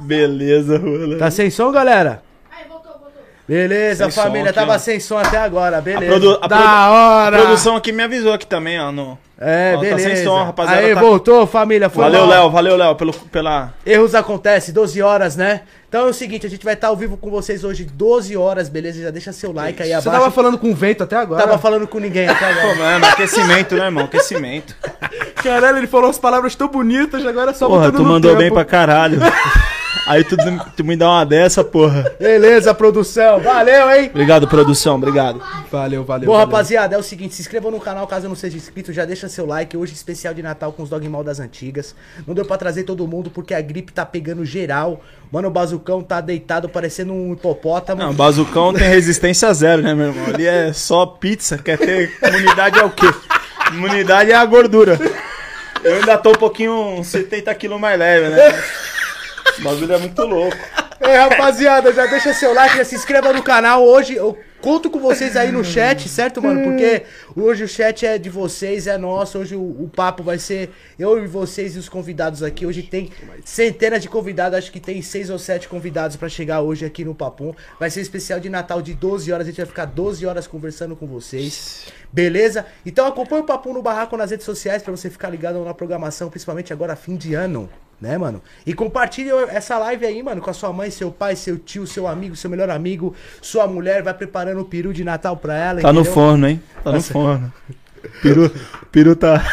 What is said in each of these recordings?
Beleza, Rula. Tá sem som, galera? Aí, voltou, voltou. Beleza, Sem som família. aqui, Tava ó. sem som até agora, A, beleza. produ- a da produ- hora! a produção aqui me avisou aqui também, ó. No... É, Ó, tá beleza. sem som, rapaziada, Aí, tá- voltou, família. Foi Valeu. Léo. Valeu, Léo, pelo, pela... Erros acontecem, 12 horas, né? Então é o seguinte, a gente vai estar ao vivo com vocês hoje, 12 horas, beleza? Já deixa seu like aí Você abaixo. tava falando com o vento até agora. Tava falando com ninguém até agora. Problema, aquecimento, né, irmão? Aquecimento. Caralho, ele falou as palavras tão bonitas, agora é só Porra, tu no mandou tempo. bem pra caralho. Aí tu, tu me dá uma dessa, porra. Beleza, produção. Valeu, hein? Obrigado, produção. Obrigado. Valeu, valeu. Bom, valeu. rapaziada, é o seguinte, se inscreva no canal caso não seja inscrito, já deixa seu like, hoje especial de Natal com os Dogmal das antigas. Não deu pra trazer todo mundo porque a gripe tá pegando geral. Mano, o bazucão tá deitado parecendo um hipopótamo. Não, bazucão tem resistência zero, né, meu irmão? Ali é só pizza, quer ter imunidade é o quê? Imunidade é a gordura. Eu ainda tô um pouquinho, uns 70 quilos mais leve, né? O bagulho é muito louco. É, rapaziada, já deixa seu like, já se inscreva no canal. Hoje eu conto com vocês aí no chat, certo, mano? Porque hoje o chat é de vocês, é nosso. Hoje o, o papo vai ser eu e vocês e os convidados aqui. Hoje tem centenas de convidados, acho que tem seis ou sete convidados pra chegar hoje aqui no Papum. Vai ser especial de Natal de 12 horas, a gente vai ficar 12 horas conversando com vocês. Beleza? Então acompanha o Papum no Barraco nas redes sociais pra você ficar ligado na programação, principalmente agora fim de ano. Né, mano? E compartilhe essa live aí, mano, com a sua mãe, seu pai, seu tio, seu amigo, seu melhor amigo, sua mulher, vai preparando o peru de Natal pra ela. Tá no entendeu? forno, hein? Tá no Nossa. forno. Peru, peru tá.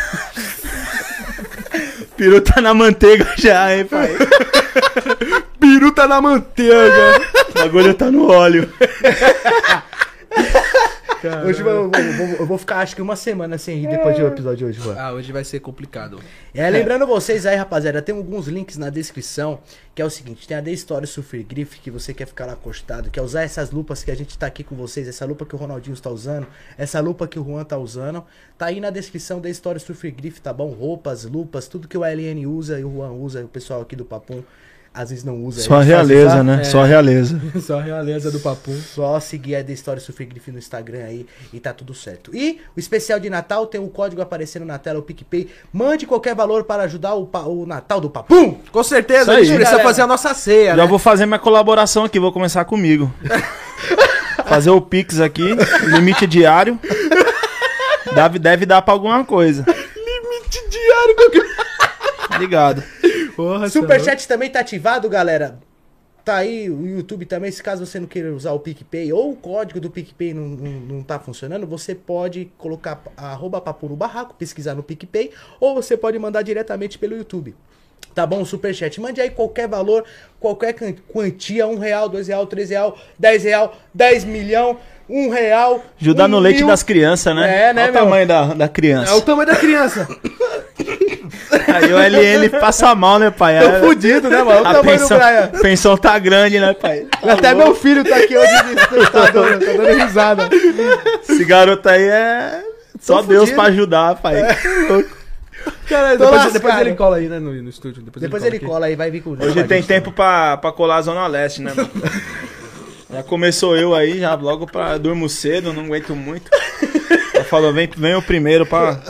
Peru tá na manteiga já, hein, pai? Peru tá na manteiga. O bagulho tá no óleo. Hoje eu vou, eu vou- eu vou ficar acho que uma semana sem rir depois do episódio de hoje, mano. Ah, hoje vai ser complicado. É, lembrando vocês aí, rapaziada, tem alguns links na descrição, que é o seguinte, tem a The Story Surfer Griff, que você quer ficar lá acostado, quer usar essas lupas que a gente tá aqui com vocês, essa lupa que o Ronaldinho está usando, essa lupa que o Juan tá usando, tá aí na descrição da Story Surfer Griff, tá bom? Roupas, lupas, tudo que o LN usa e o Juan usa, e o pessoal aqui do Papum às vezes não usa. Só a realeza, usar. né? É. Só a realeza. Só a realeza do papo. Só seguir a The Story Surfer Griff no Instagram aí e tá tudo certo. E o especial de Natal tem o código aparecendo na tela, o PicPay. Mande qualquer valor para ajudar o, o Natal do Papum. Com certeza, a gente precisa Galera. fazer a nossa ceia, Já né? vou fazer minha colaboração aqui, vou começar comigo. Fazer o Pix aqui, limite diário. Deve, deve dar pra alguma coisa. Limite diário. Ligado. Porra, Superchat também tá ativado, galera. Tá aí o YouTube também, se caso você não queira usar o PicPay ou o código do PicPay não, não, não tá funcionando, você pode colocar arroba barraco, pesquisar no PicPay, ou você pode mandar diretamente pelo YouTube. Tá bom? Superchat. Mande aí qualquer valor, qualquer quantia, um real, dois real, três real, dez real, dez milhão, um real. Ajudar um no leite mil. das crianças, né? É, né, Olha o tamanho da, da criança. É o tamanho da criança. Aí o LN passa mal, né, pai? Tô É- fudido, né, mano? O a tamanho pensão, do Brian. pensão tá grande, né, pai? Tá Até louco. meu filho tá aqui hoje de espectador, tá dando risada. Esse garoto aí é. Só Tô Deus fudido. pra ajudar, pai. Louco. Cara, depois, depois ele cola aí, né, no, no estúdio. Depois, Depois ele aqui. cola aí, vai vir com Hoje tem tempo pra, pra colar a Zona Leste, né, mano? Já começou eu aí, já logo pra. Durmo cedo, não aguento muito. Já falou, vem, vem o primeiro pra.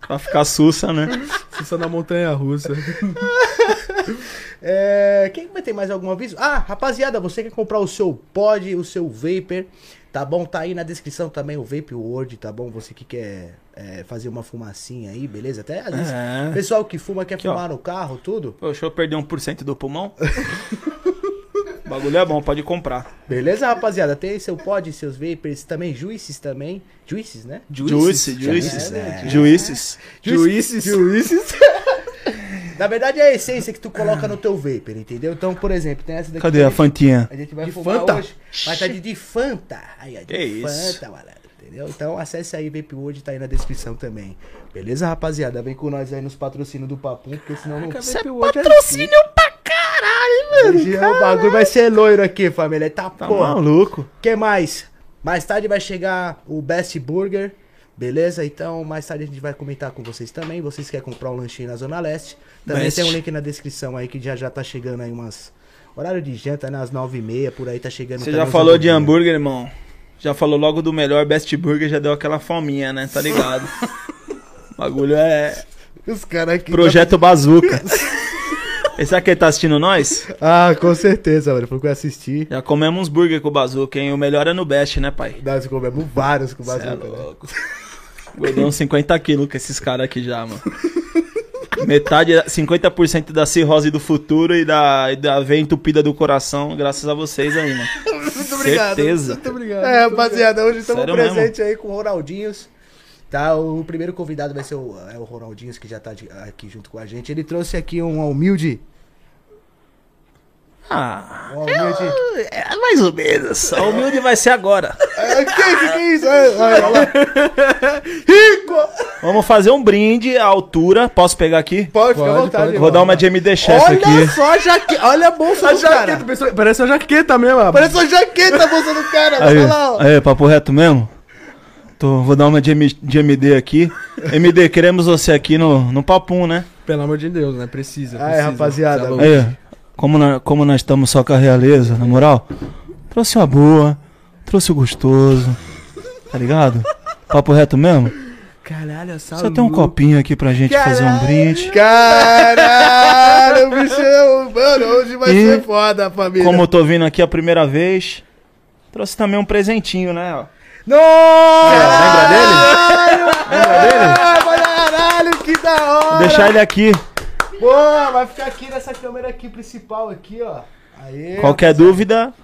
pra ficar sussa, né? Sussa na montanha russa. É, quem ter mais algum aviso? Ah, rapaziada, você quer comprar o seu pod, o seu vapor, tá bom? Tá aí na descrição também o Vape Word, tá bom? Você que quer é, fazer uma fumacinha aí, beleza? Até às vezes, É. pessoal que fuma quer Aqui, ó. fumar no carro, tudo. Pô, deixa eu perder 1% do pulmão. O bagulho é bom, pode comprar. Beleza, rapaziada? Tem seu pod, seus vapors, também juices também. Juices, né? Juice, juices. É. Juices. Juízes. Juices. Na verdade é a essência que tu coloca no teu vapor, entendeu? Então, por exemplo, tem essa daqui. Cadê a fantinha? A gente vai De fumar Fanta? hoje. Mas tá de, de Fanta. Aí, ó, de Que isso. Fanta, malandro. Entendeu? Então acesse aí, Vape World, tá aí na descrição também. Beleza, rapaziada? Vem com nós aí nos patrocínios do Papum, porque senão não. Isso é patrocínio pra caralho, mano. O bagulho vai ser loiro aqui, família. Tá, Tá porra. maluco. que mais? Mais tarde vai chegar o Best Burger. Beleza? Então, mais tarde a gente vai comentar com vocês também. Vocês querem comprar um lanchinho na Zona Leste. Também Best. tem um link na descrição aí que já já tá chegando aí umas. Horário de janta, né? Às nove e meia, por aí tá chegando. Você já falou de hambúrguer, irmão? Já falou logo do melhor Best Burger, já deu aquela fominha, né? Tá ligado? O bagulho é Os caras aqui. projeto bazuca. Será que ele tá assistindo nós? Ah, com certeza, mano. Falou que ia assistir. Já comemos uns burger com o Bazuca, hein? O melhor é no Best, né, pai? Nós comemos vários com o Cê é Bazuca, né? louco. Uns 50 quilos com esses caras aqui já, mano. Metade, 50% da cirrose do futuro e da, e da veia entupida do coração, graças a vocês aí, mano. Muito obrigado. Certeza. Muito obrigado. É, rapaziada, hoje estamos presentes aí com o Ronaldinhos. Tá, o primeiro convidado vai ser o, é o Ronaldinhos, que já tá de- aqui junto com a gente. Ele trouxe aqui um humilde. Ah, Um humilde. é mais ou menos. A humilde vai ser agora. É, que, que, que é isso? Olha lá. Rico! Vamos fazer um brinde à altura. Posso pegar aqui? Pode, ficar à Pode, vontade. pode. Vou irmão. dar uma de MD Chef Olha aqui. só a jaqueta. Olha a bolsa A do cara. jaqueta, pessoal, parece uma jaqueta mesmo. rapaz. Parece uma jaqueta a bolsa do cara. Aí, Olha lá, ó. aí, papo reto mesmo? Tô, vou dar uma de, M- de MD aqui. MD, queremos você aqui no, no papum, né? Pelo amor de Deus, né? Precisa. Aí, precisa. rapaziada. Tá louco. Aí, como, na- como nós estamos só com a realeza, na moral, trouxe uma boa, trouxe o gostoso, tá ligado? Papo reto mesmo? Caralho, Só tem um copinho aqui pra gente fazer um brinde. Caralho, bichão. Mano, hoje vai E ser foda, família. Como eu tô vindo aqui a primeira vez, trouxe também um presentinho, né? ó. Nossa! lembra dele? Lembra dele? Caralho, que da hora! Vou deixar ele aqui. Boa, vai ficar aqui nessa câmera aqui principal aqui, ó. Aê. Qualquer dúvida,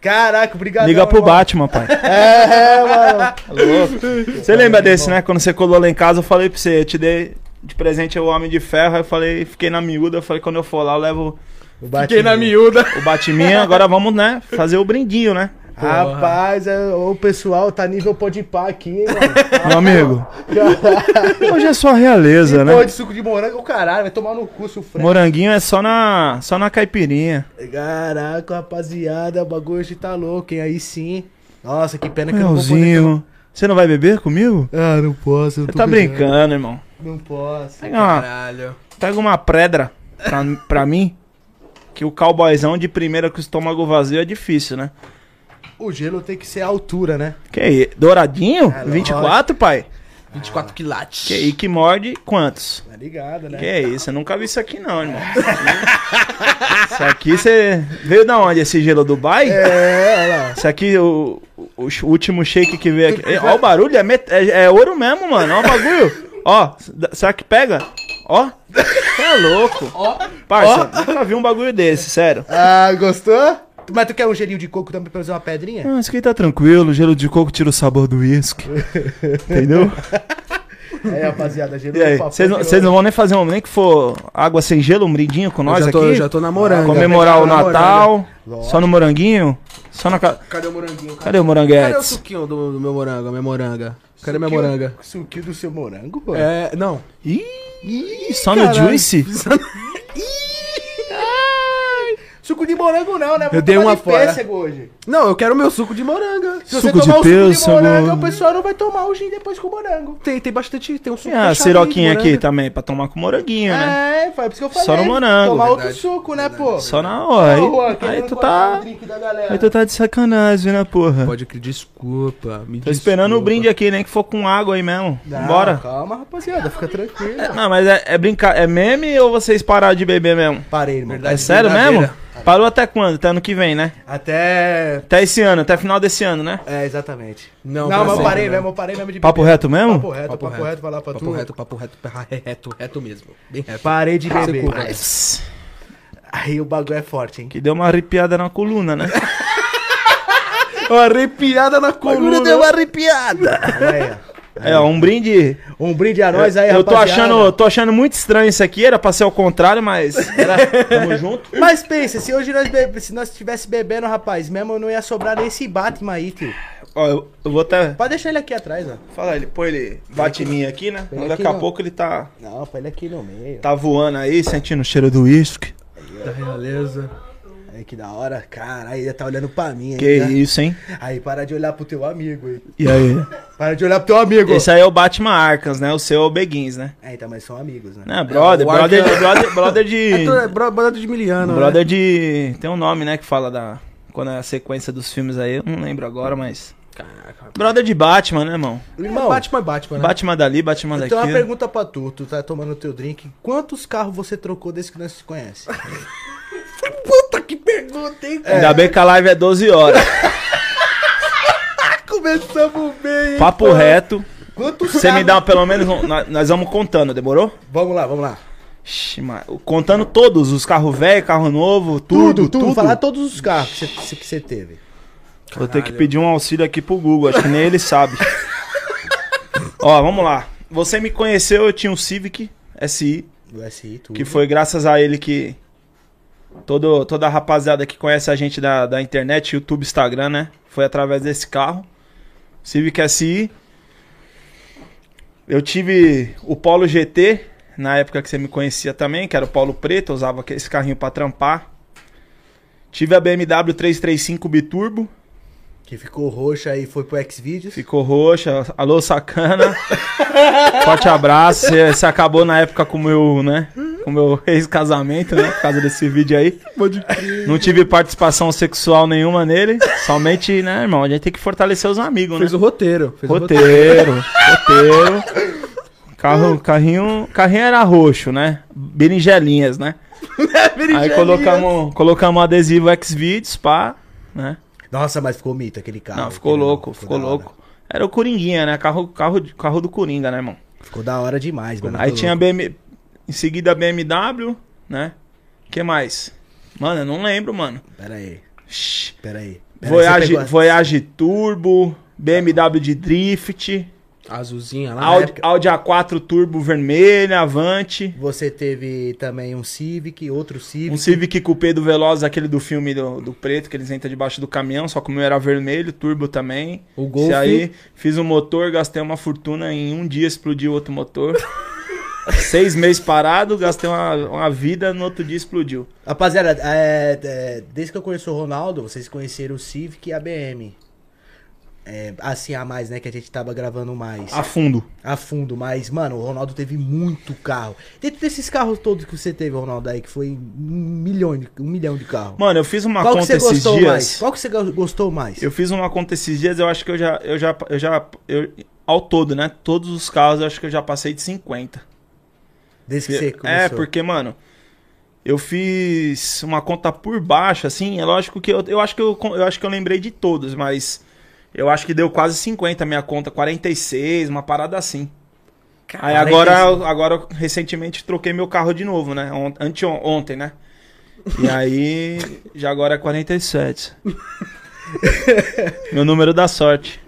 Caraca, obrigado. liga pro. Batman, pai. É, mano. Tá louco? Você lembra desse, né? Quando você colou lá em casa, eu falei pra você, eu te dei de presente o Homem de Ferro, aí eu falei, fiquei na miúda, eu falei, quando eu for lá, eu levo O Fiquei na miúda. o Batminha, agora vamos, né, fazer o brindinho, né? Rapaz, é, o pessoal tá nível pode pá aqui, hein, mano. Meu amigo, hoje é só realeza, Pô, né? de suco de morango, o caralho, vai tomar no cu, seu frango. Moranguinho é só na, só na caipirinha. Caraca, rapaziada, o bagulho hoje tá louco, hein? Aí sim. Nossa, que pena que eu não vou poder Melzinho. Você não vai beber comigo? Ah, não posso, eu Você tá brincando. brincando, irmão. Não posso. Pega uma, Caralho. pega uma pedra pra, pra mim, que o cowboyzão de primeira com o estômago vazio é difícil, né? O gelo tem que ser a altura, né? Que aí, douradinho? É, 24, pai? 24 quilates. Que aí que morde quantos? Tá ligado, né? Que é isso? Eu nunca vi isso aqui não, irmão. isso aqui você. Veio da onde esse gelo? Dubai? É, olha lá. Isso aqui, o, o, o último shake que veio aqui. Ó, o barulho é, met- é, é ouro mesmo, mano. Ó o bagulho. Ó, será que pega? Ó. Você é louco. Ó. Parça, nunca vi um bagulho desse, sério. Ah, gostou? Mas tu quer um gelinho de coco também pra fazer uma pedrinha? Ah, isso aqui tá tranquilo. Gelo de coco tira o sabor do uísque. Entendeu? É, rapaziada, gelo E aí, vocês não, não vão nem fazer um, nem que for água sem gelo, um brindinho com Eu nós já tô, aqui? já tô namorando. Comemorar o. Natal, Lógico. só no moranguinho? Só na ca... Cadê o moranguinho? cara? Cadê o Cadê o suquinho do, do meu morango, a minha moranga? Cadê minha Suquinho- moranga? Suquinho do seu morango, pô. É, não. Ih, só no Caralho. juice? Suco de morango não, né? Eu dei uma de fora. pêssego hoje. Não, eu quero meu suco de moranga. Se Suco você tomar de o pêssego. suco de morango, o pessoal não vai tomar o gin depois com o morango. Tem, tem bastante, tem um suco E a fechado siroquinha aí de aqui moranga. também, pra tomar com moranguinho, né? É, foi por isso que eu falei. Só no morango. Tomar outro Verdade, suco, né, pô? Só na hora. Ô, Juan, Aí, aí tu tá. Aí tu tá de sacanagem, né, porra? Pode crer, desculpa. Me Tô esperando o brinde aqui, nem que for com água aí mesmo. Não, Bora. Calma, rapaziada, fica tranquilo. Não, mas é, é brincar. É meme ou vocês pararam de beber mesmo? Parei, irmão. Verdade. É sério mesmo? Parou até quando? Até ano que vem, né? Até. Até esse ano, até final desse ano, né? É, exatamente. Não, Não, mas eu parei né? mesmo, eu parei mesmo de Papo beber. reto mesmo? Papo reto, papo, Papo reto, reto. falar pra Papo tu. reto, papo reto, pa- reto, reto mesmo. Bem reto. Parei de beber. Mas, Aí o bagulho é forte, hein? que deu uma arrepiada na coluna, né? Uma arrepiada na coluna. arrepiada. Calma aí, ó. É, ó, um brinde. Um brinde a nós aí, eu tô rapaziada. achando, tô achando muito estranho isso aqui, era pra ser o contrário, mas era, tamo junto. Mas pensa, se hoje nós bebe... se nós estivesse bebendo, rapaz, mesmo não ia sobrar nem esse Batman aí, tio. Ó, eu, eu vou até Pode deixar ele aqui atrás, ó. falar, ele põe ele bate em mim aqui, né? Vem Mas aqui, daqui a não. pouco ele tá Não, põe ele aqui no meio. tá voando aí, sentindo o cheiro do uísque. Da realeza. Aí que da hora. Caralho, ele tá olhando pra mim Que ainda. isso, hein? Aí para de olhar pro teu amigo aí. E aí? Para de olhar pro teu amigo. Esse aí é o Batman Arkhams, né? O seu é o Beguins, né? É, então, mas são amigos, né? Né, brother, o brother, Arkham- brother, brother É, de é bro- brother de miliano, brother de tem um nome, né, que fala da quando é a sequência dos filmes aí, eu não lembro agora, mas Caraca. Brother de Batman, né, irmão? Irmão, Batman, Batman, né? Batman dali, Batman daqui. tenho uma pergunta pra tu. Tu tá tomando teu drink. Quantos carros você trocou desde que nós se conhece? Que pergunta, hein? Ainda bem que a live é 12 horas. Começamos bem, hein? Papo reto. Quantos Você me dá pelo menos. um- nós- Nós vamos contando, demorou? Vamos lá, vamos lá. Ixi, mas contando todos, os carros velhos, carro novo, tudo, tudo. Falar todos os carros que você, que você teve. Vou ter que pedir um auxílio aqui pro Google, acho que nem ele sabe. Ó, vamos lá. Você me conheceu, eu tinha um Civic SI, O SI, tudo. que foi graças a ele que todo, toda a rapaziada que conhece a gente da, da internet, YouTube, Instagram, né? Foi através desse carro. Civic SI. Eu tive o Polo GT, na época que você me conhecia também, que era o Polo Preto, eu usava esse carrinho pra trampar. Tive a BMW 335 Biturbo. Que ficou roxa e foi pro Xvideos. Ficou roxa. Alô, sacana. Forte abraço. Você, acabou na época com o meu, né? Com o meu ex-casamento, né? Por causa desse vídeo aí. Não tive participação sexual nenhuma nele. Somente, né, irmão? A gente tem que fortalecer os amigos, Fez né? o roteiro. Fez o Roteiro, roteiro. Carro, carrinho, carrinho era roxo, né? Berinjelinhas, né? Aí colocamos, colocamos adesivo Xvideos, pá, né? Nossa, mas ficou mito aquele carro. Não, ficou louco, ficou da louco. Era o Coringuinha, né? Carro, carro, carro do Coringa, né, irmão? Ficou da hora demais, mano. Aí tinha louco. BM... Em seguida a BMW, né? que mais? Mano, eu não lembro, mano. Pera aí, Shhh. pera aí. Pera aí, Voyage, você pegou a- Voyage Turbo, BMW de Drift, Azulzinha lá. Audi, época- Audi A4 Turbo vermelha, Avante. Você teve também um Civic, outro Civic. Um Civic Coupé do Veloz, aquele do filme do, do preto, que eles entram debaixo do caminhão, só que o meu era vermelho, turbo também. O Golf. E aí, fiz o motor, gastei uma fortuna, em um dia explodiu outro motor. Seis meses parado, gastei uma, uma vida, no outro dia explodiu. Rapaziada, é, é, desde que eu conheço o Ronaldo, vocês conheceram o Civic e a BM. É, assim a mais, né? Que a gente tava gravando mais. A fundo. a fundo, mas, mano, o Ronaldo teve muito carro. Dentro desses carros todos que você teve, Ronaldo, aí, que foi um milhão de, um milhão de carros. Mano, eu fiz uma Qual que conta você esses gostou dias. mais? Qual que você go- gostou mais? Eu fiz uma conta esses dias, eu acho que eu já. Eu já, eu já eu, ao todo, né? Todos os carros, eu acho que eu já passei de 50. Desde que você começou. É, porque, mano, eu fiz uma conta por baixo, assim, é lógico que eu, eu acho que eu, eu acho que eu lembrei de todos, mas eu acho que deu quase 50 a minha conta, 46, uma parada assim. Aí agora, agora, eu, recentemente, troquei meu carro de novo, né? Ont, ante, ontem, né? E aí, já agora é 47. meu número da sorte.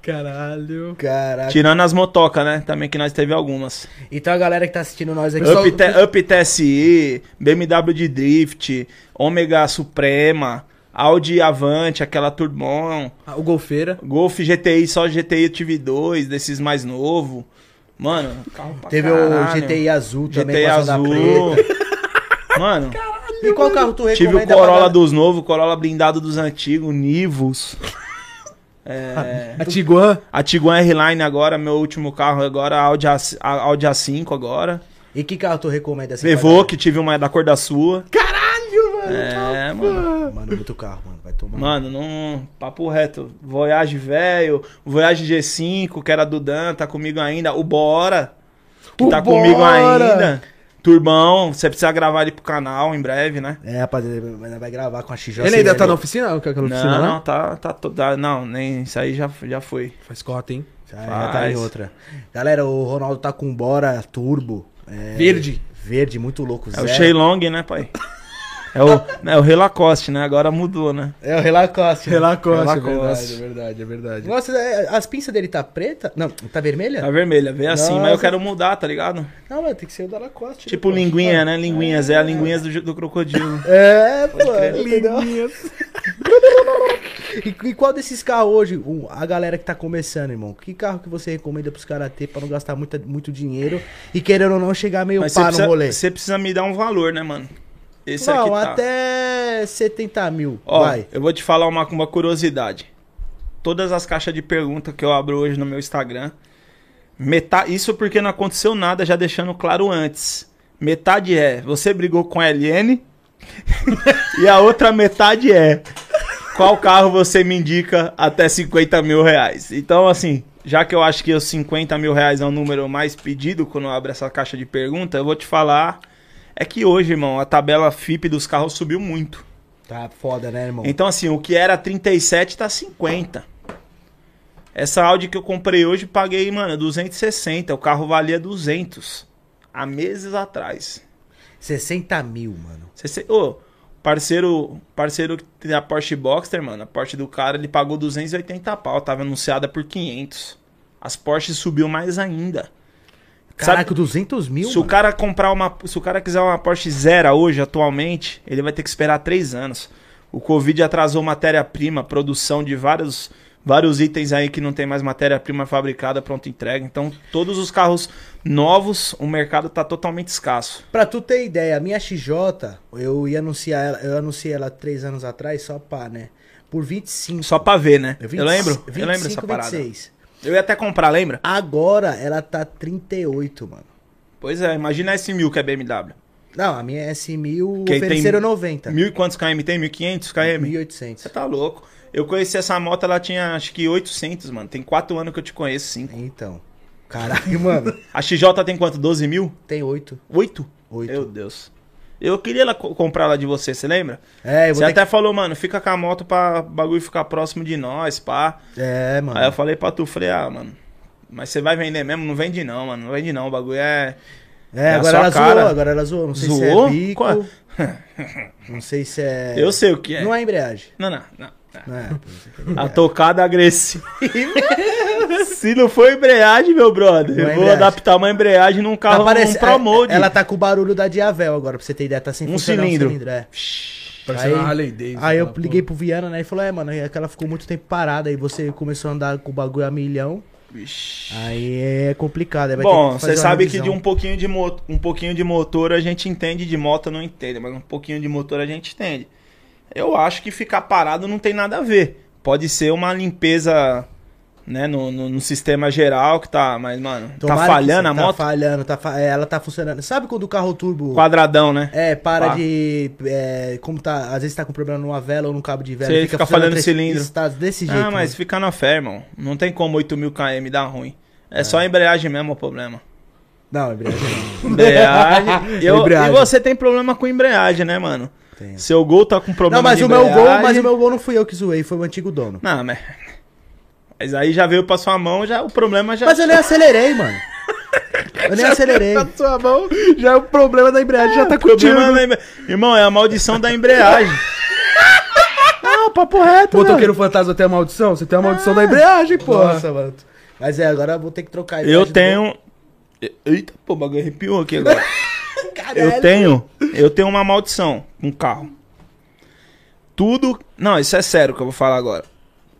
Caralho. Caraca. Tirando as motocas, né? Também que nós teve algumas. Então a galera que tá assistindo nós aqui. Up, T- Up TSI, BMW de Drift, Ômega Suprema, Audi Avante, aquela Turbon, Ah, O Golfeira. Golf GTI, só GTI eu tive dois, desses mais novo. Mano, carro pra Teve caralho. o GTI azul também, GTI azul. Mano, E qual carro tu tive recomenda o Corolla dos novos, Corolla blindado dos antigos, Nivus. É, A Tiguan. a Tiguan R-Line agora, meu último carro agora, a Audi, A, a Audi A5 agora. E que carro tu recomenda assim? Levou, que tive uma da cor da sua. Caralho, mano. É, mano. pra- Mano, muito carro, mano. Vai tomar. Mano, não. Papo reto. Voyage velho, Voyage G5, que era do Dan, tá comigo ainda. O Bora, que O tá comigo Bora! ainda. Turbão, você precisa gravar ele pro canal em breve, né? É, rapaziada, vai- vai gravar com a XJ. Ele ainda tá na oficina? Aquela oficina Não, não, tá, tá, tá- Não, nem. Isso aí já, já foi. Faz cota, hein? Já, já tá em Faz. outra. Galera, o Ronaldo tá com Bora Turbo. é, Verde. Verde, muito louco. É o zero. Shailong, né, pai? É o, é o Rei Lacoste, né? Agora mudou, né? É o Relacoste. né? Relacoste, é Relacoste. verdade, é verdade, é verdade. Nossa, é, as pinças dele tá preta? Não, tá vermelha? Tá vermelha, veio assim, mas eu quero mudar, tá ligado? Não, mano, tem que ser o da Lacoste. Tipo né, pô? linguinha, né? Linguinhas, é a linguinhas do, do crocodilo. É, pô. entendeu? E, e qual desses carros hoje, a galera que tá começando, irmão? Que carro que você recomenda pros caras ter pra não gastar muita, muito dinheiro e querendo ou não chegar meio Mas pá no precisa, rolê? você precisa me dar um valor, né, mano? Esse não, aqui tá. até 70 mil. Ó, vai. eu vou te falar uma, uma curiosidade. Todas as caixas de pergunta que eu abro hoje no meu Instagram, metade, isso porque não aconteceu nada, já deixando claro antes. Metade é, você brigou com a LN, e a outra metade é, qual carro você me indica até 50 mil reais? Então, assim, já que eu acho que os 50 mil reais é o número mais pedido quando eu abro essa caixa de pergunta, eu vou te falar. É que hoje, irmão, a tabela FIP dos carros subiu muito. Tá foda, né, irmão? Então, assim, o que era 37 tá 50. Essa Audi que eu comprei hoje, paguei, mano, 260. O carro valia 200. Há meses atrás. 60 mil, mano. Ô, parceiro, parceiro que tem a Porsche Boxster, mano, a Porsche do cara, ele pagou 280 pau, tava anunciada por 500. As Porsche subiu mais ainda. Caraca, 200 mil, Se o mano. cara comprar uma, se o cara quiser uma Porsche Zero hoje, atualmente, ele vai ter que esperar três anos. O Covid atrasou matéria-prima, produção de vários, vários itens aí que não tem mais matéria-prima fabricada, pronto entrega. Então, todos os carros novos, o mercado tá totalmente escasso. Pra tu ter ideia, a minha XJ, eu ia anunciar ela, eu anunciei ela três anos atrás, só pá, né? Por 25. Só pra ver, né? É 20 eu lembro, 25, eu lembro dessa parada. 26. Eu ia até comprar, lembra? Agora ela tá 38, mano. Pois é, imagina esse mil que é BMW. Não, a minha S1000 Que ofereceram 90. Mil e quantos km tem? 1.500 km? 1800. Você tá louco. Eu conheci essa moto, ela tinha acho que 800, mano. Tem 4 anos que eu te conheço, 5. Então. Caralho, mano. A XJ tem quanto? 12 mil? Tem 8. 8? 8. Meu Deus. Eu queria co- comprar ela de você, você lembra? É, eu Você até falou, mano, fica com a moto pra bagulho ficar próximo de nós, pá. que... É, mano. Aí eu falei pra tu, falei, ah, mano, mas você vai vender mesmo? Não vende não, mano, não vende não, o bagulho é... É, É agora ela cara. zoou, agora ela zoou. Não sei Zoou? se é bico. Qual- Não sei se é. Eu sei o que é. Não é embreagem. Não, não, não. não. Não é. A tocada agressiva. Se não for embreagem, meu brother, é eu vou embreagem. adaptar uma embreagem num carro, parece- um Pro Mode. Ela tá com o barulho da Diavel agora, pra você ter ideia. Tá sem Um cilindro. o cilindro. É. Parecendo Aí- uma Harley Davidson. Aí eu aquela liguei pro Viana, né? E falou: É, mano, é que ela ficou muito tempo parada. Aí você começou a andar com o bagulho a milhão. Aí é complicado. Bom, você sabe que de um pouquinho de, mo um pouquinho de motor a gente entende, de moto não entende, mas um pouquinho de motor a gente entende. Eu acho que ficar parado não tem nada a ver. Pode ser uma limpeza, né, no, no, no sistema geral que tá, mas, mano, Tomara tá falhando a moto? Tá falhando, tá fa- é, ela tá funcionando. Sabe quando o carro turbo. Quadradão, né? É, para Pá. de. é, como tá. Às vezes tá com problema numa vela ou num cabo de vela. Você fica funcionando falhando cilindro. Tá desse jeito. ah, mas mano. fica na fé, irmão. Não tem como 8 mil km dar ruim. É, só a embreagem mesmo o problema. Não, embreagem não. Embreagem. Eu- Embreagem. E você tem problema com embreagem, né, mano? Tenho. Seu gol tá com problema Não, mas o meu gol, mas o meu gol não fui eu que zoei, foi o antigo dono. Não, mas. Mas aí já veio pra sua mão, já o problema já. Mas eu nem acelerei, mano. Eu nem acelerei. Na sua mão, já é o problema da embreagem, já tá contigo. embre- Irmão, é a maldição da embreagem. Não, papo reto, né? Motoqueiro fantasma tem a maldição? Você tem a maldição da embreagem, porra. Nossa, mano. Mas é, agora eu vou ter que trocar a Eu do tenho. Eita, pô, o bagulho arrepiou aqui agora. Eu tenho. Eu tenho uma maldição com um carro. Tudo. Não, isso é sério que eu vou falar agora.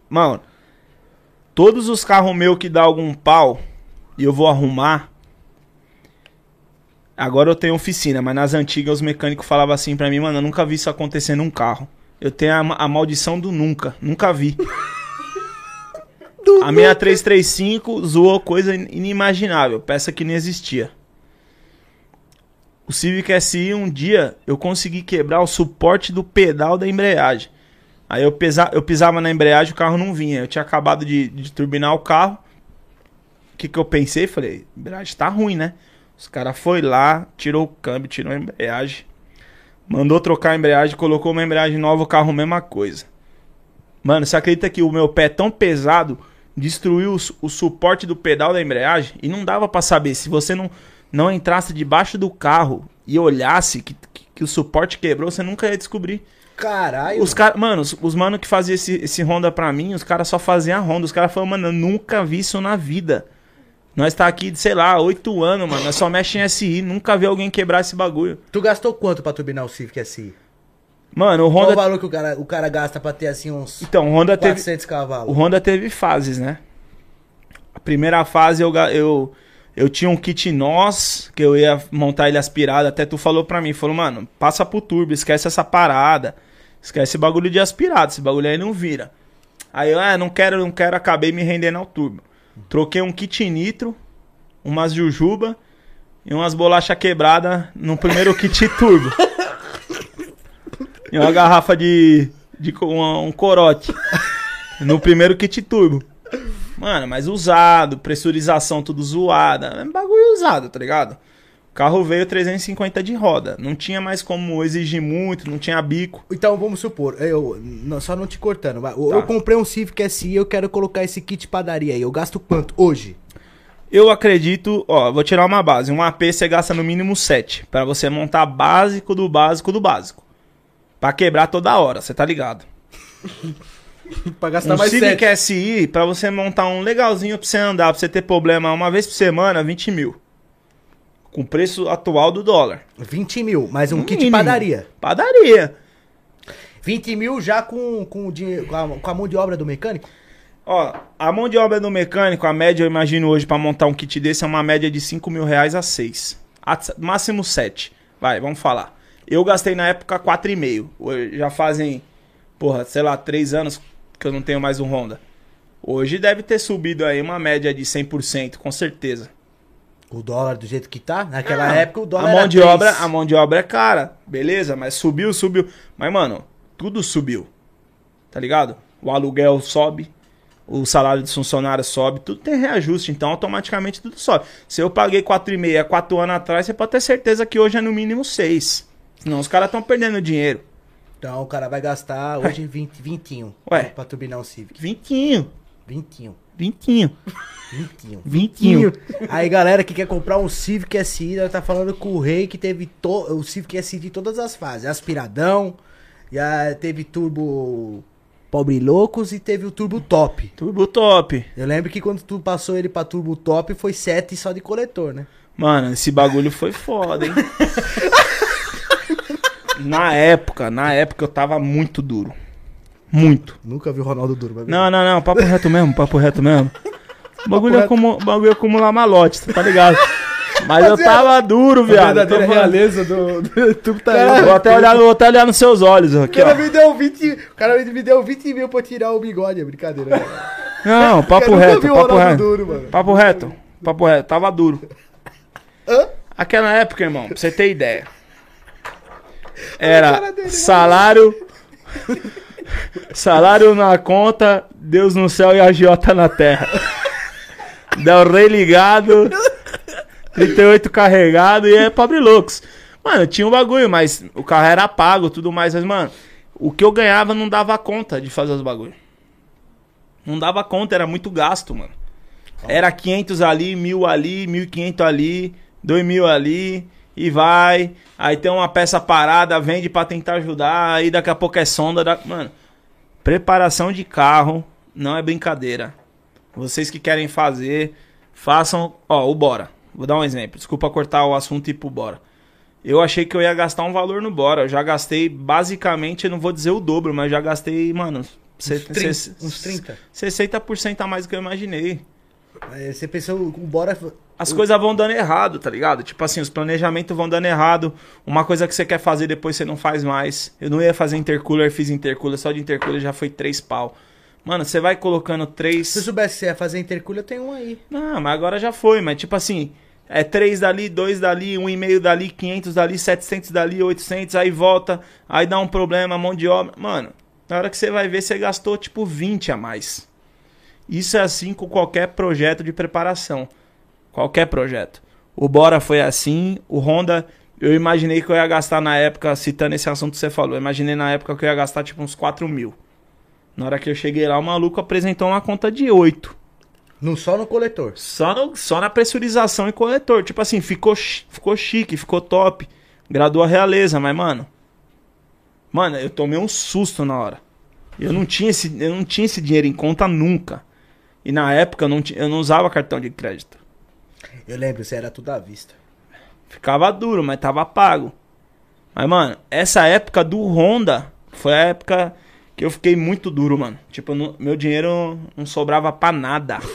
Mano, todos os carros meus que dá algum pau e eu vou arrumar. Agora eu tenho oficina, mas nas antigas os mecânicos falavam assim pra mim, mano, eu nunca vi isso acontecer num carro. Eu tenho a, a maldição do nunca. Nunca vi. a minha 335 zoou coisa in- inimaginável, peça que nem existia. O Civic SI, um dia, eu consegui quebrar o suporte do pedal da embreagem. Aí eu, pesa, eu pisava na embreagem, o carro não vinha. Eu tinha acabado de, de turbinar o carro. O que, que eu pensei? Falei, embreagem tá ruim, né? Os caras foi lá, tirou o câmbio, tirou a embreagem. Mandou trocar a embreagem, colocou uma embreagem nova, o carro mesma coisa. Mano, você acredita que o meu pé é tão pesado destruiu o, su- o suporte do pedal da embreagem? E não dava pra saber. Se você não, não entrasse debaixo do carro e olhasse que, que, o suporte quebrou, você nunca ia descobrir. Caralho. Os caras, mano, os, os mano que faziam esse, esse Honda pra mim, os caras só faziam a Honda. Os caras falaram, mano, eu nunca vi isso na vida. Nós tá aqui, sei lá, oito anos, mano. Nós só mexe em SI. Nunca vi alguém quebrar esse bagulho. Tu gastou quanto pra turbinar o Civic SI? Mano, o Qual o Honda. valor que o cara, o cara gasta pra ter assim uns Então, o Honda teve. 400 O cavalos? Honda teve fases, né? A primeira fase eu, eu, eu tinha um kit nós, que eu ia montar ele aspirado. Até tu falou pra mim, falou, mano, passa pro turbo, esquece essa parada. Esquece esse bagulho de aspirado, esse bagulho aí não vira. Aí eu, ah, não quero, não quero, acabei me rendendo ao turbo. Troquei um kit nitro, umas jujuba e umas bolachas quebradas no primeiro kit turbo. E uma garrafa de, de um, um corote. no primeiro kit turbo. Mano, mas usado, pressurização tudo zoada. É um bagulho usado, tá ligado? O carro veio 350 de roda. Não tinha mais como exigir muito, não tinha bico. Então, vamos supor, eu não- só não te cortando, vai, eu, Tá. eu comprei um Civic SI e eu quero colocar esse kit padaria aí. Eu gasto quanto hoje? Eu acredito, ó, vou tirar uma base. Um AP você gasta no mínimo 7 Pra você montar básico do básico do básico. Pra quebrar toda hora, você tá ligado? pra gastar Um mais Civic sete. SI, pra você montar um legalzinho pra você andar, pra você ter problema uma vez por semana, 20 mil. Com o preço atual do dólar. 20 mil, mas um No kit mínimo. padaria. Padaria. 20 mil já com, com, o dinheiro, com, a, com a mão de obra do mecânico? Ó, a mão de obra do mecânico, a média, eu imagino hoje, pra montar um kit desse, é uma média de 5 mil reais a 6. A- máximo 7. Vai, vamos falar. Eu gastei na época 4,5. Hoje Já fazem, porra, sei lá, 3 anos que eu não tenho mais um Honda. Hoje deve ter subido aí uma média de 100%, com certeza. O dólar do jeito que tá? Naquela Ah, época o dólar a mão era de três. obra, a mão de obra é cara, beleza, mas subiu, subiu. Mas mano, tudo subiu. Tá ligado? O aluguel sobe, o salário dos funcionários sobe, tudo tem reajuste, então automaticamente tudo sobe. Se eu paguei 4,5 há 4 anos atrás, você pode ter certeza que hoje é no mínimo 6. Senão os caras estão perdendo dinheiro. Então o cara vai gastar hoje 20, 21 Ué. pra turbinar um Civic. Vintinho, 21. vintinho, 21. vintinho. Aí galera que quer comprar um Civic SI, nós tá falando com o rei que teve to... o Civic SI de todas as fases. Aspiradão, já teve turbo pobre loucos e teve o turbo top. Turbo top. Eu lembro que quando tu passou ele pra turbo top foi 7 só de coletor, né? Mano, esse bagulho foi foda, hein? na época, na época eu tava muito duro. Muito. Nunca vi o Ronaldo duro, mas Não, não, não, papo reto mesmo, papo reto mesmo. O bagulho, é como, o bagulho acumular malote, você tá ligado? Mas eu tava duro, A viado. verdadeira Tô falando. realeza do, do YouTube tá Cara, aí. Vou até, olhar, vou até olhar nos seus olhos O aqui, cara ó. me deu 20, o cara me deu 20 mil pra tirar o bigode, é brincadeira. Não, papo reto, o papo reto. duro. Papo reto, papo reto, tava duro. Hã? Aquela época, irmão, pra você ter ideia. Era dele, salário. Salário na conta, Deus no céu e a agiota na terra. Del Rey ligado, 38 carregado e é pobre loucos. Mano, tinha um bagulho, mas o carro era pago tudo mais. Mas, mano, o que eu ganhava não dava conta de fazer os bagulhos. Não dava conta, era muito gasto, mano. Era 500 ali, 1000 ali, 1500 ali, 2000 ali e vai. Aí tem uma peça parada, vende pra tentar ajudar, aí daqui a pouco é sonda. Da... Mano, preparação de carro não é brincadeira. Vocês que querem fazer, façam. Ó, o Bora. Vou dar um exemplo. Desculpa cortar o assunto e ir pro Bora. Eu achei que eu ia gastar um valor no Bora. Eu já gastei basicamente, eu não vou dizer o dobro, mas já gastei, mano. Uns 30, cê- uns 30. 60% a mais do que eu imaginei. Aí Você pensou, Bora... As coisas vão dando errado, tá ligado? Tipo assim, os planejamentos vão dando errado. Uma coisa que você quer fazer depois você não faz mais. Eu não ia fazer intercooler, fiz intercooler. Só de intercooler já foi três pau. Mano, você vai colocando três. Se eu soubesse que você ia fazer intercooler, eu tenho um aí. Não, mas agora já foi. Mas tipo assim, é três dali, dois dali, um e meio dali, 500 dali, 700 dali, 800. Aí volta, aí dá um problema, mão de obra. Mano, na hora que você vai ver, você gastou tipo 20 a mais. Isso é assim com qualquer projeto de preparação. Qualquer projeto. O Bora foi assim, o Honda, eu imaginei que eu ia gastar na época, citando esse assunto que você falou, eu imaginei na época que eu ia gastar tipo uns 4 mil. Na hora que eu cheguei lá, o maluco apresentou uma conta de 8. Não só no coletor. Só, no- só na pressurização e coletor. Tipo assim, ficou, ficou chique, ficou top. Gradou a realeza, mas, mano. Mano, eu tomei um susto na hora. Eu não tinha esse, eu não tinha esse dinheiro em conta nunca. E na época eu não, eu não usava cartão de crédito. Eu lembro, você era tudo à vista. Ficava duro, mas tava pago. Mas, mano, essa época do Honda foi a época que eu fiquei muito duro, mano. Tipo, não- meu dinheiro não sobrava pra nada.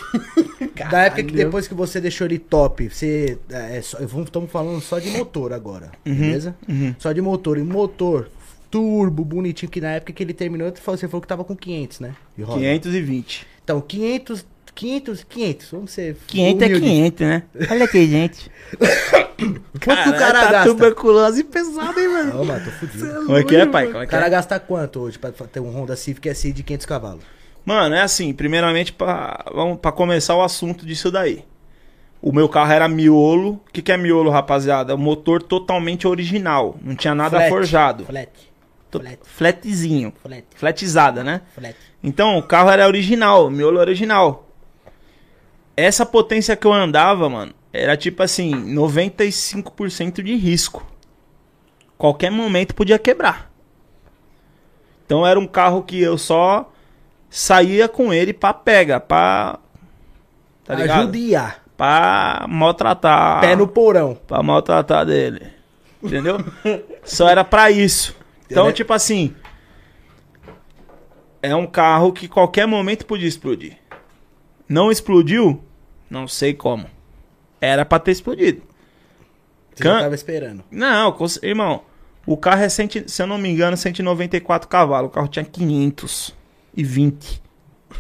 Da época que depois que você deixou ele top, você. É, só, estamos falando só de motor agora, beleza? Só de motor. E motor, turbo, bonitinho, que na época que ele terminou, você falou você falou que tava com 500, né? De roda. 520. Então, 500, 500, 500, vamos ser 500 é humilde. 500, né? Olha aqui, gente. Quanto que o cara tá gasta? tuberculose pesada, hein, mano? Não, mano, tô fudido. Como é que é, pai? Como é O que cara é? gasta quanto hoje pra ter um Honda Civic SI de 500 cavalos? Mano, é assim, primeiramente, pra, vamos, pra começar o assunto disso daí. O meu carro era miolo. O que, que é miolo, rapaziada? O motor totalmente original. Não tinha nada Flat. forjado. Flat. Flat. Flatzinho. Flat. Flatizada, né? Flat. Então, o carro era original, miolo original. Essa potência que eu andava, mano, era tipo assim, 95% de risco. Qualquer momento podia quebrar. Então era um carro que eu só saía com ele pra pega, pra. Tá ligado? Ajudiar. Pra maltratar. Pé no porão. Pra maltratar dele. Entendeu? Só era pra isso. Então, Entendeu? tipo assim. É um carro que qualquer momento podia explodir. Não explodiu? Não sei como. Era pra ter explodido. Você Can- já tava esperando. Não, cons- irmão. O carro é, cento, se eu não me engano, 194 cavalos. O carro tinha 520.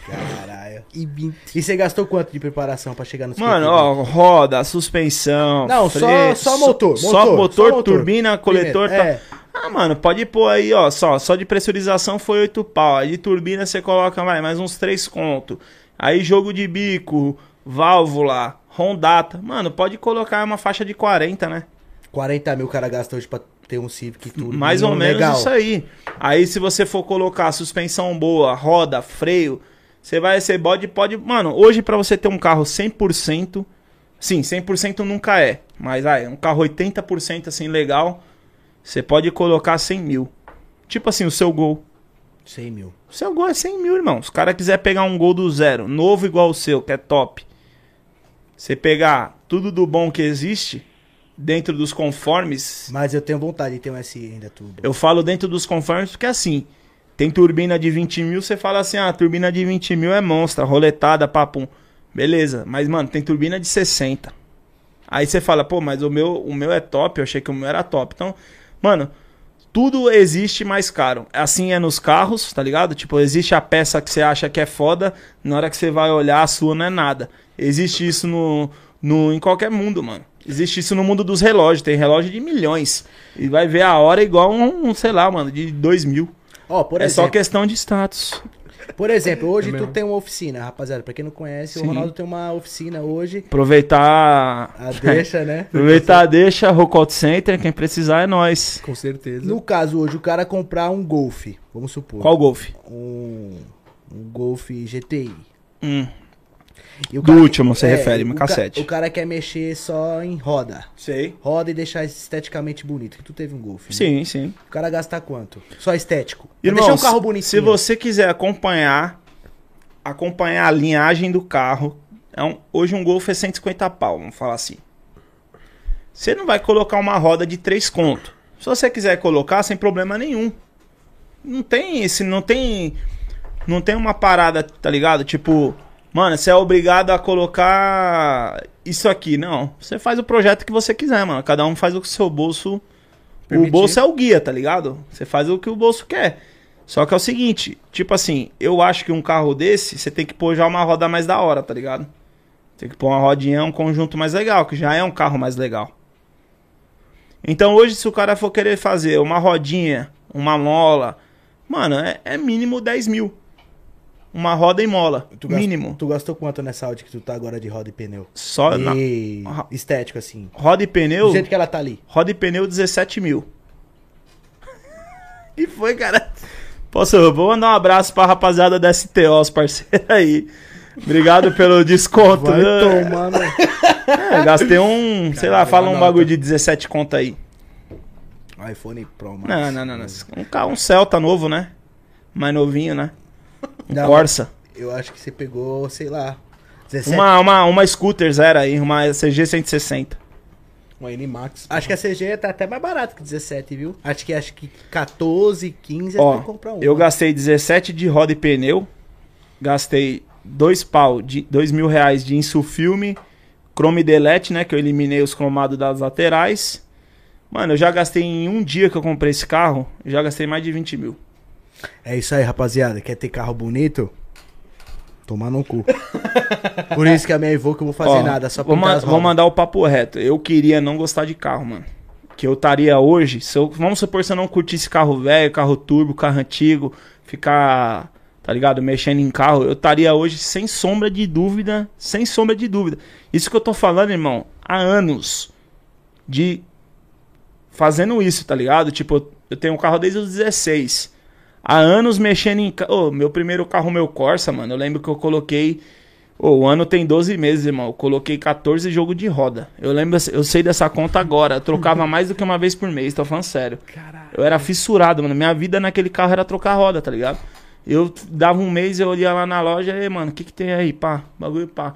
Caralho. E 20. E você gastou quanto de preparação pra chegar no Mano, ó, roda, suspensão. Não, só- freio, só motor, Só motor, motor, só motor. turbina, coletor. Primeiro, tá- é. Ah, mano, pode pôr aí, ó. Só, só de pressurização foi 8 pau. Aí de turbina você coloca vai, mais uns 3 conto. Aí jogo de bico, válvula, rondata. Mano, pode colocar uma faixa de 40, né? 40 mil o cara gasta hoje pra ter um Civic e tudo. Mais ou menos legal. isso aí. Aí se você for colocar suspensão boa, roda, freio, você vai ser bode, pode... Mano, hoje pra você ter um carro 100%, sim, 100% nunca é, mas aí, um carro 80% assim legal, você pode colocar 100 mil. Tipo assim, o seu Gol. 100 mil. O seu Gol é 100 mil, irmão. Se o cara quiser pegar um Gol do zero, novo igual o seu, que é top, você pegar tudo do bom que existe, dentro dos conformes, Mas eu tenho vontade de ter um SI ainda tudo. eu falo dentro dos conformes porque assim, tem turbina de 20 mil, você fala assim, ah, turbina de 20 mil é monstra, roletada, papum. Beleza, mas mano, tem turbina de 60. Aí você fala, pô, mas o meu, o meu é top, eu achei que o meu era top. Então, mano, tudo existe mais caro. Assim é nos carros, tá ligado? Tipo, existe a peça que você acha que é foda, na hora que você vai olhar, a sua não é nada. Existe isso no, no, em qualquer mundo, mano. Existe isso no mundo dos relógios. Tem relógio de milhões. E vai ver a hora igual um, um, sei lá, mano, de 2 mil. Ó, por é exemplo, só questão de status. Por exemplo, hoje É tu mesmo. tem uma oficina, rapaziada. Pra quem não conhece, Sim. o Ronaldo tem uma oficina hoje. Aproveitar. A deixa, né? Aproveitar, deixa, Rockout Center. Quem precisar é nós. Com certeza. No caso hoje, o cara comprar um Golf, vamos supor. Qual Golf? Um, um Golf GTI. Hum. E o Do último, você refere, o uma ca- cassete. O cara quer mexer só em roda. Sei. Roda e deixar esteticamente bonito. Que tu teve um Golf. né? Sim, sim. O cara gasta quanto? Só estético. Irmão, deixar um carro bonitinho. se você quiser acompanhar, acompanhar a linhagem do carro, é um- hoje um Golf é 150 pau, vamos falar assim. Você não vai colocar uma roda de 3 conto. Se você quiser colocar, sem problema nenhum. Não tem esse, não tem, não tem uma parada, tá ligado? Tipo, mano, você é obrigado a colocar isso aqui, não. Você faz o projeto que você quiser, mano. Cada um faz o que o seu bolso Permitir. o bolso é o guia, tá ligado? Você faz o que o bolso quer. Só que é o seguinte, tipo assim, eu acho que um carro desse, você tem que pôr já uma roda mais da hora, tá ligado? Tem que pôr uma rodinha, um conjunto mais legal, que já é um carro mais legal. Então hoje, se o cara for querer fazer uma rodinha, uma mola, mano, é, é mínimo 10 mil. Uma roda e mola. Tu gastou- mínimo. Tu gastou quanto nessa Audi que tu tá agora de roda e pneu? Só na, E Ah. estético, assim. roda e pneu. Do jeito que ela tá ali. Roda e pneu 17 mil. e foi, cara. Posso, vou mandar um abraço pra rapaziada da STO, os parceiros aí. Obrigado pelo desconto. Vai né? tomar, mano. É, gastei um, sei lá, fala um bagulho de 17 conto aí. iPhone Pro, mano. Não, não, não, não. Um um Celta novo, né? Mais novinho, né? Um Não, Corsa. Eu acho que você pegou, sei lá, 17. Uma, uma, uma scooter zero aí, uma CG 160. Um N-Max. Acho que a CG tá até mais barato que 17, viu? Acho que acho que 14, 15 Ó, é pra comprar um. eu gastei 17 de roda e pneu. Gastei dois pau, de, dois mil reais de insufilme. Chrome Delete, né? Que eu eliminei os cromados das laterais. Mano, eu já gastei em um dia que eu comprei esse carro. Eu já gastei mais de 20 mil. É isso aí, rapaziada. Quer ter carro bonito? Tomar no cu. Por isso que a minha Evoque eu vou fazer Ó, nada, só vou, ma- vou mandar o papo reto. Eu queria não gostar de carro, mano. Que eu estaria hoje, se eu, vamos supor se eu não curtisse carro velho, carro turbo, carro antigo, ficar, tá ligado, mexendo em carro, eu estaria hoje sem sombra de dúvida, sem sombra de dúvida. Isso que eu tô falando, irmão, há anos de fazendo isso, tá ligado? Tipo, eu tenho um carro desde os 16. Há anos mexendo em carro. meu primeiro carro, meu Corsa, mano, eu lembro que eu coloquei Ô, o ano tem 12 meses, irmão. Eu coloquei 14 jogos de roda. Eu lembro, eu sei dessa conta agora. Eu trocava mais do que uma vez por mês, tô falando sério. Eu era fissurado, mano. Minha vida naquele carro era trocar roda, tá ligado? Eu dava um mês, eu ia lá na loja, e mano, o que que tem aí, pá? Bagulho, pá.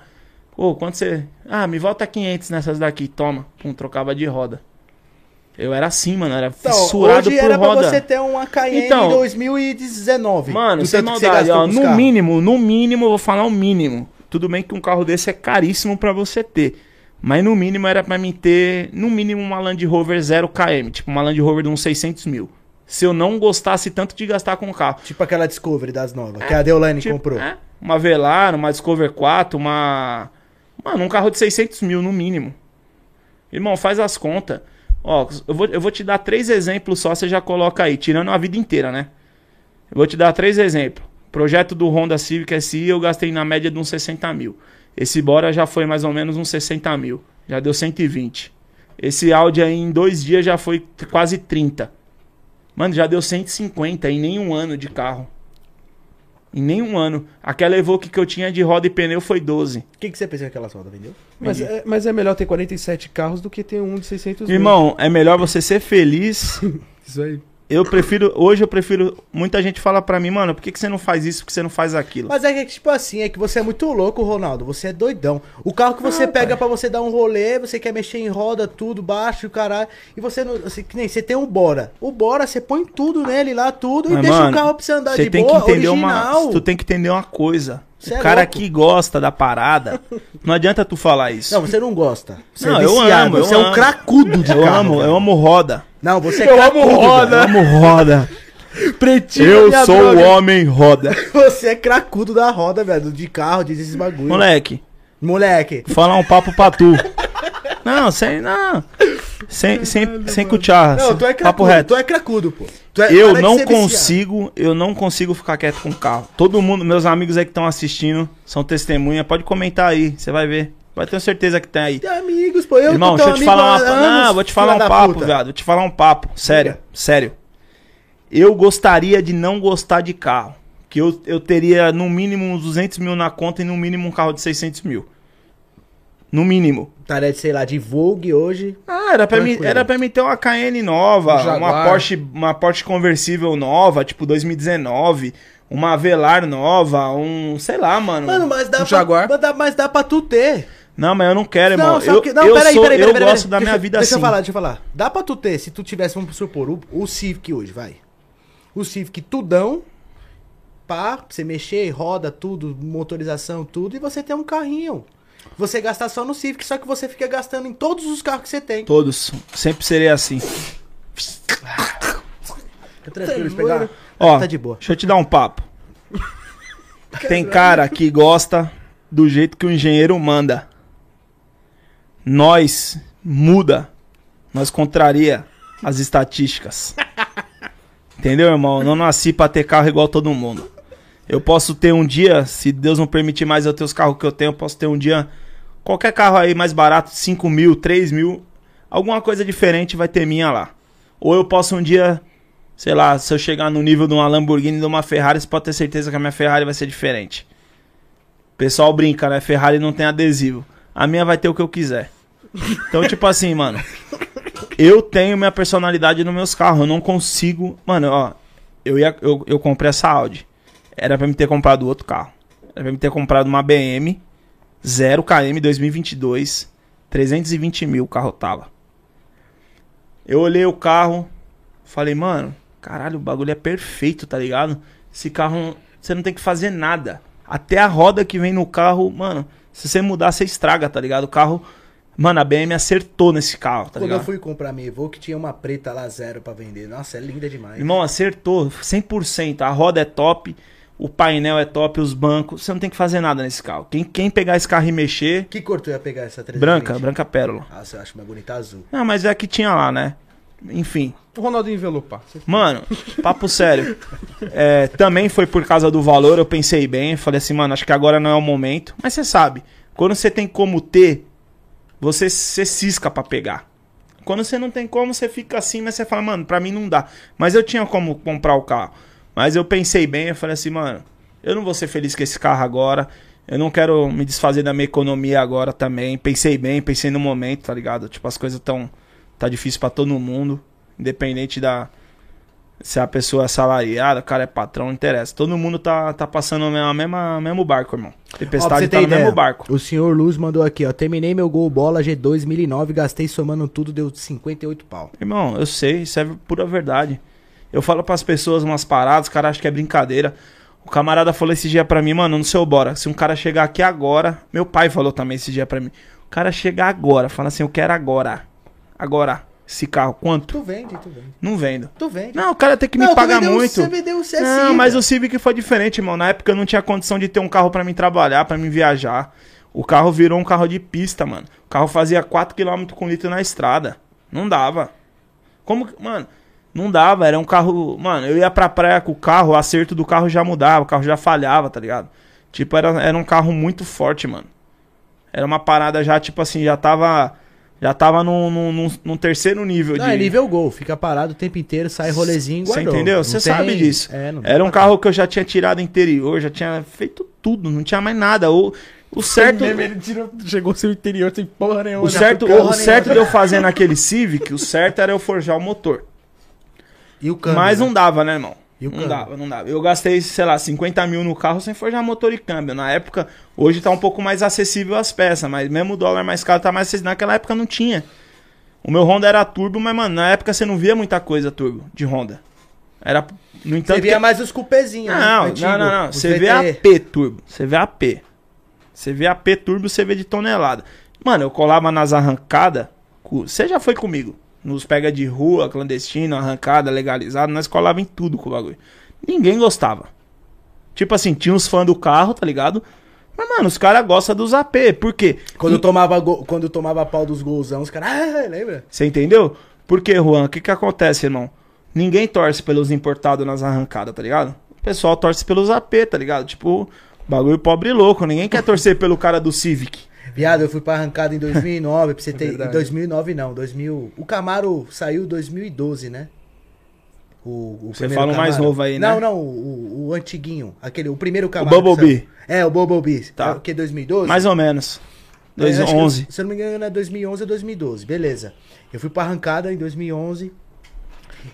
Ô, quanto você. Ah, me volta 500 nessas daqui, toma. Pum, trocava de roda. Eu era assim, mano. Era Então, fissurado hoje por era roda. pra você ter uma Cayenne Então, 2019. Mano, sem que você maldade, gastou ó, com os no mínimo, no mínimo, eu vou falar o mínimo. Tudo bem que um carro desse é caríssimo pra você ter. Mas no mínimo era pra mim ter, no mínimo, uma Land Rover 0 km. Tipo, uma Land Rover de uns 600 mil. Se eu não gostasse tanto de gastar com o carro. Tipo aquela Discovery das novas, que a Deolane Tipo, comprou. é, uma Velar, uma Discover 4, uma... Mano, um carro de 600 mil no mínimo. Irmão, faz as contas. Ó, eu vou, eu vou te dar três exemplos só, você já coloca aí, tirando a vida inteira, né? Eu vou te dar três exemplos. Projeto do Honda Civic SI eu gastei na média de uns 60 mil. Esse Bora já foi mais ou menos uns 60 mil. Já deu 120. Esse Audi aí em dois dias já foi quase 30. Mano, já deu 150 em nenhum ano de carro. Em nenhum ano. Aquela Evoque que eu tinha de roda e pneu foi 12. O que, que você pensa que aquela roda vendeu? Mas é, mas é melhor ter 47 carros do que ter um de 600 mil. Irmão, é melhor você ser feliz. Isso aí. Eu prefiro, hoje eu prefiro. Muita gente fala pra mim, mano, por que, que você não faz isso? Por que você não faz aquilo? Mas é que, tipo assim, é que você é muito louco, Ronaldo. Você é doidão. O carro que você pega pra você dar um rolê, você quer mexer em roda, tudo, baixo, caralho. E você não. Assim, que nem você tem um Bora. O Bora, você põe tudo nele lá, tudo, e Mas, deixa mano, o carro pra você andar Você de tem boa, que entender original. uma. Tu tem que entender uma coisa. Cê o é cara louco. que gosta da parada, não adianta tu falar isso. Não, você não gosta. Você Não, é eu amo, eu você é um amo. cracudo de eu carro. amo, velho. eu amo roda. Não, você é Eu cracudo, amo roda. Eu amo roda. Pretinho, eu sou droga. o homem roda. Você é cracudo da roda, velho. De carro, de esses bagulho. Moleque, Moleque. falar um papo pra tu. Não, sem. Não. Sem, sem, sem cuchara. Não, tu é Papo cracudo. reto. Tu é cracudo, pô. É- Eu não consigo, eu não consigo ficar quieto com o carro. Todo mundo, meus amigos aí que estão assistindo, são testemunha, pode comentar aí, você vai ver. Vai ter certeza que tem aí. Tem amigos, pô. Eu Irmão, deixa eu te falar uma, anos, não, vou te falar um papo, puta. viado. Vou te falar um papo, sério, sério. Eu gostaria de não gostar de carro, que eu, eu teria no mínimo uns 200 mil na conta e no mínimo um carro de 600 mil. No mínimo. Tarefa, sei lá, de Vogue hoje. Ah, era pra, mim, era pra mim ter uma Cayenne nova, Um uma. Porsche, uma Porsche conversível nova, tipo 2019, uma Velar nova, um, sei lá, mano. Mano, mas dá, Um pra, Jaguar. mas dá, mas dá pra tu ter. Não, mas eu não quero, irmão. só eu que- não, eu, peraí, sou, peraí, eu peraí, peraí, gosto da deixa- minha vida deixa assim. eu falar, deixa eu falar. Dá pra tu ter, se tu tivesse, vamos supor, o, o Civic hoje, vai. O Civic tudão, pá, pra você mexer, roda tudo, motorização, tudo, e você tem um carrinho. Você gastar só no Civic, só que você fica gastando em todos os carros que você tem. Todos. Sempre serei assim. Fica tranquilo de pegar. Ó, tá de boa. deixa eu te dar um papo. Tem cara que gosta do jeito que o engenheiro manda. Nós muda. Nós contraria as estatísticas. Entendeu, irmão? Eu não nasci pra ter carro igual todo mundo. Eu posso ter um dia, se Deus não permitir mais eu ter os carros que eu tenho, eu posso ter um dia. Qualquer carro aí mais barato, 5 mil, 3 mil. Alguma coisa diferente vai ter minha lá. Ou eu posso um dia, sei lá, se eu chegar no nível de uma Lamborghini de uma Ferrari, você pode ter certeza que a minha Ferrari vai ser diferente. O pessoal brinca, né? Ferrari não tem adesivo. A minha vai ter o que eu quiser. Então, tipo assim, mano. Eu tenho minha personalidade nos meus carros. Eu não consigo. Mano, ó. Eu, ia, eu, eu comprei essa Audi. Era pra me ter comprado outro carro. Era pra me ter comprado uma BM 0 km 2022. 320 mil o carro tava. Eu olhei o carro. Falei, mano, caralho, o bagulho é perfeito, tá ligado? Esse carro, você não tem que fazer nada. Até a roda que vem no carro, mano, se você mudar, você estraga, tá ligado? O carro. Mano, a BM acertou nesse carro, tá Quando ligado? eu fui comprar minha Evoque, tinha uma preta lá zero pra vender. Nossa, é linda demais. Irmão, acertou 100%. A roda é top. O painel é top, os bancos. Você não tem que fazer nada nesse carro. Quem, quem pegar esse carro e mexer. Que cor tu ia pegar essa 320? Branca, branca pérola. Nossa, eu acho mais bonita azul. Não, mas é a que tinha lá, né? Enfim. O Ronaldinho Velupa. Mano, papo sério. É, também foi por causa do valor, eu pensei bem. Falei assim, mano, acho que agora não é o momento. Mas você sabe, quando você tem como ter, você, você cisca pra pegar. Quando você não tem como, você fica assim, mas você fala, mano, pra mim não dá. Mas eu tinha como comprar o carro. Mas eu pensei bem, eu falei assim, mano, eu não vou ser feliz com esse carro agora. Eu não quero me desfazer da minha economia agora também. Pensei bem, pensei no momento, tá ligado? Tipo, as coisas tão. Tá difícil pra todo mundo. Independente da. Se a pessoa é assalariada, o cara é patrão, não interessa. Todo mundo tá, tá passando o mesmo, mesmo, mesmo barco, irmão. Ó, Tempestade você tá no mesmo ideia, barco. O senhor Luz mandou aqui, ó. Terminei meu gol bola G2 2009, gastei somando tudo, deu 58 pau. Irmão, eu sei, isso é pura verdade. Eu falo pras pessoas umas paradas, os caras acham que é brincadeira. O camarada falou esse dia pra mim, mano, no seu bora. Se um cara chegar aqui agora. Meu pai falou também esse dia pra mim. O cara chegar agora, fala assim, eu quero agora. Agora. Esse carro, quanto? Tu vende, tu vende. Não vendo. Tu vende. Não, o cara tem que me Não, tu pagar o- muito. Você vendeu o C5. Não, mas o Civic foi diferente, irmão. Na época eu não tinha condição de ter um carro pra mim trabalhar, pra mim viajar. O carro virou um carro de pista, mano. O carro fazia 4 km com litro na estrada. Não dava. Como que, mano, não dava, era um carro, mano, eu ia pra praia com o carro, o acerto do carro já mudava, o carro já falhava, tá ligado? Tipo, era, era um carro muito forte, mano. Era uma parada já, tipo assim, já tava já tava num, num, num- terceiro nível Não, de é nível gol. Fica parado o tempo inteiro, sai rolezinho você entendeu? Você tem- sabe disso. É, Era um carro que eu já tinha tirado interior, já tinha feito tudo, não tinha mais nada. O, o certo, Ele tirou, chegou seu interior sem porra nenhuma. o certo, o certo de eu fazer naquele Civic, o certo era eu forjar o motor. E o câmbio, Mas né? não dava, né, irmão? Não câmbio? dava, não dava. Eu gastei, sei lá, 50 mil no carro sem forjar motor e câmbio. Na época, hoje tá um pouco mais acessível as peças, mas mesmo o dólar mais caro tá mais acessível. Naquela época não tinha. O meu Honda era turbo, mas, mano, na época você não via muita coisa turbo de Honda. Era, no entanto, Você que- via mais os cupezinhos, não, né? Não, não, não. Você vê. AP turbo. Você vê AP. Você vê AP turbo, você vê de tonelada. Mano, eu colava nas arrancadas. Você já foi comigo. Nos pega de rua, clandestino, arrancada, legalizado. Nós colava em tudo com o bagulho. Ninguém gostava. Tipo assim, tinha uns fãs do carro, tá ligado? Mas, mano, os caras gostam dos AP. Por quê? Quando eu tomava, go- quando eu tomava pau dos golzão, os caras. Ah, lembra? Você entendeu? Por quê, Juan? O que que acontece, irmão? Ninguém torce pelos importados nas arrancadas, tá ligado? O pessoal torce pelos AP, tá ligado? Tipo, bagulho pobre e louco. Ninguém quer torcer pelo cara do Civic. Viado, eu fui pra arrancada em 2009, pra você ter. Em verdade. 2009 não, 2000. O Camaro saiu em 2012, né? O, o Você fala o mais novo aí, né? Não, não, o, o, o antiguinho. Aquele, o primeiro O Camaro. que Bumblebee. É, o Bumblebee. Tá. É o que, 2012? Mais ou menos. É, acho que, 2011. se eu não me engano, é 2011 ou 2012. Beleza. Eu fui pra arrancada em 2011.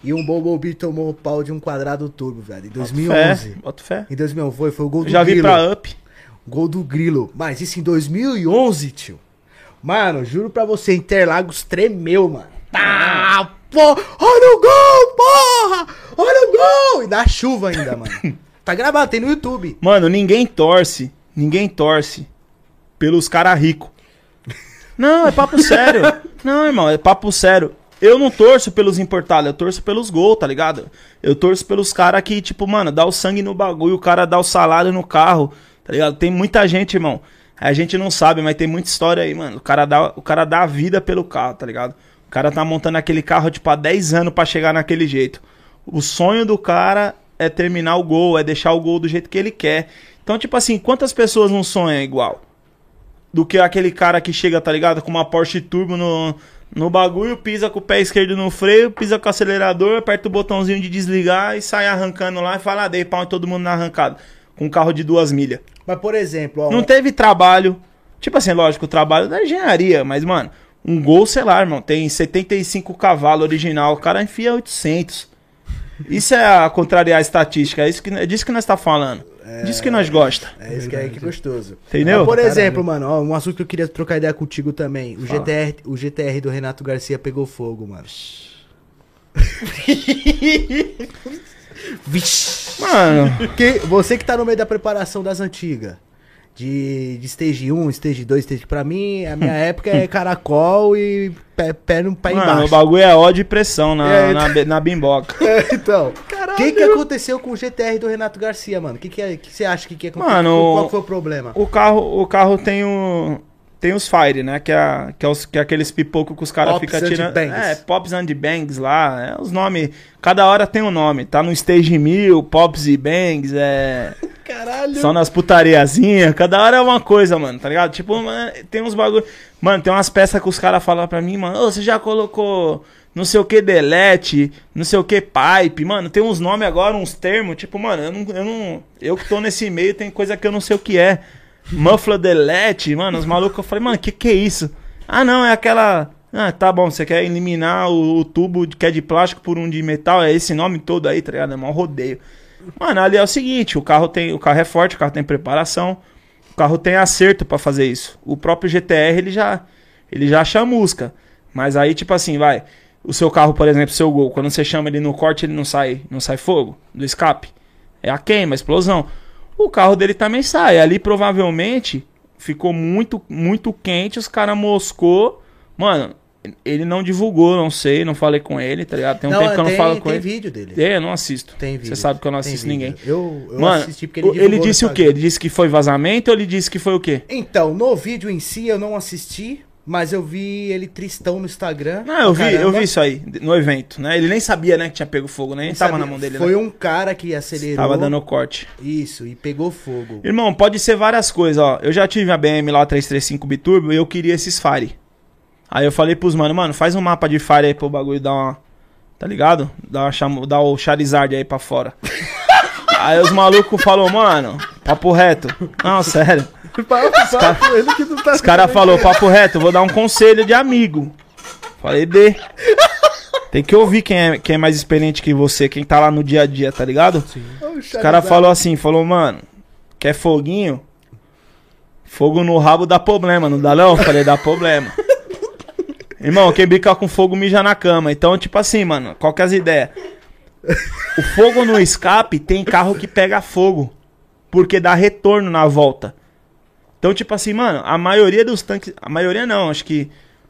E um Bumblebee tomou pau de um quadrado turbo, velho. Em 2011. Fé, boto fé. Em 2011 foi, foi o gol do Já vi Grilo. pra Up. Gol do Grilo. Mas isso em 2011, tio. Mano, juro pra você, Interlagos tremeu, mano. Tá, pô. Olha o gol, porra! Olha o gol! E dá chuva ainda, mano. Tá gravado, tem no YouTube. Mano, ninguém torce. Ninguém torce pelos cara rico. Não, é papo sério. Não, irmão, é papo sério. Eu não torço pelos importados, eu torço pelos gols, tá ligado? Eu torço pelos caras que, tipo, mano, dá o sangue no bagulho, o cara dá o salário no carro, tá ligado? Tem muita gente, irmão. A gente não sabe, mas tem muita história aí, mano. O cara dá, o cara dá a vida pelo carro, tá ligado? O cara tá montando aquele carro, tipo, há 10 anos pra chegar naquele jeito. O sonho do cara é terminar o gol, é deixar o gol do jeito que ele quer. Então, tipo assim, quantas pessoas não sonham igual? Do que aquele cara que chega, tá ligado? Com uma Porsche Turbo no, no bagulho, pisa com o pé esquerdo no freio, pisa com o acelerador, aperta o botãozinho de desligar e sai arrancando lá e fala, ah, dei pau em todo mundo na arrancada. Com um carro de duas milhas. Mas, por exemplo, ó. Não teve trabalho. Tipo assim, lógico, o trabalho da engenharia, mas, mano, um gol, sei lá, irmão, tem 75 cavalos original, o cara enfia 800. Isso é a contrariar a estatística, é, isso que, é disso que nós tá falando. Disso que nós gosta. É isso que é que gostoso. Entendeu? Mas, por Caralho. exemplo, mano, ó, um assunto que eu queria trocar ideia contigo também. O Fala. GTR, o GTR do Renato Garcia pegou fogo, mano. Vixe. Mano, Que, você que tá no meio da preparação das antigas. de, de stage 1, stage 2, stage... Pra mim, a minha época é caracol e pé, pé no pé Mano, o embaixo. bagulho é ódio e pressão na, É, na, be- na bimboca. É, então, o que que aconteceu com o GTR do Renato Garcia, mano? O que que, é, que você acha que, que aconteceu? Mano, Qual foi o problema? O carro, o carro tem o. Tem os Fire, né? Que é, que é, os, que é aqueles pipocos que os caras ficam and tirando. Bangs. É, Pops and Bangs lá. É, os nomes. Cada hora tem um nome. Tá no Stage 1000, Pops e Bangs, é. Caralho. Só nas putariazinhas. Cada hora é uma coisa, mano, tá ligado? Tipo, mano, tem uns bagulho. Mano, tem umas peças que os caras falam pra mim, mano. Ô, você já colocou não sei o que delete, não sei o que pipe. Mano, tem uns nomes agora, uns termos. Tipo, mano, eu não, eu não. Eu que tô nesse meio, tem coisa que eu não sei o que é. Muffler delete, mano, os malucos. Eu falei, mano, que que é isso? Ah, não, é aquela. Ah, tá bom, você quer eliminar o, o tubo que é de plástico por um de metal, é esse nome todo aí, tá ligado? É mó rodeio. Mano, ali é o seguinte, o carro tem, o carro é forte, o carro tem preparação, o carro tem acerto pra fazer isso. O próprio GTR ele já ele já chamusca. Mas aí tipo assim, vai, o seu carro, por exemplo, seu Gol, quando você chama ele no corte, ele não sai, não sai fogo do escape. É a queima, a explosão. O carro dele também sai. Ali provavelmente ficou muito muito quente, os caras moscou. Mano, ele não divulgou, não sei, não falei com ele, tá ligado? Tem um tempo que eu não tem, falo com tem ele. vídeo dele. É, eu não assisto. Tem Você vídeo. sabe que eu não Tem assisto ninguém. Eu, eu Mano, assisti porque ele, ele divulgou no disse o quê? Ele disse que foi vazamento ou ele disse que foi o quê? Então, no vídeo em si eu não assisti, mas eu vi ele tristão no Instagram. Não, eu vi, eu vi isso aí no evento, né? Ele nem sabia, né, que tinha pego fogo, né? Nem tava Sabia- na mão dele, Foi né? um cara que acelerou. Tava dando corte. Isso, e pegou fogo. Irmão, pode ser várias coisas, ó. Eu já tive a BM lá 335 Biturbo e eu queria esses Fire. Aí eu falei pros mano, mano, faz um mapa de Fire aí pro bagulho dar uma. Tá ligado? Dar, uma dar o Charizard aí pra fora. aí os malucos falou, mano, papo reto. Não, sério. Ele que não tá Os caras falaram, papo reto, vou dar um conselho de amigo. Falei, dê. Tem que ouvir quem é, quem é mais experiente que você, quem tá lá no dia a dia, tá ligado? Os caras falou assim, falou, mano, quer foguinho? Fogo no rabo dá problema, não dá não? Falei, dá problema. Irmão, quem brinca com fogo mija na cama. Então, tipo assim, mano, qual que é as ideias? O fogo no escape tem carro que pega fogo. Porque dá retorno na volta. Então, tipo assim, mano, a maioria dos tanques. A maioria não, acho que.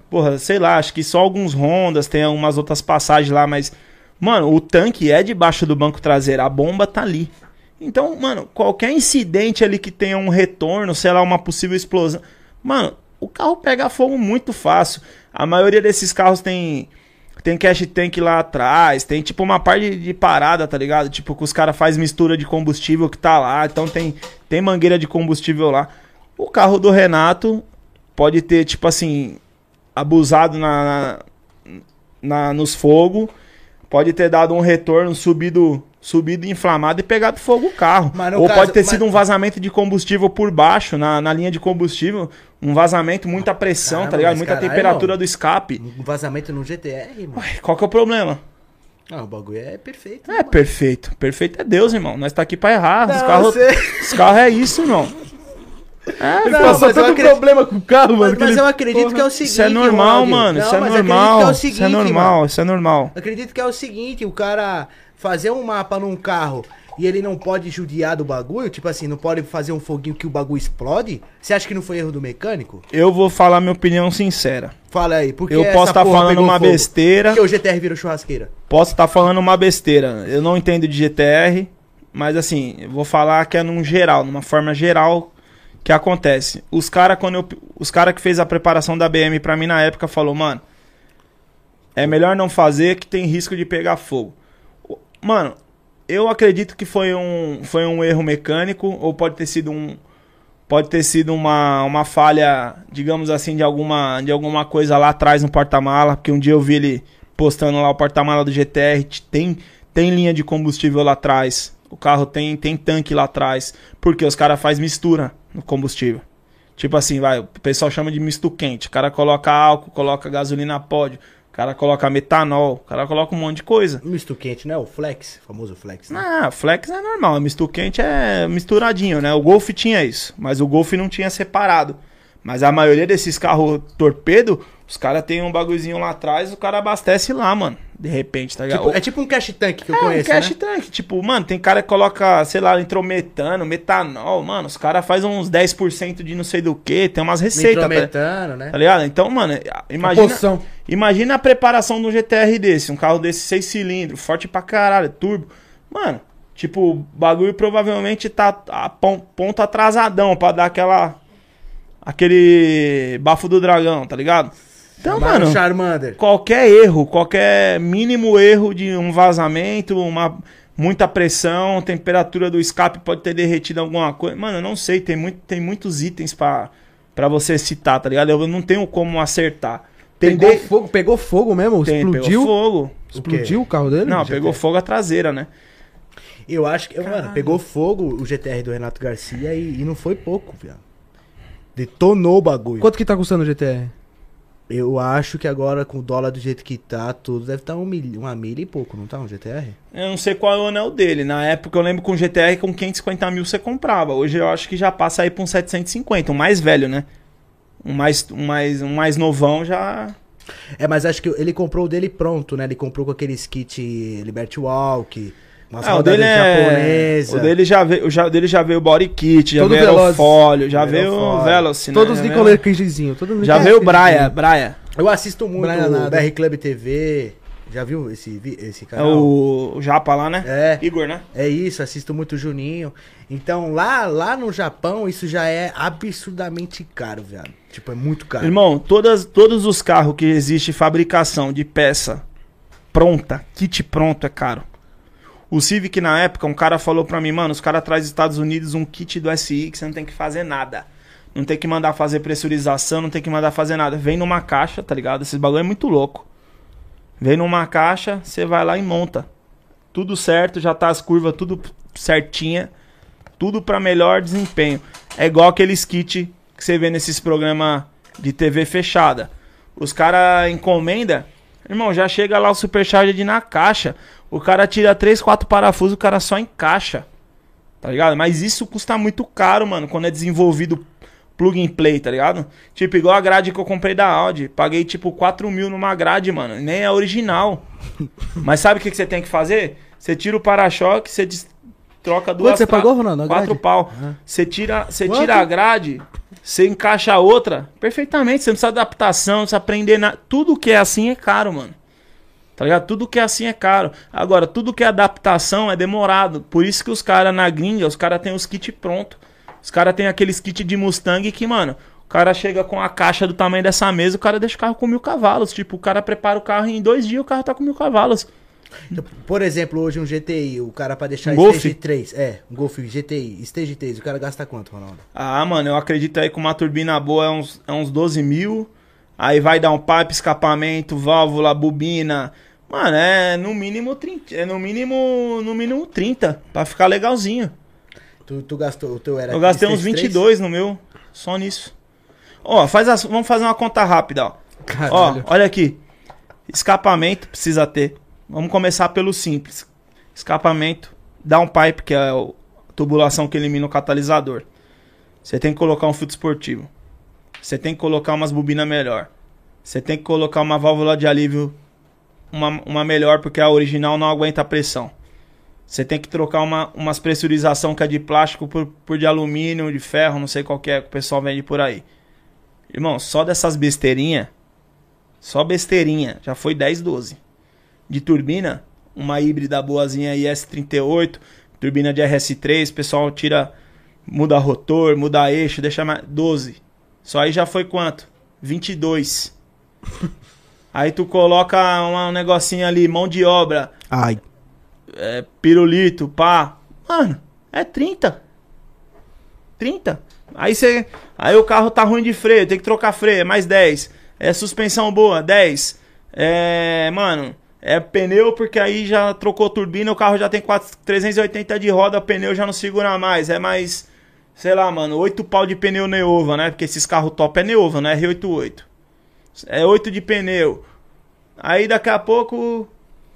Porra, sei lá, acho que só alguns Hondas, tem algumas outras passagens lá, mas. Mano, o tanque é debaixo do banco traseiro, a bomba tá ali. Então, mano, qualquer incidente ali que tenha um retorno, sei lá, uma possível explosão. Mano, o carro pega fogo muito fácil. A maioria desses carros tem. Tem cash tank lá atrás, tem tipo uma parte de, parada, tá ligado? Tipo, que os caras fazem mistura de combustível que tá lá, então tem, tem mangueira de combustível lá. O carro do Renato pode ter, tipo assim, abusado na, na, nos fogos, pode ter dado um retorno, subido, subido inflamado e pegado fogo o carro. Ou caso- pode ter mas- sido um vazamento de combustível por baixo, na, na linha de combustível, um vazamento, muita pressão, Caramba, tá ligado? Muita caralho, temperatura irmão. do escape. Um vazamento no GTR, mano. Ué, qual que é o problema? Ah, o bagulho é perfeito. É perfeito. Perfeito é Deus, irmão. Nós tá aqui pra errar. os Não, carros você- os carros é isso, irmão. É, Ele Não, passou mas eu tanto acredito- problema com o carro, mano. Mas, que mas ele- eu acredito Porra. que é o seguinte. Isso é normal, mano. Isso Não, é mas acredito normal. é o Isso é seguinte, normal. mano. Isso é normal. Acredito que é o seguinte, o cara fazer um mapa num carro e ele não pode judiar do bagulho, tipo assim, não pode fazer um foguinho que o bagulho explode. Você acha que não foi erro do mecânico? Eu vou falar minha opinião sincera. Fala aí, porque Eu posso estar falando uma besteira. Porque o GTR virou churrasqueira. Posso estar falando uma besteira. Eu não entendo de GTR, mas assim, eu vou falar que é num geral, numa forma geral que acontece. Os cara quando eu, os cara que fez a preparação da BM pra mim na época falou, mano, é melhor não fazer que tem risco de pegar fogo. Mano, eu acredito que foi um foi um erro mecânico ou pode ter sido um pode ter sido uma, uma falha, digamos assim, de alguma, de alguma coisa lá atrás no porta-mala, porque um dia eu vi ele postando lá o porta-mala do GTR, tem, tem linha de combustível lá atrás, o carro tem, tem tanque lá atrás, porque os caras fazem mistura no combustível. Tipo assim, vai, o pessoal chama de misto quente, o cara coloca álcool, coloca gasolina pódio, o cara coloca metanol, o cara coloca um monte de coisa. Misto quente, né? O flex, o famoso flex. Né? Ah, flex é normal, misto quente é misturadinho, né? O Golf tinha isso, mas o Golf não tinha separado. Mas a maioria desses carros torpedo, os caras tem um bagulhozinho lá atrás, o cara abastece lá, mano. De repente, tá ligado? Tipo, é tipo um cash tank que eu É, conheço, um cash né? tank. Tipo, mano, tem cara que coloca, sei lá, intrometano, metanol, mano. Os caras fazem uns 10% de não sei do que, tem umas receitas, tá, Nitrometano, né? tá ligado? Então, mano, imagina, Poção. imagina a preparação de um GTR desse, um carro desse 6 cilindros, forte pra caralho, turbo. Mano, tipo, o bagulho provavelmente tá a pon- ponto atrasadão pra dar aquela. Aquele bafo do dragão, tá ligado? Então, Chamaram mano Charmander. qualquer erro, qualquer mínimo erro de um vazamento, uma muita pressão, temperatura do escape pode ter derretido alguma coisa. Mano, eu não sei, tem, muito, tem muitos itens pra pra você citar, tá ligado? Eu não tenho como acertar. Tem Pegou de- fogo, pegou fogo mesmo? tem, explodiu? pegou fogo. Explodiu o carro dele? Não, pegou fogo a traseira, né? Eu acho que, mano, pegou fogo o GTR do Renato Garcia e, e não foi pouco, viado. Detonou o bagulho. Quanto que tá custando o GTR? Eu acho que agora, com o dólar do jeito que tá, tudo deve estar um mil, uma milha e pouco, não tá? Um GTR? Eu não sei qual é o anel dele. Na época eu lembro que um GTR com 550 mil você comprava. Hoje eu acho que já passa aí pra uns 750. Um mais velho, né? Um mais, um mais, um mais novão já. É, mas acho que ele comprou o dele pronto, né? Ele comprou com aqueles kit Liberty Walk, umas Ah, o dele é. O dele já veio, o já, o dele já veio body kit, já Todo veio veloz. aerofólio, já veio Aerofólio. Veloci, né? Todos já de veio- colher quingezinho. Todo Já veio Braia, Braia. Eu assisto muito Brian o nada. BR Club TV. Já viu esse, esse É canal? o, o Japa lá, né? É. Igor, né? É isso, assisto muito o Juninho. Então, lá, lá no Japão, isso já é absurdamente caro, viado. Tipo, é muito caro. Irmão, todas, todos os carros que existe fabricação de peça pronta, kit pronto é caro. O Civic na época, um cara falou pra mim, mano, os caras trazem dos Estados Unidos um kit do SI que você não tem que fazer nada. Não tem que mandar fazer pressurização, não tem que mandar fazer nada. Vem numa caixa, tá ligado? Esse bagulho é muito louco. Vem numa caixa, você vai lá e monta. Tudo certo, já tá as curvas tudo certinha. Tudo pra melhor desempenho. É igual aqueles kit que você vê nesses programas de TV fechada. Os caras encomenda, irmão, já chega lá o supercharger na caixa. O cara tira 3, 4 parafusos, o cara só encaixa. Tá ligado? Mas isso custa muito caro, mano, quando é desenvolvido plug and play, tá ligado? Tipo, igual a grade que eu comprei da Audi. Paguei tipo 4 mil numa grade, mano. Nem é original. Mas sabe o que, que você tem que fazer? Você tira o para-choque, você troca duas. Quanto você pagou, Ronaldo, Quatro pau. Ah. Você tira, você Quanto? tira a grade, você encaixa a outra perfeitamente. Você não precisa de adaptação, não precisa aprender nada. Tudo que é assim é caro, mano. Tá ligado? Tudo que é assim é caro. Agora, tudo que é adaptação é demorado. Por isso que os caras na gringa, os caras têm os kits prontos. Os caras têm aqueles kits de Mustang que, mano, o cara chega com a caixa do tamanho dessa mesa, o cara deixa o carro com mil cavalos. Tipo, o cara prepara o carro e em dois dias o carro tá com mil cavalos. Então, Por exemplo, hoje um GTI, o cara pra deixar Um Golf? Stage 3. É, um Golf GTI, Stage 3, o cara gasta quanto, Ronaldo? Ah, mano, eu acredito aí que uma turbina boa é uns, é uns 12 mil. Aí vai dar um pipe, escapamento, válvula, bobina. Mano, é no mínimo 30. É no mínimo. No mínimo 30. Pra ficar legalzinho. Tu, tu gastou, o teu era Eu gastei uns Stage 3? 22 no meu. Só nisso. Ó, faz as, vamos fazer uma conta rápida, ó. Ó, Caralho. olha aqui. Escapamento precisa ter. Vamos começar pelo simples. Escapamento, downpipe, que é a tubulação que elimina o catalisador. Você tem que colocar um filtro esportivo. Você tem que colocar umas bobinas melhor. Você tem que colocar uma válvula de alívio uma, uma melhor, porque a original não aguenta a pressão. Você tem que trocar uma, umas pressurização que é de plástico por, por de alumínio, de ferro, não sei qual que é que o pessoal vende por aí. Irmão, só dessas besteirinhas, só besteirinha, já foi 10, 12. De turbina, uma híbrida boazinha IS38, turbina de RS3, o pessoal tira, muda rotor, muda eixo, deixa mais 12. Só aí já foi quanto? 22. aí tu coloca uma- um negocinho ali, mão de obra, Ai. é, pirulito, pá. Mano, é 30. 30. Aí você. Aí o carro tá ruim de freio, tem que trocar freio, é mais 10. É suspensão boa, 10. É. Mano, é pneu, porque aí já trocou turbina, o carro já tem 4, 380 de roda, pneu já não segura mais. É mais. Sei lá, mano, 8 pau de pneu Neova, né? Porque esses carros top é Neova, não é R88. É 8 de pneu. Aí daqui a pouco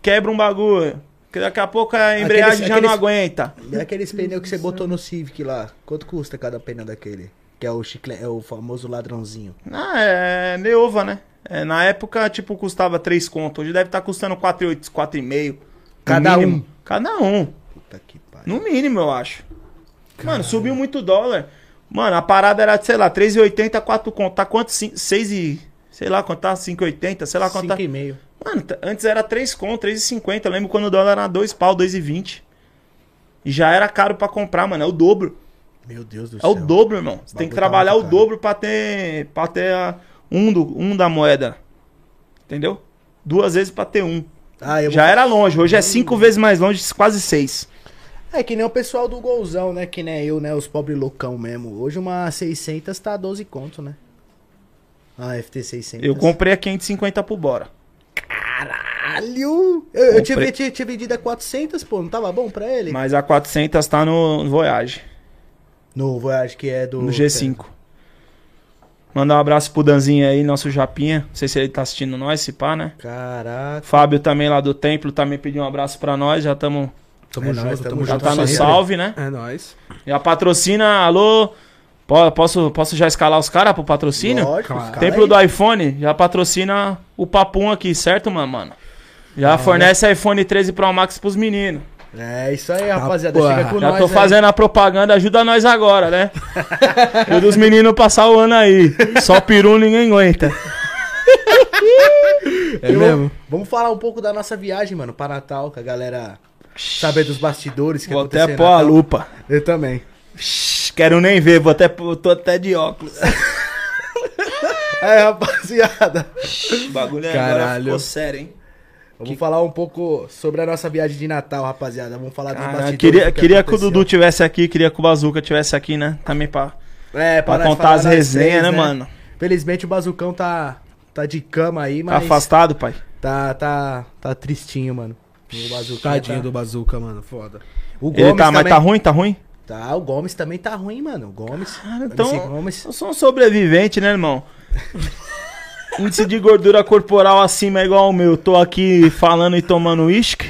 quebra um bagulho. Porque daqui a pouco a embreagem Aqueles- já não aqueles- aguenta. E aqueles pneus que você botou no Civic lá, quanto custa cada pneu daquele? Que é o chiclete, é o famoso ladrãozinho. Ah, é Neova, né? É, na época, tipo, custava 3 conto. Hoje deve estar custando 4,8, 4,5. no Cada mínimo. um. Cada um. Puta que pariu. No mínimo, eu acho. Mano, subiu muito dólar. Mano, a parada era, sei lá, 3,80, 4 conto. Tá quanto? 6 e... Sei lá quanto tá, 5,80, sei lá quanto tá. Cinco e meio. Mano, t- antes era 3 conto, 3,50. Eu lembro quando o dólar era 2 pau, 2,20. E já era caro pra comprar, mano. É o dobro. Meu Deus do É céu. o dobro, irmão. Você tem que tá trabalhar o muito caro. dobro pra ter, pra ter a- um, do, um da moeda. Entendeu? Duas vezes pra ter um. Ah, Já era longe. Hoje é cinco vezes mais longe, quase seis. É que nem o pessoal do Golzão, né? Que nem eu, né? Os pobres loucão mesmo. Hoje uma 600 tá 12 conto, né? Ah, FT 600. Eu comprei a 550 por bora. Caralho! Eu, eu tinha, tinha, tinha vendido a 400, pô. Não tava bom pra ele? Mas a 400 tá no Voyage, No Voyage, que é do... no G5. Mandar um abraço pro Danzinho aí, nosso Japinha. Não sei se ele tá assistindo nós, se pá, né? Caraca. Fábio também lá do Templo também pediu um abraço pra nós. Já estamos. Tamo É junto, nóis, tamo tamo Já junto. tá no salve, né? É nóis. E a patrocina, alô? Po- Posso, posso já escalar os caras pro patrocínio? Lógico, Claro. Templo do iPhone já patrocina o Papum aqui, certo, mano? mano? Já fornece iPhone 13 Pro Max pros meninos. É isso aí, rapaziada. porra. Chega com Já nós tô aí. fazendo a propaganda, ajuda nós agora, né? e dos meninos passar o ano aí. Só peru ninguém aguenta. É Eu- mesmo? Vamos falar um pouco da nossa viagem, mano, pra Natal, que a galera saber dos bastidores que Vou aconteceu até pôr a lupa. Eu também. Quero nem ver, vou até, tô até de óculos. É, rapaziada. O bagulho é agora Caralho. ficou sério, hein? Vamos falar um pouco sobre a nossa viagem de Natal, rapaziada. Vamos falar dos bastidores. queria, do queria que o. Dudu tivesse aqui, queria que o Bazuca tivesse aqui, né? Também pra, É, pra nós contar as resenhas, três, né, mano? Felizmente o Bazucão tá, tá de cama aí, Tá mas afastado, pai. tá, tá, tá tristinho, mano. O Bazucão Tadinho tá... do Bazuca, mano. Foda. O Ele tá, mas também- tá ruim, tá ruim? Tá, o Gomes também tá ruim, mano. O Gomes. então- MC Gomes. Eu sou um sobrevivente, né, irmão? Índice de gordura corporal acima é igual ao meu. Tô aqui falando e tomando uísque.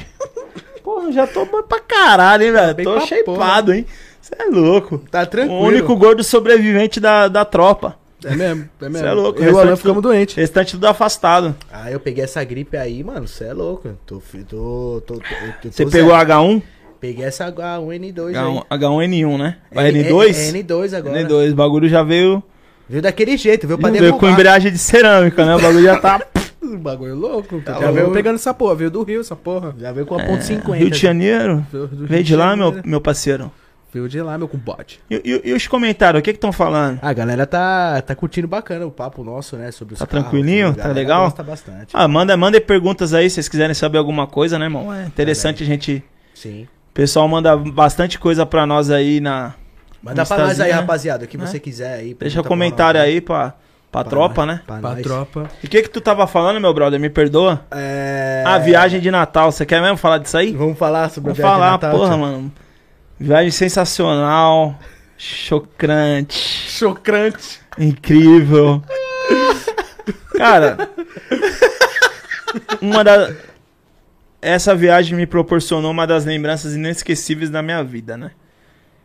Porra, já tô bom pra caralho, hein, velho? Bem Tô shapeado, hein? Você é louco. Tá tranquilo. O único gordo sobrevivente da, da tropa. É mesmo, é mesmo. Cê é louco, Eu e o Alan ficamos do- doentes. Restante tudo afastado. Ah, eu peguei essa gripe aí, mano. Você é louco. Você pegou H1? Peguei essa H1N2 H1, aí. H1N1, né? É, N2? É, N2 agora. N2. O bagulho já veio, Veio daquele jeito, veio pra já veio com derrubar. embreagem de cerâmica, né? O bagulho já tá. Um bagulho louco. Tá já louco. veio pegando essa porra, veio do Rio essa porra. Já veio com a ponto 50. Rio de Janeiro. Veio, Rio Veio de lá, meu, meu parceiro. Veio de lá, meu compadre. E, e- e os comentários, o que que estão falando? A galera tá, tá curtindo bacana o papo nosso, né? Sobre os Tá carros, tranquilinho? A Tá legal? gosta bastante. Ah, manda, manda aí perguntas aí, se vocês quiserem saber alguma coisa, né, irmão? É interessante a gente. Sim. O pessoal manda bastante coisa pra nós aí na. Manda pra nós aí, né? rapaziada, o que É. você quiser aí. Deixa pra comentário nós aí pra, pra tropa, nós, né? Pra, Pra nós. tropa. E o que que tu tava falando, meu brother? Me perdoa? É... Ah, viagem de Natal. Você quer mesmo falar disso aí? Vamos falar sobre Vou a viagem falar, de Natal, porra, tio? mano. Viagem sensacional, chocante, Chocrante. incrível. Cara, uma da essa viagem me proporcionou uma das lembranças inesquecíveis da minha vida, né?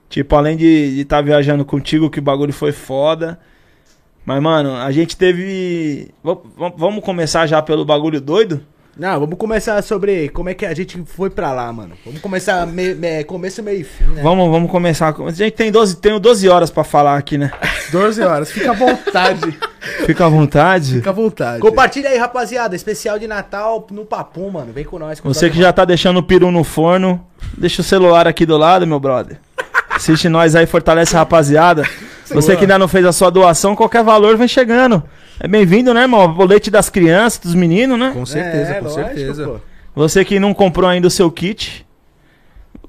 Tipo, além de estar viajando contigo, que o bagulho foi foda. Mas, mano, a gente teve. Va- Vamos começar já pelo bagulho doido? Não, vamos começar sobre como é que a gente foi pra lá, mano. Vamos começar me, me- começo, meio e fim, né? Vamos, vamos começar. com- A gente tem 12, tenho 12 horas pra falar aqui, né? 12 horas. Fica à vontade. Fica à vontade. Fica à vontade. Compartilha aí, rapaziada. Especial de Natal no Papum, mano. Vem com nós. com Você que já tá deixando o peru no forno, deixa o celular aqui do lado, meu brother. Assiste nós aí, fortalece a rapaziada. Você que ainda não fez a sua doação, qualquer valor vem chegando. É bem-vindo, né, irmão? Bolete das crianças, dos meninos, né? Com certeza, É, com lógico, certeza. pô. Você que não comprou ainda o seu kit,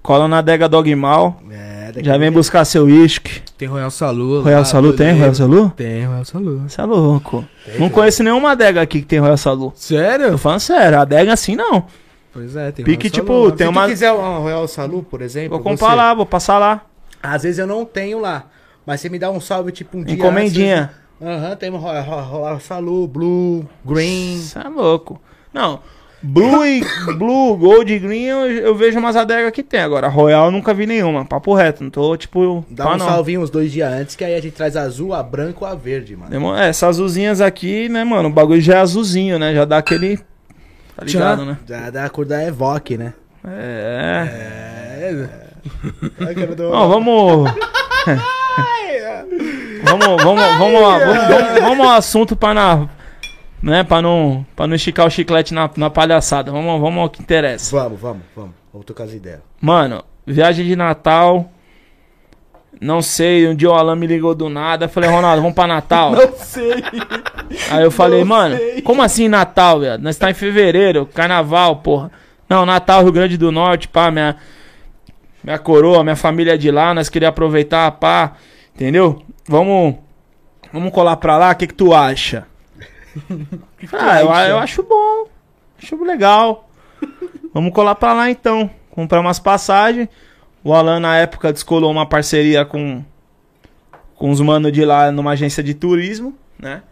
cola na adega Dogmal. É, daqui Já vem buscar seu uísque. Tem Royal Salu. Royal lá, Salu tem? Royal Salu? Tem Royal Salu. Você é louco. Não conheço nenhuma adega aqui que tem Royal Salu. Tô Sério? falando sério, adega assim não. Pois é, tem Pique, Royal tipo, Salu lá. tem Se uma- quiser um Royal Salu, por exemplo. Vou comprar você- lá, vou passar lá. Às vezes eu não tenho lá. Mas você me dá um salve, tipo, um dia. Encomendinha. antes. Aham, tem Royal, Royal Salu, Blue, Green. Você é louco. Não, Blue, e, Blue, Gold e Green eu, eu vejo umas adegas que tem. Agora, Royal eu nunca vi nenhuma. Papo reto, não tô tipo. Dá pá, um não. salvinho uns dois dias antes, que aí a gente traz azul, a branca ou a verde, mano. Demo- É, essas azulzinhas aqui, né, mano? O bagulho já é azulzinho, né? Já dá aquele. Tá ligado, né? Já dá a cor da Evoque, né? É. É. Do- Ó, vamos. vamos, vamos, vamos, lá, vamos, vamos, vamos ao assunto pra na. Né, pra não, pra não esticar o chiclete na, na palhaçada. Vamos, vamos ao que interessa. Vamos, vamos, vamos. Vamos tocar as ideias. Mano, viagem de Natal. Não sei, um dia o Alan me ligou do nada. Eu falei, Ronaldo, vamos pra Natal. Não sei. Aí eu falei, Não mano, sei. como assim Natal, velho? Nós tá em fevereiro, carnaval, porra. Não, Natal, Rio Grande do Norte, pá, minha, minha coroa, minha família é de lá, nós queríamos aproveitar, pá, entendeu? Vamos, vamos colar pra lá, o que que tu acha? ah, eu, eu acho bom, acho legal. Vamos colar pra lá então, comprar umas passagens. O Alan na época descolou uma parceria com, com os manos de lá numa agência de turismo, né?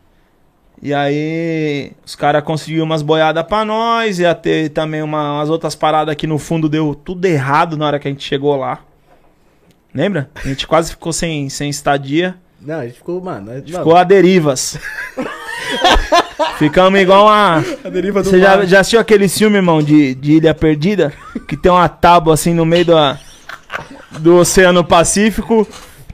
E aí os caras conseguiram umas boiadas pra nós, ia ter também uma- umas outras paradas que no fundo deu tudo errado na hora que a gente chegou lá. Lembra? A gente quase ficou sem, sem estadia. Não, a gente ficou, mano. A gente Ficou a derivas. Ficamos igual uma. A deriva do Você já, já assistiu aquele filme, irmão, de, de Ilha Perdida? Que tem uma tábua assim no meio do, do Oceano Pacífico.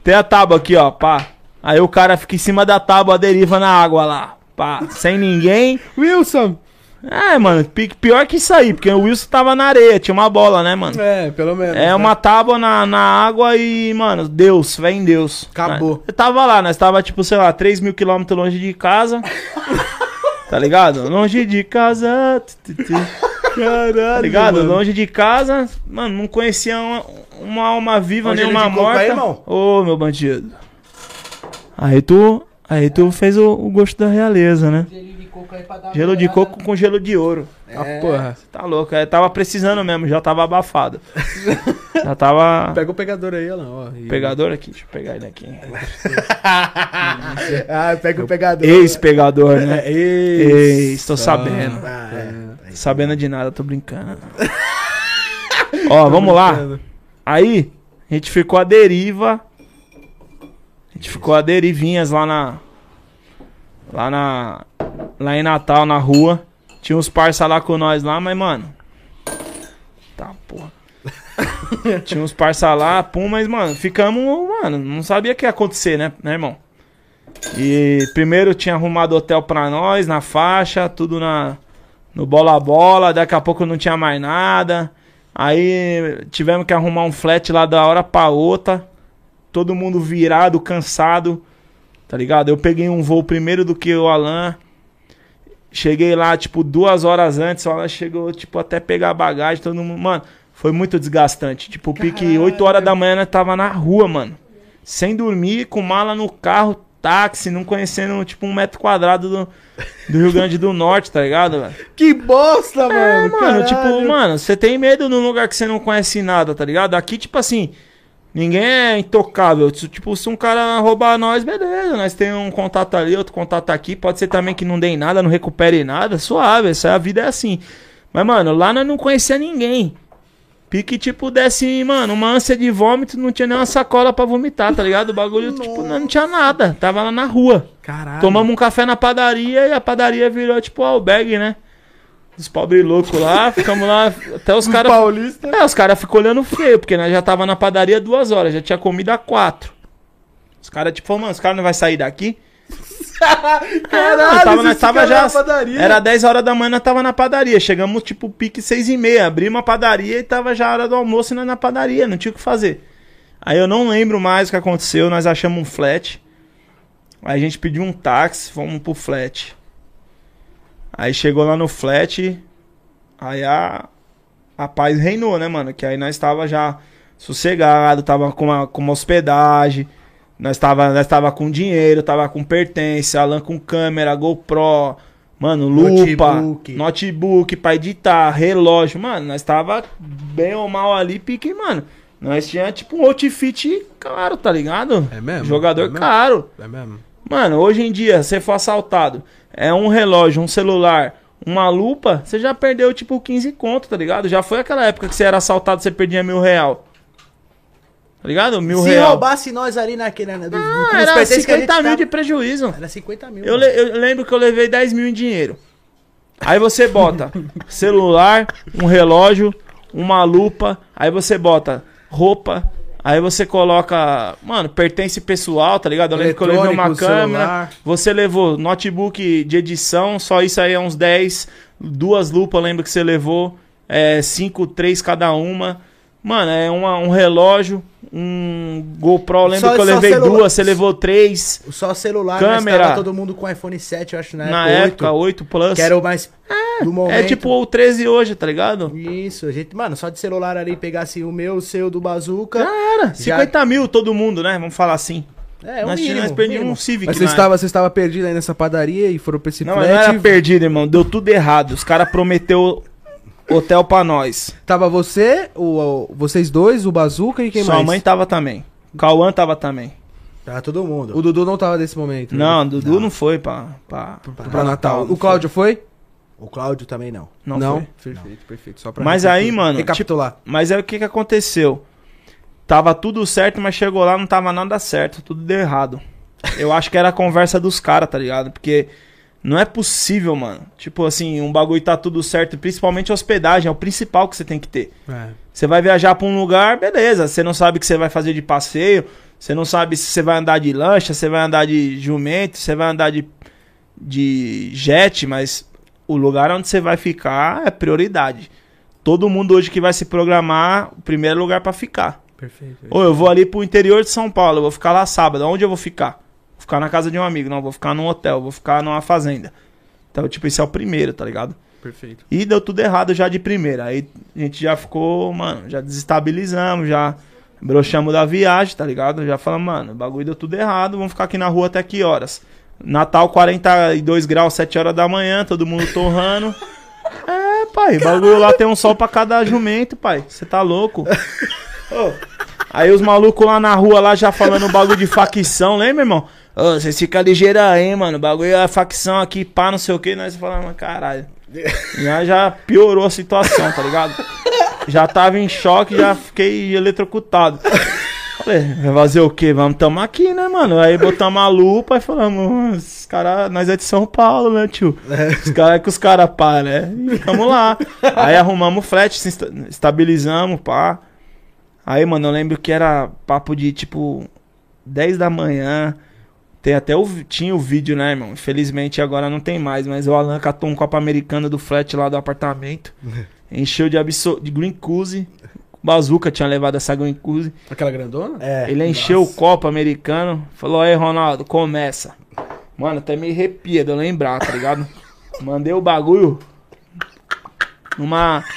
Tem a tábua aqui, ó, pá. Aí o cara fica em cima da tábua, deriva na água lá. Pá, sem ninguém. Wilson! É, mano, pi- pior que isso aí, porque o Wilson tava na areia, tinha uma bola, né, mano? É, pelo menos. É né? uma tábua na, na água e, mano, Deus, fé em Deus. Acabou. Eu tava lá, nós tava, tipo, sei lá, 3 mil quilômetros longe de casa. tá ligado? Longe de casa. Caralho. Tá ligado? mano. Longe de casa. Mano, não conhecia uma, uma alma viva, Ó, nem uma morta. aí, irmão? Ô, meu bandido. Aí tu. Aí tu fez o, o gosto da realeza, né? Gelo de coco aí pra dar Gelo de coco com gelo de ouro. Ah, porra. Tá louco, é, tava precisando mesmo, já tava abafado. já tava. Pega o pegador aí, Alan. Ó, e- Pegador aqui, deixa eu pegar ele aqui. Ah, pega o pegador. Ex-pegador, né? É, ex. Ex, tô sabendo. Ah, é. Tô sabendo de nada, tô brincando. Ó, vamos lá. Aí, a gente ficou à deriva. A gente ficou a derivinhas lá na. Lá na. Lá em Natal, na rua. Tinha uns parça lá com nós lá, mas, mano. Tá, porra. Tinha uns parça lá, pum, mas, mano, ficamos, mano, não sabia o que ia acontecer, né, né, irmão? E primeiro tinha arrumado hotel pra nós, na faixa, tudo na no bola a bola, daqui a pouco não tinha mais nada. Aí tivemos que arrumar um flat lá da hora pra outra. Todo mundo virado, cansado. Tá ligado? Eu peguei um voo primeiro do que o Alan. Cheguei lá, tipo, duas horas antes. Alan chegou, tipo, até pegar a bagagem. Todo mundo. Mano, foi muito desgastante. Tipo, o pique Caralho. 8 horas da manhã nós tava na rua, mano. Sem dormir, com mala no carro, táxi, não conhecendo, tipo, um metro quadrado do, do Rio Grande do Norte, tá ligado, velho? Que bosta, É, mano. mano, caralho. tipo, mano, você tem medo num lugar que você não conhece nada, tá ligado? Aqui, tipo assim, ninguém é intocável. Tipo, se um cara roubar nós, beleza, nós tem um contato ali, outro contato aqui. Pode ser também que não dê em nada, não recupere nada, suave, essa a vida é assim. Mas, mano, lá nós não conhecia ninguém. Pique, tipo, desse, mano, uma ânsia de vômito, não tinha nem uma sacola pra vomitar, tá ligado? O bagulho, tipo, não, não tinha nada. Tava lá na rua. Caralho. Tomamos um café na padaria e a padaria virou tipo albergue, né? Os pobres loucos lá, ficamos lá até os caras. Paulista. É, os caras ficam olhando feio, porque nós já tava na padaria duas horas, já tinha comido a quatro. Os caras, tipo, mano, os caras não vai sair daqui? Caralho, nós tava, nós tava já. Era 10 horas da manhã, nós tava na padaria. Chegamos, tipo, pique 6 e meia. Abrimos a padaria e tava já a hora do almoço e nós na padaria, não tinha o que fazer. Aí eu não lembro mais o que aconteceu, nós achamos um flat. Aí a gente pediu um táxi, fomos pro flat. Aí chegou lá no flat, aí a, a paz reinou, né, mano? Que aí nós tava já sossegado, tava com uma, com uma hospedagem, nós tava, nós tava com dinheiro, tava com pertence, Alan com câmera, GoPro, mano, lupa, Notebook. notebook pra editar, relógio, mano, nós tava bem ou mal ali, pique, mano. Nós tinha tipo um outfit caro, tá ligado? É mesmo? Jogador É mesmo? caro. É mesmo? Mano, hoje em dia, você for assaltado, é um relógio, um celular, uma lupa, você já perdeu tipo 15 conto, tá ligado? Já foi aquela época que você era assaltado, você perdia mil real. Tá ligado? Mil Se real. roubasse nós ali naquele. né, do- do- Ah, era pertences que a 50 gente mil tava- de prejuízo. Era 50 mil. Eu, eu lembro que eu levei 10 mil em dinheiro. Aí você bota celular, um relógio, uma lupa, aí você bota roupa, aí você coloca, mano, pertence pessoal, tá ligado? Eu lembro que eu levei uma câmera, celular. você levou notebook de edição, só isso aí é uns 10, duas lupas, lembro que você levou, é 5, 3 cada uma. Mano, é uma- um relógio, um GoPro, lembro Só- que eu levei duas, você levou três. Só celular, Câmera. todo mundo com iPhone 7, eu acho, na, Na época. época, 8 Plus. Que era o mais do momento. É tipo o 13 hoje, tá ligado? Isso, a gente, mano, só de celular ali pegasse o meu, o seu, do Bazuca. Já era. 50 mil todo mundo, né? Vamos falar assim. É, o nós, mínimo, nós o um Civic. Mas você na estava, você estava perdido aí nessa padaria e foram pra esse. Não, não flat. era perdido, irmão. Deu tudo errado. Os caras prometeu hotel pra nós. Tava você, o, o- vocês dois, o Bazuca e quem Sua mais? mãe tava também. Cauã tava também. Tava todo mundo. O Dudu não tava nesse momento. Não, né? Dudu não, foi pra, pra, Pra Natal. não O Cláudio foi? O Cláudio também não. Não, foi. Perfeito, perfeito. Só pra Mas aí, mano, Recapitular. Mas aí o que que aconteceu? Tava tudo certo, mas chegou lá não tava nada certo, tudo deu errado. Eu acho que era a conversa dos caras, tá ligado? Porque não é possível, mano. Tipo assim, um bagulho tá tudo certo, principalmente hospedagem, é o principal que você tem que ter. É. Você vai viajar pra um lugar, beleza. Você não sabe o que você vai fazer de passeio. Você não sabe se você vai andar de lancha, você vai andar de jumento, você vai andar de, de jet, mas o lugar onde você vai ficar é prioridade. Todo mundo hoje que vai se programar, o primeiro lugar pra ficar. Perfeito. Ou eu vou ali pro interior de São Paulo, eu vou ficar lá sábado. Onde eu vou ficar? Vou ficar na casa de um amigo, não, vou ficar num hotel, vou ficar numa fazenda. Então, tipo, esse é o primeiro, tá ligado? Perfeito. E deu tudo errado já de primeira. Aí a gente já ficou, mano, já desestabilizamos, já broxamos da viagem, tá ligado? Já falamos, mano, o bagulho deu tudo errado, vamos ficar aqui na rua até que horas? Natal, 42 graus, 7 horas da manhã, todo mundo torrando. É, pai, o bagulho lá tem um sol pra cada jumento, pai. Você tá louco? Ô, Aí os malucos lá na rua lá já falando bagulho de facção, lembra, irmão? Ô, vocês ficam ligeiros aí, mano. O bagulho é facção aqui, pá, não sei o que. Nós falamos, caralho. Já, já piorou a situação, tá ligado? Já tava em choque, já fiquei eletrocutado. Falei, vai fazer o quê? Vamos tamo aqui, né, mano? Aí botamos a lupa e falamos, os caras, nós é de São Paulo, né, tio? Os caras é que os caras pá, né? E lá. Aí arrumamos o flat, estabilizamos, pá. Aí, mano, eu lembro que era papo de tipo 10 da manhã. Tem até o. Tinha o vídeo, né, irmão? Infelizmente agora não tem mais, mas o Alan catou um copo americano do flat lá do apartamento. Encheu de, de Green Cuse. Bazuca tinha levado essa Green Cuse. Aquela grandona? É. Ele encheu o copo americano. Falou: Aí, Ronaldo, começa. Mano, até me arrepia de eu lembrar, tá ligado? Mandei o bagulho. Numa.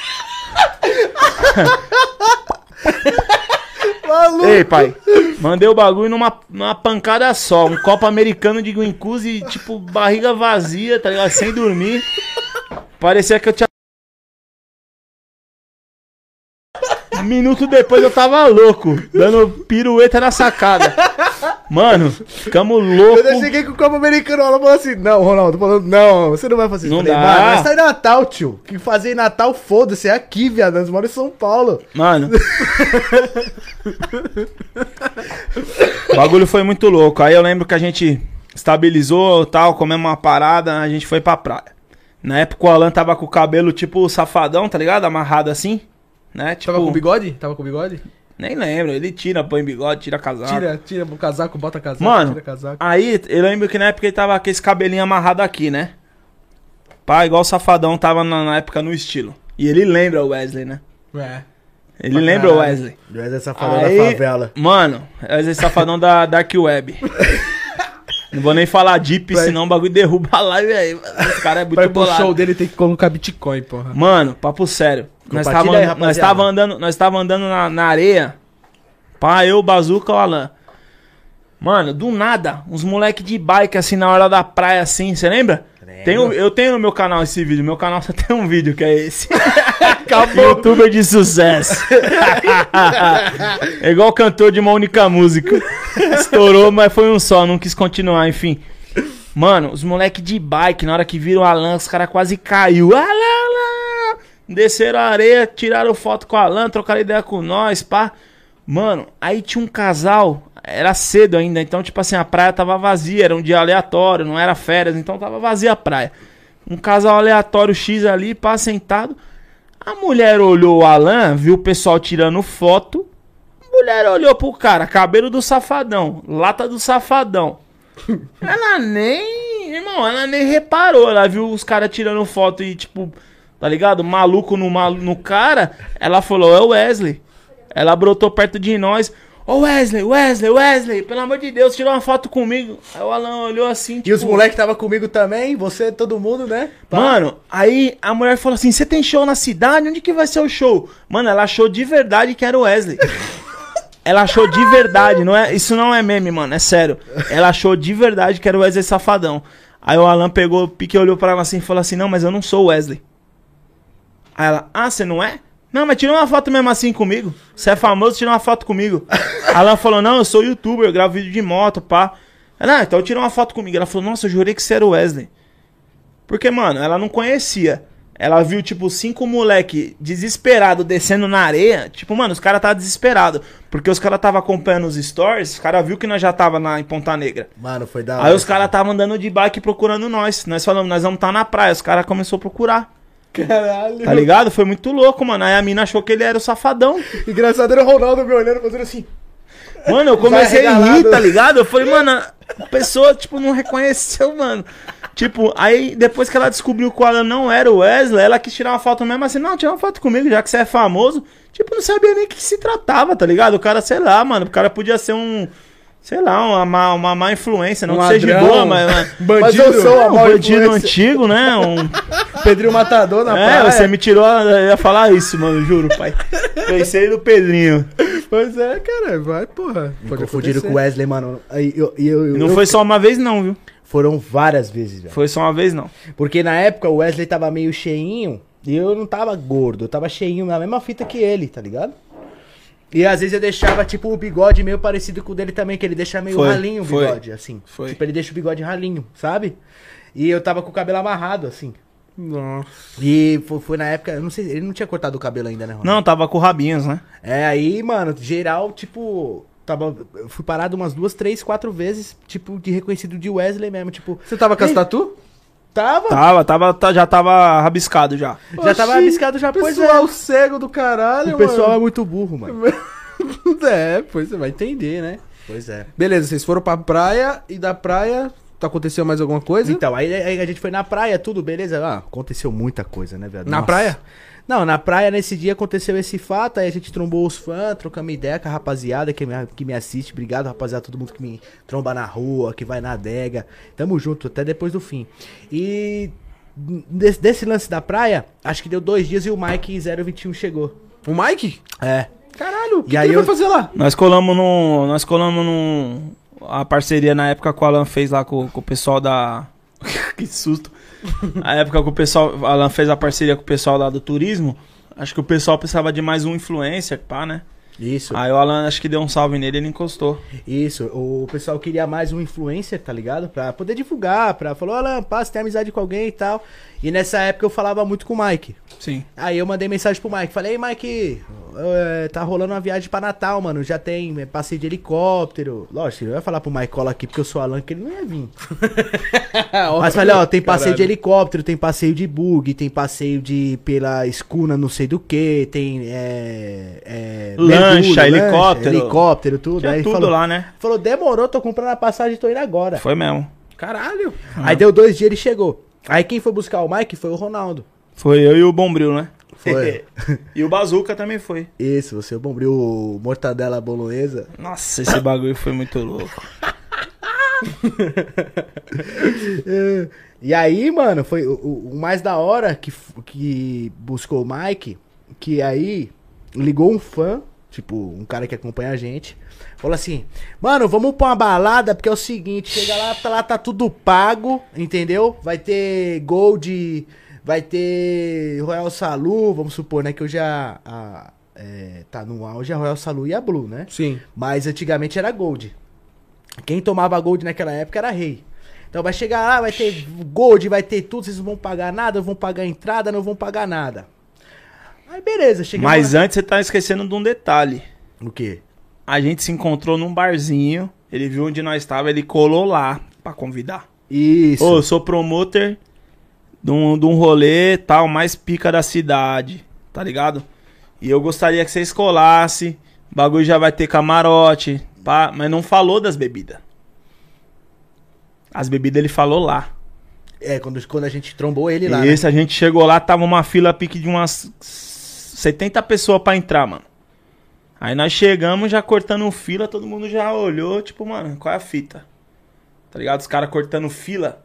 Ei, pai. Mandei o bagulho numa, numa pancada só. Um copo americano de Green Cuse, tipo, barriga vazia, tá ligado? Sem dormir. Parecia que eu tinha. Um minuto depois eu tava louco, dando pirueta na sacada. Mano, ficamos Eu loucos. cheguei com o copo americano, ela falou assim, não, Ronaldo, falando, não, você não vai fazer isso. Não Falei, dá. mano, tá em Natal, tio. Que fazer em Natal, foda-se, é aqui, viado, nós moramos em São Paulo. Mano. o bagulho foi muito louco. Aí eu lembro que a gente estabilizou tal, comemos uma parada, a gente foi pra praia. Na época o Alan tava com o cabelo tipo safadão, tá ligado? Amarrado assim. Né? Tipo, Tava com bigode? Tava com bigode? nem lembro. Ele tira, põe bigode, tira casaco. Tira, tira o casaco, bota casaco, Mano, tira casaco. Aí, eu lembro que na época ele tava com esse cabelinho amarrado aqui, né? Pá, igual o Safadão tava na, na época no estilo. E ele lembra o Wesley, né? É. Ele lembra o. Wesley. É safadão Aí, da favela. Mano, Wesley Safadão da Dark Web. Não vou nem falar deep, Vai. senão o bagulho derruba a live aí. Esse cara é Pra muito pro bolado. show dele tem que colocar Bitcoin, porra. Mano, papo sério. Nós tava, aí, nós tava andando, nós tava andando na, na areia. Pá, eu, Bazuca, o Alan. Mano, do nada, uns moleque de bike assim na hora da praia assim, você lembra? Tem um- eu tenho no meu canal esse vídeo. Meu canal só tem um vídeo que é esse. Acabou. Youtuber de sucesso. é igual cantor de uma única música. Estourou, mas foi um só, não quis continuar, enfim. Mano, os moleque de bike, na hora que viram o Alan, os caras quase caiu. Desceram a areia, tiraram foto com o Alan, trocaram ideia com nós, pá. Mano, aí tinha um casal, era cedo ainda, então, tipo assim, a praia tava vazia, era um dia aleatório, não era férias, então tava vazia a praia. Um casal aleatório X ali, pá, sentado. A mulher olhou o Alan, viu o pessoal tirando foto. A mulher olhou pro cara, cabelo do safadão, lata do safadão. Ela nem. Irmão, ela nem reparou. Ela viu os caras tirando foto e, tipo, tá ligado? Maluco no, malu- no cara. Ela falou, é o Wesley. Ela brotou perto de nós. Ô Wesley, Wesley, Wesley, pelo amor de Deus, tirou uma foto comigo. Aí o Alan olhou assim, E os tipo, moleques tava comigo também, você, todo mundo, né? Pá. Mano, aí a mulher falou assim: Você tem show na cidade? Onde que vai ser o show? Mano, ela achou de verdade que era o Wesley. ela achou de verdade, não é? Isso não é meme, mano, é sério. Ela achou de verdade que era o Wesley Safadão. Aí o Alan pegou o pique, olhou pra ela assim e falou assim: Não, mas eu não sou o Wesley. Aí ela: Ah, você não é? Não, mas tira uma foto mesmo assim comigo. Você é famoso, tira uma foto comigo. Alan falou: Não, eu sou youtuber, eu gravo vídeo de moto, pá. Ela, ah, então tira uma foto comigo. Ela falou: Nossa, eu jurei que você era o Wesley. Porque, mano, ela não conhecia. Ela viu, tipo, cinco moleque desesperado descendo na areia. Tipo, mano, os caras tava desesperado. Porque os caras tava acompanhando os stories, os caras viu que nós já tava na, em Ponta Negra. Mano, foi da Aí os caras tava andando de bike procurando nós. Nós falamos, nós vamos estar na praia. Os caras começou a procurar. Caralho. Tá ligado? Foi muito louco, mano. Aí a mina achou que ele era o safadão. Engraçado era o Ronaldo me olhando, fazendo assim. Mano, eu comecei a rir, tá ligado? Eu falei, mano, a pessoa, tipo, não reconheceu, mano. Tipo, aí depois que ela descobriu que o Alan não era o Wesley, ela quis tirar uma foto mesmo assim, não, tira uma foto comigo, já que você é famoso. Tipo, não sabia nem o que se tratava, tá ligado? O cara, sei lá, mano, o cara podia ser um, sei lá, uma má, uma má influência, não Um que seja ladrão, boa, mas... mas Bandido. Mas eu sou É, um um bandido influência. antigo, né? Um, Pedrinho Matador na é, praia. você me tirou, eu ia falar isso, mano, juro, pai. Pensei no Pedrinho. Pois é, cara, vai, porra. Me Pode confundiram acontecer. com o Wesley, mano. Aí eu, eu, eu- Não eu- foi só uma vez não, viu? Foram várias vezes, velho. Foi só uma vez não. Porque na época o Wesley tava meio cheinho e eu não tava gordo, eu tava cheinho na mesma fita que ele, tá ligado? E às vezes eu deixava, tipo, o bigode meio parecido com o dele também, que ele deixa meio Foi, ralinho o foi, bigode, assim. foi. Tipo, ele deixa o bigode ralinho, sabe? E eu tava com o cabelo amarrado, assim. Nossa. E foi, foi na época, eu não sei, ele não tinha cortado o cabelo ainda, né, Ronaldo? Não, tava com rabinhos, né? É, aí, mano, geral, tipo, tava, eu fui parado umas duas, três, quatro vezes, tipo, de reconhecido de Wesley mesmo, tipo, Você tava com as tatu? Tava, Tava, tava, tá- já tava rabiscado já. já tava Oxi, arriscado já, pois é. Pessoal cego do caralho, O pessoal é mano. muito burro, mano. É, pois você vai entender, né? Pois é. Beleza, vocês foram pra praia e da praia aconteceu mais alguma coisa? Então, aí, aí a gente foi na praia, tudo, beleza? Ah, aconteceu muita coisa, né, velho? Na praia? Não, na praia nesse dia aconteceu esse fato, aí a gente trombou os fãs, trocamos ideia com a rapaziada que me, que me assiste. Obrigado, rapaziada, todo mundo que me tromba na rua, que vai na adega. Tamo junto, até depois do fim. E desse, desse lance da praia, acho que deu dois dias e o Mike 021 chegou. O Mike? É. Caralho, o que, E que aí ele eu- foi fazer lá? Nós colamos num. Nós colamos num. A parceria na época que o Alan fez lá com, com o pessoal da. que susto. A época que o pessoal. O Alan fez a parceria com o pessoal lá do turismo. Acho que o pessoal precisava de mais um influencer, pá, né? Isso. Aí o Alan acho que deu um salve nele e ele encostou. Isso, o pessoal queria mais um influencer, tá ligado? Pra poder divulgar, pra falou, Alan, você tem amizade com alguém e tal. E nessa época eu falava muito com o Mike. Sim. Aí eu mandei mensagem pro Mike, falei, ei Mike, é, tá rolando uma viagem pra Natal, mano. Já tem é, passeio de helicóptero. Lógico, eu ia falar pro Mike cola aqui porque eu sou Alan, que ele não ia vir. Mas falei, ó, tem passeio de helicóptero, tem passeio de bug, tem passeio de pela escuna não sei do que, tem é, Lancha, helicóptero. helicóptero, tudo. Tinha Aí tudo falou, lá, né? falou, demorou, tô comprando a passagem, tô indo agora. Foi mesmo. Caralho. Aí deu dois dias ele chegou. Aí quem foi buscar o Mike foi o Ronaldo. Foi eu e o Bombril, né? Foi. e o Bazuca também foi. Isso, você bombriu o mortadela bolonhesa. Nossa, esse bagulho foi muito louco. E aí, mano, foi o, o- mais da hora que, que buscou o Mike, que aí ligou um fã, tipo, um cara que acompanha a gente, falou assim, mano, vamos pra uma balada, porque é o seguinte, chega lá, tá, lá tá tudo pago, entendeu? Vai ter Gold, vai ter Royal Salu, vamos supor, né, que hoje a, a- é, tá no auge a Royal Salu e a Blue, né? Sim. Mas antigamente era Gold. Quem tomava Gold naquela época era rei. Então vai chegar lá, vai ter gold, vai ter tudo, vocês não vão pagar nada, vão pagar entrada, não vão pagar nada. Aí beleza, chegamos Mas lá. antes você tá esquecendo de um detalhe. O quê? A gente se encontrou num barzinho, ele viu onde nós estava, ele colou lá pra convidar. Isso. Ô, eu sou promoter de um, de um rolê tal, mais pica da cidade, tá ligado? E eu gostaria que vocês colassem, o bagulho já vai ter camarote, pá, mas não falou das bebidas. As bebidas ele falou lá. É, quando, quando a gente trombou ele lá. E né? a gente chegou lá, tava uma fila pique de umas 70 pessoas pra entrar, mano. Aí nós chegamos já cortando fila, todo mundo já olhou, tipo, mano, qual é a fita? Tá ligado? Os caras cortando fila.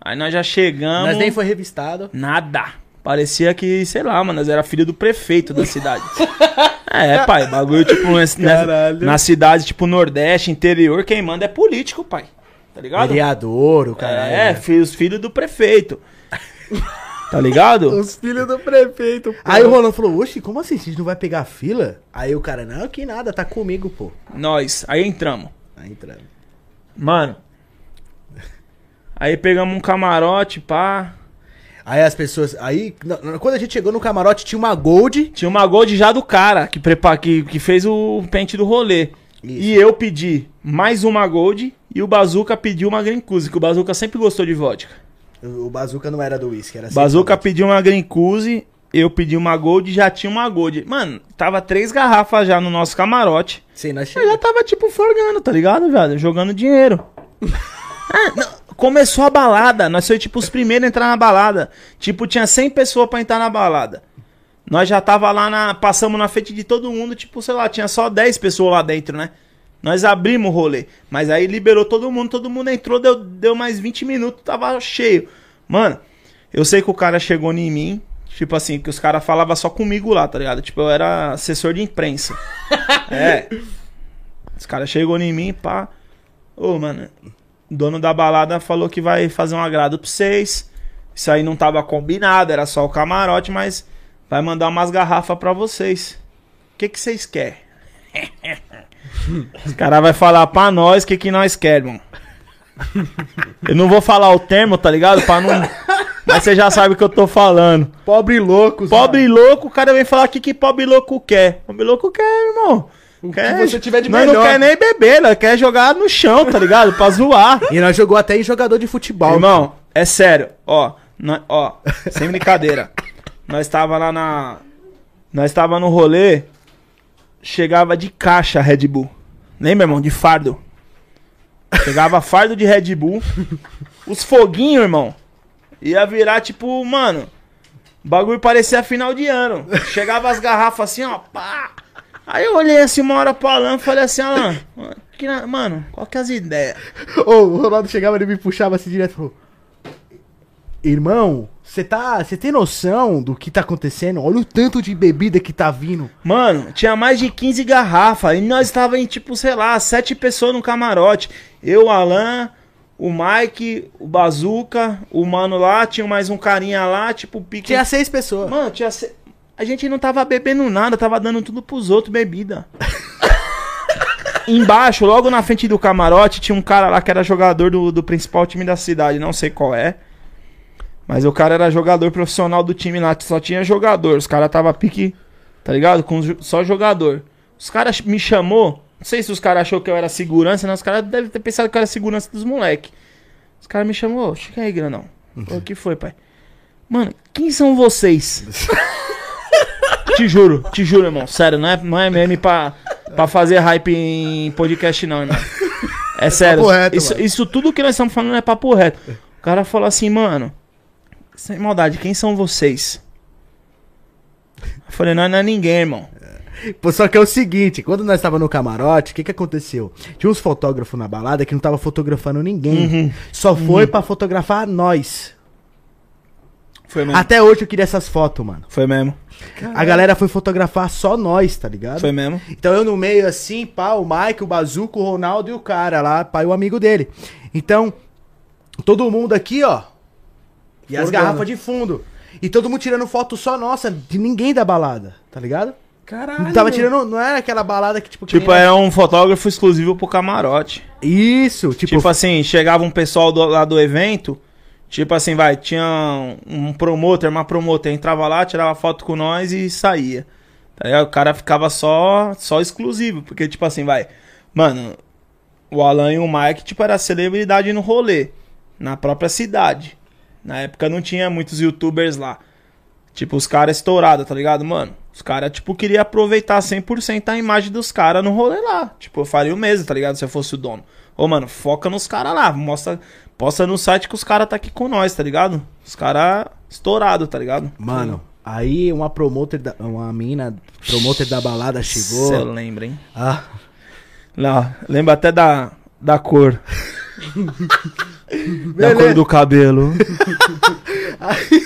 Aí nós já chegamos. Nós nem foi revistado. Nada. Parecia que, sei lá, mano, nós era filho do prefeito da cidade. é, pai, bagulho, tipo, Caralho. na cidade, tipo, Nordeste, interior, quem manda é político, pai. Tá ligado? Vereador, o cara. É, os filhos do prefeito. Tá ligado? Os filhos do prefeito, pô. Aí o Rolando falou, oxe, como assim? Vocês não vai pegar fila? Aí o cara, não, que nada, tá comigo, pô. Nós. Aí entramos. Aí entrando. Mano. Aí pegamos um camarote, pá. Aí as pessoas. Aí, quando a gente chegou no camarote, tinha uma Gold. Tinha uma gold já do cara que, prepa que, que fez o pente do rolê. Isso. E eu pedi mais uma gold e o Bazuca pediu uma Green Cuse, que o Bazuca sempre gostou de vodka. O, Bazuca não era do uísque, era Bazuca pediu uma Green eu pedi uma gold e já tinha uma gold. Mano, tava três garrafas já no nosso camarote. Sim, nós Eu já tava, tipo, forgando, tá ligado, velho? Jogando dinheiro. Ah, não, Começou a balada. Nós foi, tipo, os primeiros a entrar na balada. Tipo, tinha 100 pessoas pra entrar na balada. Nós já tava lá na... Passamos na frente de todo mundo, tipo, sei lá, tinha só 10 pessoas lá dentro, né? Nós abrimos o rolê. Mas aí liberou todo mundo, todo mundo entrou, deu, deu mais 20 minutos, tava cheio. Mano, eu sei que o cara chegou em mim, tipo assim, que os caras falavam só comigo lá, tá ligado? Tipo, eu era assessor de imprensa. é. Os caras chegou em mim, pá. Ô, mano, o dono da balada falou que vai fazer um agrado pra vocês. Isso aí não tava combinado, era só o camarote, mas vai mandar umas garrafas pra vocês. O que que vocês querem? Os caras vai falar pra nós o que que nós queremos. Eu não vou falar o termo, tá ligado? Pra não... Mas você já sabe o que eu tô falando. Pobre loucos. Pobre louco, o cara vem falar o que, que pobre louco quer. Pobre louco quer, irmão. O que você tiver de nós não melhor. quer nem beber, nós quer jogar no chão, tá ligado? Pra zoar. E nós jogou até em jogador de futebol. Irmão, é sério, ó, nó- ó, sem brincadeira. Nós tava lá na. Nós tava no rolê, chegava de caixa Red Bull. Lembra, irmão? De fardo. Chegava fardo de Red Bull. Os foguinhos, irmão. Ia virar tipo, mano. Bagulho parecia final de ano. Chegava as garrafas assim, ó, pá. Aí eu olhei assim uma hora pro Alan e falei assim, Alan, que na- mano, qual que é as ideias? Ô, o Ronaldo chegava, ele me puxava assim direto e falou: Irmão, você tá. Você tem noção do que tá acontecendo? Olha o tanto de bebida que tá vindo. Mano, tinha mais de 15 garrafas. E nós tava em, tipo, sei lá, sete pessoas no camarote. Eu, o Alan, o Mike, o Bazuca, o mano lá, tinha mais um carinha lá, tipo, pique. Tinha seis pessoas. Mano, tinha. se- A gente não tava bebendo nada, tava dando tudo pros outros bebida. Embaixo, logo na frente do camarote, tinha um cara lá que era jogador do, do principal time da cidade, não sei qual é. Mas o cara era jogador profissional do time lá, só tinha jogador. Os caras tava pique, tá ligado? Com só jogador. Os caras me chamou, não sei se os caras achou que eu era segurança, né? Os caras devem ter pensado que eu era segurança dos moleque. Os caras me chamou, chega aí, grandão. Falei, O que foi, pai? Mano, quem são vocês? te juro, te juro, irmão. Sério, não é, não é meme pra, pra fazer hype em podcast, não, irmão. É sério. papo reto, isso, isso tudo que nós estamos falando é papo reto. O cara falou assim, mano, sem maldade, quem são vocês? Eu falei, não, não é ninguém, irmão. Pô, só que é o seguinte, quando nós tava no camarote, o que que aconteceu? Tinha uns fotógrafos na balada que não tava fotografando ninguém. Só foi pra fotografar nós. Foi mesmo. Até hoje eu queria essas fotos, mano. Foi mesmo. A galera foi fotografar só nós, tá ligado? Foi mesmo. Então eu no meio assim, pá, o Mike, o Bazuco, o Ronaldo e o cara lá, pai, o amigo dele. Então, todo mundo aqui, ó. E as garrafas de fundo. E todo mundo tirando foto só nossa, de ninguém da balada, tá ligado? Caralho. Não tava tirando. Não era aquela balada que, tipo. Tipo, era um fotógrafo exclusivo pro camarote. Isso, tipo. Tipo, assim, chegava um pessoal do, lá do evento, tipo assim, vai, tinha um, um promotor, uma promotor, entrava lá, tirava foto com nós e saía. Tá ligado? O cara ficava só, só exclusivo, porque tipo assim, vai, mano, o Alan e o Mike, tipo, era celebridade no rolê, na própria cidade. Na época não tinha muitos youtubers lá. Tipo, os caras estourados, tá ligado, mano? Os caras, tipo, queriam aproveitar 100% a imagem dos caras no rolê lá. Tipo, eu faria o mesmo, tá ligado? Se eu fosse o dono. Ô, mano, foca nos caras lá. Mostra, posta no site que os caras tá aqui com nós, tá ligado? Os caras estourados, tá ligado? Mano, aí uma promoter, da, uma mina, promoter da balada chegou. Você lembra, hein? Ah, Não, lembra até da, da cor. da Beleza. cor do cabelo.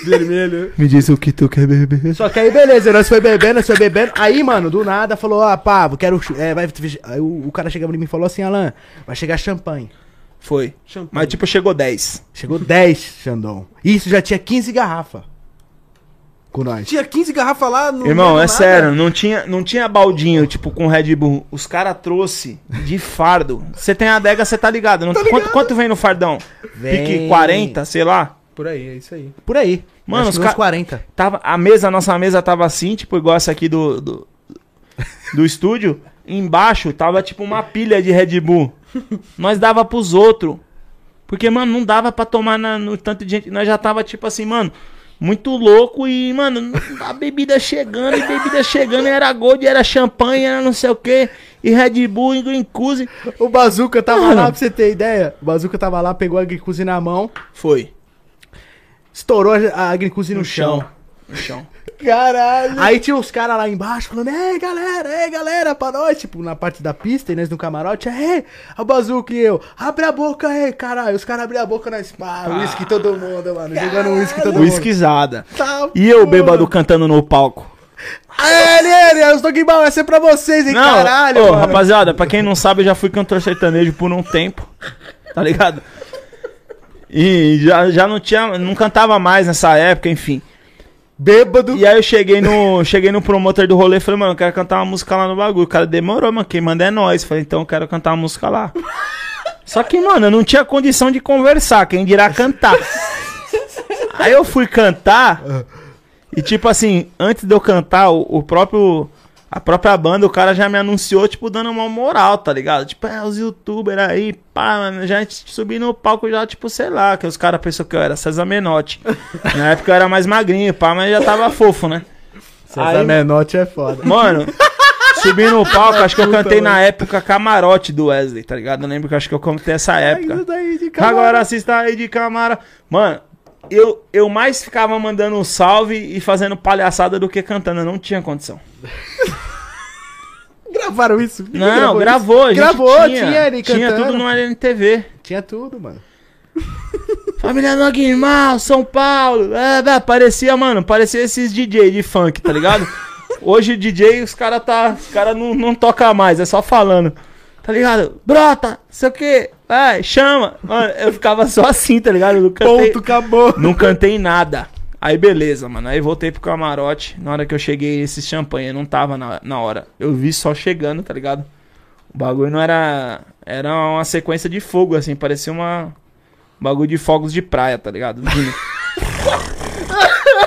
Vermelho. Me diz o que tu quer beber. Só que aí, beleza, nós foi bebendo, nós foi bebendo. Aí, mano, do nada, falou, ah, pá, eu quero. É, vai, aí o, o cara chegava em mim e falou assim, Alan, vai chegar champanhe. Foi. Champanhe. Mas tipo, chegou 10. Chegou 10, Xandão. Isso já tinha 15 garrafas. Com nós. Tinha 15 garrafas lá no. Irmão, é nada. sério, não tinha, não tinha baldinho, tipo, com Red Bull. Os caras trouxe de fardo. Você tem a adega, você tá ligado. Não, Quanto, quanto vem no fardão? Vem- Pique 40, sei lá. Por aí, é isso aí. Por aí. Mano, Acho os que uns ca- 40. Tava, a mesa, a nossa mesa tava assim, tipo, igual essa aqui do, do, do estúdio. Embaixo tava tipo uma pilha de Red Bull. Nós dava pros outros. Porque, mano, não dava pra tomar na- no tanto de gente. Nós já tava tipo assim, mano, muito louco e, mano, a bebida chegando, e bebida chegando, era gold, era champanhe, era não sei o que, e Red Bull, e Green Cruise. O Bazuca tava Mano. lá, pra você ter ideia. O Bazuca tava lá, pegou a Agricuzi na mão, Foi. estourou a- a Agricuzi no, chão. No chão. Caralho. Aí tinha os caras lá embaixo falando, ei galera, ei galera, pra nós, tipo, na parte da pista e nós no camarote, ei, a bazuca e eu, abre a boca aí, caralho. Os caras abriram a boca, nós, pá, uísque todo mundo, mano, jogando uísque todo mundo. Whiskyzada. Tá, E eu, bêbado, cantando no palco. Ele, ele, os Dogmal, essa é pra vocês, hein, Não, caralho, ô, mano. rapaziada, pra quem não sabe, eu já fui cantor sertanejo por um tempo, tá ligado? E já, já não tinha, não cantava mais nessa época, enfim. Bêbado. E aí eu cheguei no, cheguei no promotor do rolê e falei, mano, eu quero cantar uma música lá no bagulho. O cara demorou, mano, quem manda é nós. Falei, então eu quero cantar uma música lá. Só que, mano, eu não tinha condição de conversar, quem dirá cantar. Aí eu fui cantar e tipo assim, antes de eu cantar, o, o próprio a própria banda, o cara já me anunciou, tipo, dando uma moral, tá ligado? Tipo, é, os youtubers aí, pá, mano, já subi no palco já, tipo, sei lá, que os caras pensou que eu era César Menotti. Na época eu era mais magrinho, pá, mas já tava fofo, né? César Aí- Menotti é foda. Mano, subi no palco, acho que eu cantei na época Camarote do Wesley, tá ligado? Eu lembro que eu acho que eu cantei essa época. Agora assista aí de camara. Mano, eu, eu mais ficava mandando um salve e fazendo palhaçada do que cantando. Eu não tinha condição. Gravaram isso? Quem Não, isso? gravou, a gente Gravou, tinha, tinha ele Tinha cantando. tudo no LNTV. Tinha tudo, mano. Família Nogmal, São Paulo. É, é, parecia, mano, parecia esses DJ de funk, tá ligado? Hoje DJ, os caras tá, os cara não, não toca mais, é só falando. Tá ligado? Brota, sei o que, vai, chama. Mano, eu ficava só assim, tá ligado? Não cantei, Ponto, acabou. não cantei nada. Aí beleza, mano. Aí voltei pro camarote. Na hora que eu cheguei, esse champanhe não tava na, na hora. Eu vi só chegando, tá ligado? O bagulho não era. Era uma sequência de fogo, assim. Parecia uma. um bagulho de fogos de praia, tá ligado?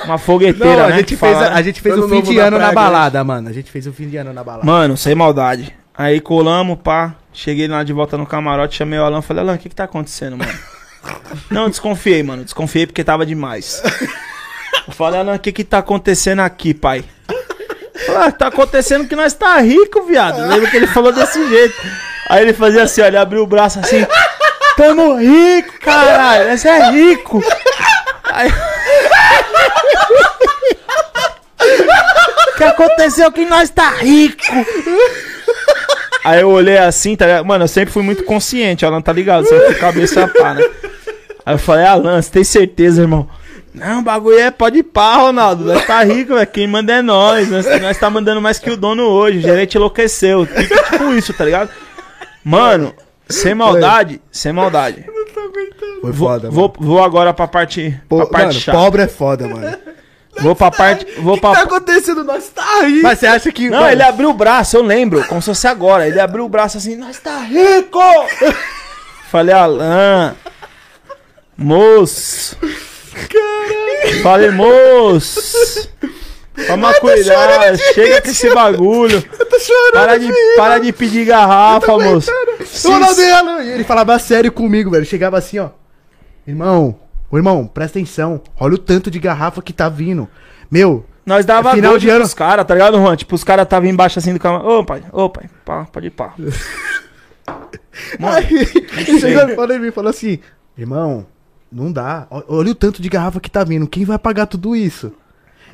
Uma fogueteira, Não, a né? gente fez, a, a gente fez o fim de ano na balada, mano. A gente fez o fim de ano na balada. Mano, sem maldade. Aí colamos, pá. Cheguei lá de volta no camarote, chamei o Alan. Falei, Alan, o que que tá acontecendo, mano? Não, desconfiei, mano. Desconfiei porque tava demais. Alan, o que que tá acontecendo aqui, pai? Ah, tá acontecendo que nós tá rico, viado. Lembra que ele falou desse jeito. Aí ele fazia assim, ele abriu o braço assim. Tamo rico, caralho. Esse é rico. Aí... O que aconteceu que nós tá rico? Aí eu olhei assim, tá ligado? Mano, eu sempre fui muito consciente, Alan, tá ligado? Sempre fui cabeça pá, né? Aí eu falei, Alan, você tem certeza, irmão? Não, o bagulho é pode ir pá, Ronaldo. Nós tá rico, velho. Quem manda é nós. nós. Nós tá mandando mais que o dono hoje. O gerente enlouqueceu. Fica tipo isso, tá ligado? Mano, sem maldade, sem maldade. Foi Vou, foda, vou, vou agora pra parte, Pô, pra parte mano, chata. pobre é foda, mano. Vou pra parte. Vou O que tá pra. acontecendo? Nós tá aí. Mas você acha que. Não, mano, ele abriu o braço, eu lembro, como se fosse agora. Ele abriu o braço assim, nós tá rico! Falei, Alan. Moço. Falei, moço. Toma cuidado, chega com esse bagulho. Eu tô chorando. Para de, para de pedir garrafa, moço. Se- Ronaldo e. E ele falava sério comigo, velho. Chegava assim, ó. Irmão, ô irmão, presta atenção. Olha o tanto de garrafa que tá vindo. Meu, Nós dava Final gold de ano. pros caras, tá ligado, Juan? Tipo, os caras estavam embaixo assim do caminhão. Ô, pai, ô, pai, pá, pode ir pá. Mano, Aí, ele chegou e falou em mim, falou assim, irmão, não dá. Olha o tanto de garrafa que tá vindo. Quem vai pagar tudo isso?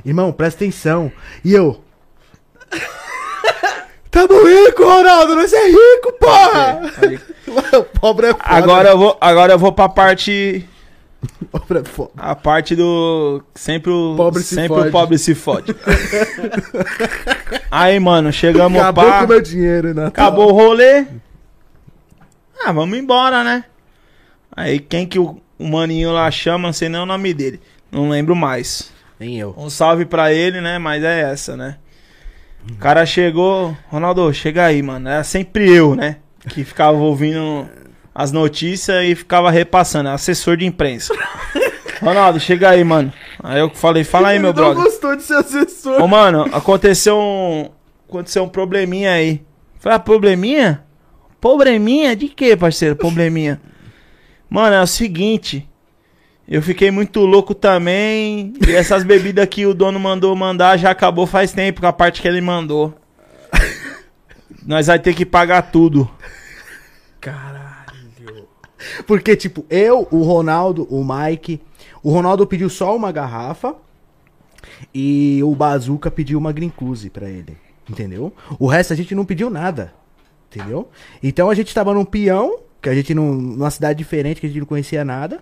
Irmão, presta atenção. E eu. Tamo rico, Ronaldo. Nós é rico, porra! O pobre é foda. agora eu vou, agora eu vou pra parte pobre é foda. A parte do. Sempre o. Pobre se sempre fode. o pobre se fode. Aí, mano, chegamos Acabou pá. com o meu dinheiro, né? Acabou o rolê. Ah, vamos embora, né? Aí quem que o, o maninho lá chama, não sei nem o nome dele. Não lembro mais. Nem eu. Um salve pra ele, né? Mas é essa, né? O cara chegou. Ronaldo, chega aí, mano. Era sempre eu, né? Que ficava ouvindo as notícias e ficava repassando. Assessor de imprensa. Ronaldo, chega aí, mano. Aí eu falei, fala aí, meu Ele não brother. gostou de ser assessor. Ô, mano, aconteceu um. Aconteceu um probleminha aí. Falei, ah, probleminha? Probleminha? De quê, parceiro? Probleminha. Mano, é o seguinte. Eu fiquei muito louco também. E essas bebidas que o dono mandou mandar já acabou faz tempo com a parte que ele mandou. Nós vai ter que pagar tudo. Caralho. Porque, tipo, eu, o Ronaldo, o Mike. O Ronaldo pediu só uma garrafa. E o Bazuca pediu uma Green Cruise pra ele. Entendeu? O resto a gente não pediu nada. Entendeu? Então a gente tava num peão. Que a gente num, numa cidade diferente, que a gente não conhecia nada.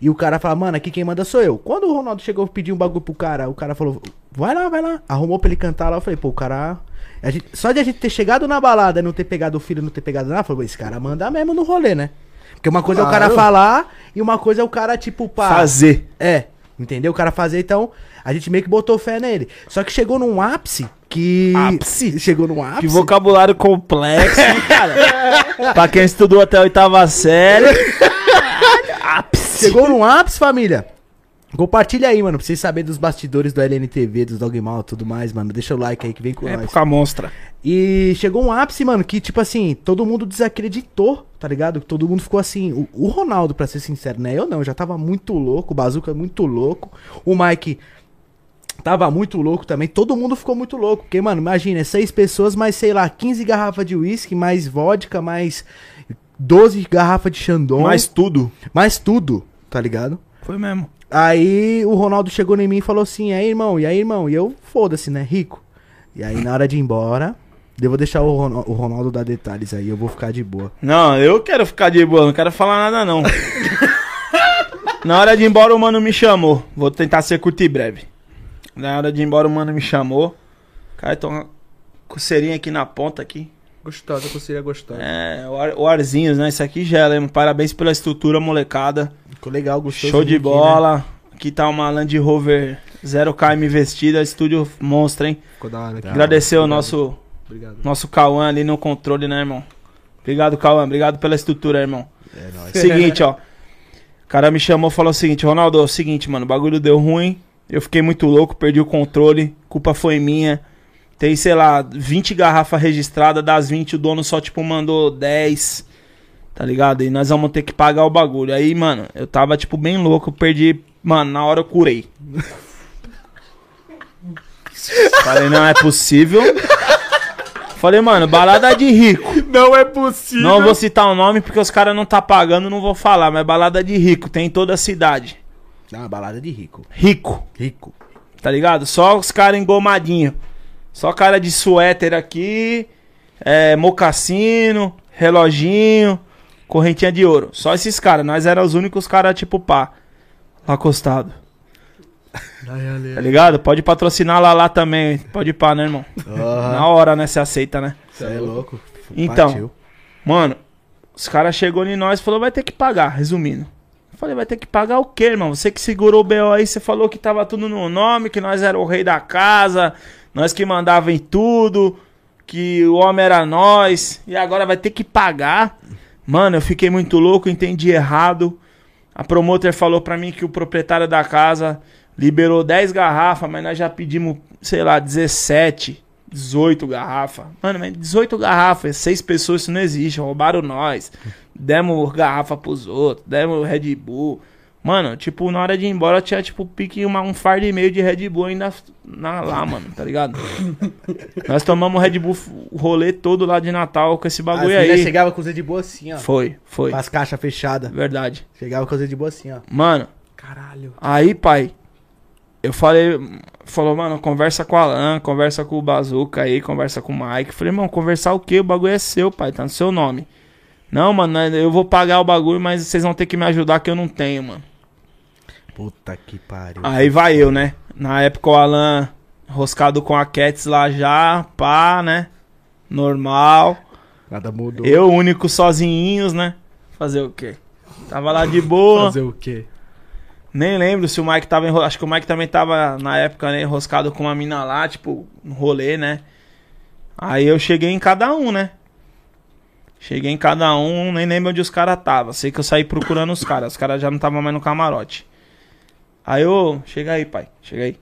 E o cara fala, mano, aqui quem manda sou eu. Quando o Ronaldo chegou pedir um bagulho pro cara, o cara falou, vai lá, vai lá. Arrumou pra ele cantar lá. Eu falei, pô, o cara. gente- só de a gente ter chegado na balada e não ter pegado o filho, não ter pegado nada, falou, esse cara manda mesmo no rolê, né? Porque uma coisa é o cara Claro. falar e uma coisa é o cara, tipo, pá. Fazer. É, entendeu? O cara fazer, então, a gente meio que botou fé nele. Só que chegou num ápice que. Ápice? Chegou num ápice. Que vocabulário complexo, hein, cara. pra quem estudou até a oitava série. Ápice. Chegou num ápice, família. Compartilha aí, mano, pra vocês saberem dos bastidores do LNTV, dos Dogmal e tudo mais, mano. Deixa o like aí que vem com nós. Época monstra. E chegou um ápice, mano, que tipo assim, todo mundo desacreditou, tá ligado? Todo mundo ficou assim. O, o Ronaldo, pra ser sincero, né? Eu não, eu já tava muito louco, o Bazuca muito louco. O Mike tava muito louco também. Todo mundo ficou muito louco. Porque, mano, imagina, é seis pessoas, mais, sei lá, 15 garrafas de uísque, mais vodka, mais 12 garrafas de Chandon. Mas tudo. mais tudo, tá ligado? Foi mesmo. Aí o Ronaldo chegou em mim e falou assim: e aí, irmão, e aí, irmão? E eu, foda-se, né? Rico. E aí, na hora de ir embora, eu vou deixar o, Ron- o Ronaldo dar detalhes aí, eu vou ficar de boa. Não, eu quero ficar de boa, não quero falar nada não. Na hora de ir embora, o mano me chamou. Vou tentar ser curto e breve. Na hora de ir embora, o mano me chamou. Cara, tô uma coceirinha aqui na ponta aqui. Gostosa, seria gostosa. É, o, ar, o arzinhos, né? Isso aqui gela, hein? Parabéns pela estrutura, molecada. Ficou legal, gostoso. Show de aqui, né? bola. Aqui tá uma Land Rover 0KM investida, estúdio monstro, hein? Ficou da hora aqui. Agradecer o nosso, Obrigado. nosso Cauã ali no controle, né, irmão? Obrigado, Cauã. Obrigado pela estrutura, irmão. É nóis. Seguinte, ó. O cara me chamou e falou o seguinte, Ronaldo, é o seguinte, mano, o bagulho deu ruim. Eu fiquei muito louco, perdi o controle. Culpa foi minha. Tem, sei lá, 20 garrafas registradas, das 20 o dono só, tipo, mandou 10. Tá ligado? E nós vamos ter que pagar o bagulho. Aí, mano, eu tava, tipo, bem louco, perdi. Mano, na hora eu curei. Falei, não é possível. Falei, mano, balada de rico. Não é possível. Não vou citar o nome porque os caras não tá pagando, não vou falar, mas balada de rico, tem em toda a cidade. Ah, uma balada de rico. Rico, Rico. tá ligado? Só os caras engomadinhos. Só cara de suéter aqui, é, mocassino, reloginho, correntinha de ouro. Só esses caras, nós éramos os únicos caras tipo pá, lá acostado. Tá ligado? Pode patrocinar lá lá também, pode ir pá, né, irmão? Na hora, né, você aceita, né? Você é louco. Então. Partiu. Mano, os caras chegou em nós e falou, vai ter que pagar, resumindo. Falei, vai ter que pagar o quê, irmão? Você que segurou o BO aí, você falou que tava tudo no nome, que nós era o rei da casa, nós que mandava em tudo, que o homem era nós, e agora vai ter que pagar. Mano, eu fiquei muito louco, entendi errado. A promotor falou pra mim que o proprietário da casa liberou 10 garrafas, mas nós já pedimos, sei lá, 17, 18 garrafas. Mano, mas 18 garrafas, seis pessoas, isso não existe, roubaram nós. Demos garrafa pros outros, demos Red Bull. Mano, tipo, na hora de ir embora tinha, tipo, pique uma, um fardo e meio de Red Bull ainda na, lá, mano, tá ligado? Nós tomamos Red Bull o rolê todo lá de Natal com esse bagulho As aí. chegava com os de boa assim, ó. Foi, foi. Com as caixas fechadas. Verdade. Chegava com os de boa assim, ó. Mano, Caralho. Aí, pai, eu falei, falou, mano, conversa com o Alan, conversa com o Bazuca aí, conversa com o Mike. Falei, mano, conversar o quê? O bagulho é seu, pai, tá no seu nome. Não, mano, eu vou pagar o bagulho, mas vocês vão ter que me ajudar que eu não tenho, mano. Puta que pariu. Aí vai eu, né? Na época o Alan roscado com a Cats lá já, pá, né? Normal. Nada mudou. Eu, único sozinhos, né? Fazer o quê? Tava lá de boa. Fazer o quê? Nem lembro se o Mike tava enro... Acho que o Mike também tava, na época, né, enroscado com uma mina lá, tipo, no rolê, né? Aí eu cheguei em cada um, né? Cheguei em cada um, nem lembro onde os caras tava. Sei que eu saí procurando os caras. Os caras já não estavam mais no camarote. Aí eu, chega aí, pai. Chega aí.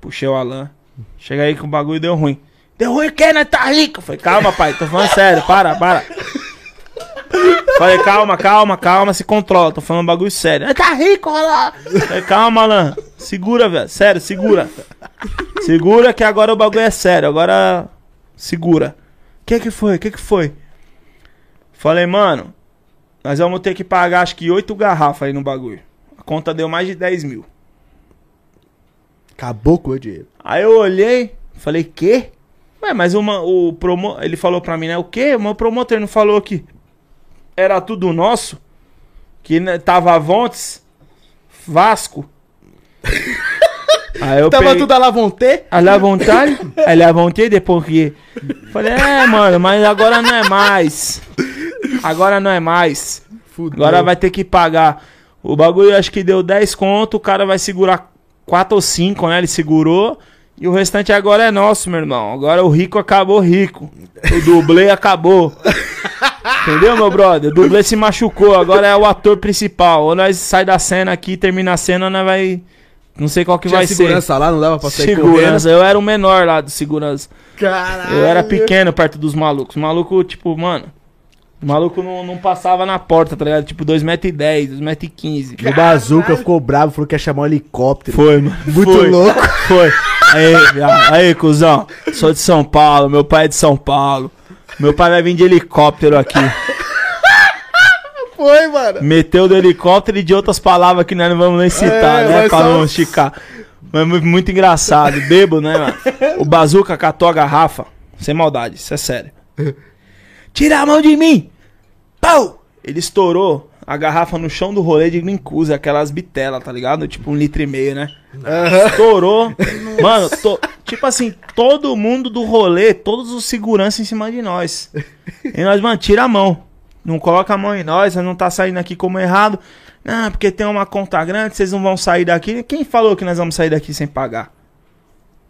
Puxei o Alan. Chega aí que o bagulho deu ruim. Deu ruim o quê, né? Tá rico? Falei, calma, pai. Tô falando sério. Para, para. Falei, calma, calma, calma, se controla. Tô falando um bagulho sério. "Ah, Tá rico, olha lá. Falei, calma, Alan. Segura, velho. Sério, segura. Segura que agora o bagulho é sério. Agora, segura. O que que foi? O que que foi? Falei, mano, nós vamos ter que pagar acho que oito garrafas aí no bagulho. A conta deu mais de 10 mil. Acabou com o dinheiro. Aí eu olhei, falei, quê? Ué, mas uma, o promo... ele falou pra mim, né? O quê? O meu promotor não falou que era tudo nosso? Que tava Avontes, Vasco. Aí eu Tava peguei- tudo à la vontade? à la vontade, à la vontade, depois que... Falei, é, mano, mas agora não é mais. Agora não é mais. Fudeu. Agora vai ter que pagar. O bagulho acho que deu 10 conto, o cara vai segurar 4 ou 5, né? Ele segurou. E o restante agora é nosso, meu irmão. Agora o rico acabou rico. O dublê acabou. Entendeu, meu brother? O dublê se machucou, agora é o ator principal. Ou nós sai da cena aqui, termina a cena, nós vai. Não sei qual que Tinha vai ser. segurança lá, não dava pra sair Segurança, eu era o menor lá do segurança. correndo. Caralho. Eu era pequeno perto dos malucos. Maluco, tipo, mano. O maluco não, não passava na porta, tá ligado? Tipo, 2,10m, 2,15m. O Bazuca ficou bravo, falou que ia chamar um helicóptero. Foi, mano. Muito Foi. louco. Foi. Aí, aí, cuzão. Sou de São Paulo, meu pai é de São Paulo. Meu pai vai vir de helicóptero aqui. Foi, mano. Meteu do helicóptero e de outras palavras que nós não vamos nem citar, É, né? Pra só- não esticar. Mas mu- muito engraçado. Bebo, né, mano? O Bazuca catou a garrafa. Sem maldade, isso é sério. Tira a mão de mim! Pau! Ele estourou a garrafa no chão do rolê de Glincusa, aquelas bitelas, tá ligado? Tipo um litro e meio, né? Estourou. Mano, to- tipo assim, todo mundo do rolê, todos os seguranças em cima de nós. E nós, mano, tira a mão. Não coloca a mão em nós, não tá saindo aqui como errado. Ah, porque tem uma conta grande, vocês não vão sair daqui. Quem falou que nós vamos sair daqui sem pagar?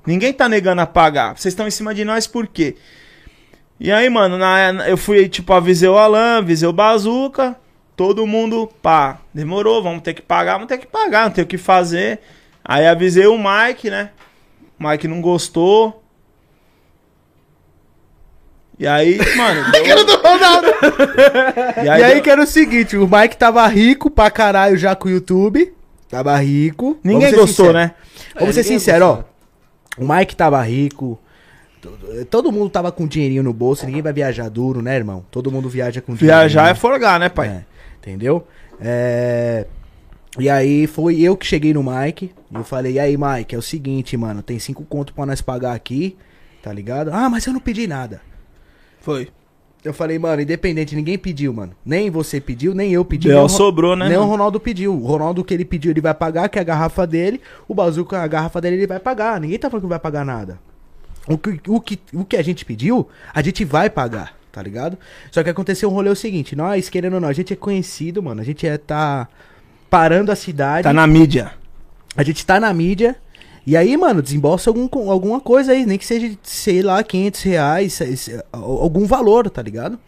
Ninguém tá negando a pagar. Vocês estão em cima de nós por quê? E aí, mano, na, eu fui, tipo, avisei o Alan, avisei o Bazuca. Todo mundo, pá, demorou, vamos ter que pagar, vamos ter que pagar, não tem o que fazer. Aí avisei o Mike, né? O Mike não gostou. E aí, mano. deu- do Ronaldo. e E aí deu- que era o seguinte, o Mike tava rico pra caralho já com o YouTube. Tava rico. Ninguém gostou, sincero. né? Vamos ser sinceros, ó. O Mike tava rico. todo- mundo tava com dinheirinho no bolso. Ninguém vai viajar duro, né, irmão? Todo mundo viaja com Viajar é forgar, né, pai? É, entendeu? É... E aí foi eu que cheguei no Mike. E eu falei, e aí, Mike, é o seguinte, mano, tem cinco conto pra nós pagar aqui, tá ligado? Ah, mas eu não pedi nada. Foi. Eu falei, mano, independente, ninguém pediu, mano. Nem você pediu, nem eu pedi. O Ro- sobrou, né, Nem o mano? Ronaldo pediu. O Ronaldo que ele pediu, ele vai pagar, que é a garrafa dele. O Bazuca, a garrafa dele, ele vai pagar. Ninguém tá falando que não vai pagar nada. O que, o, que, o que a gente pediu, a gente vai pagar, tá ligado? Só que aconteceu um rolê o seguinte, nós, querendo ou não, a gente é conhecido, mano. A gente é tá parando a cidade. Tá na mídia. A gente tá na mídia. E aí, mano, desembolsa algum, alguma coisa aí, nem que seja, sei lá, 500 reais, algum valor, tá ligado?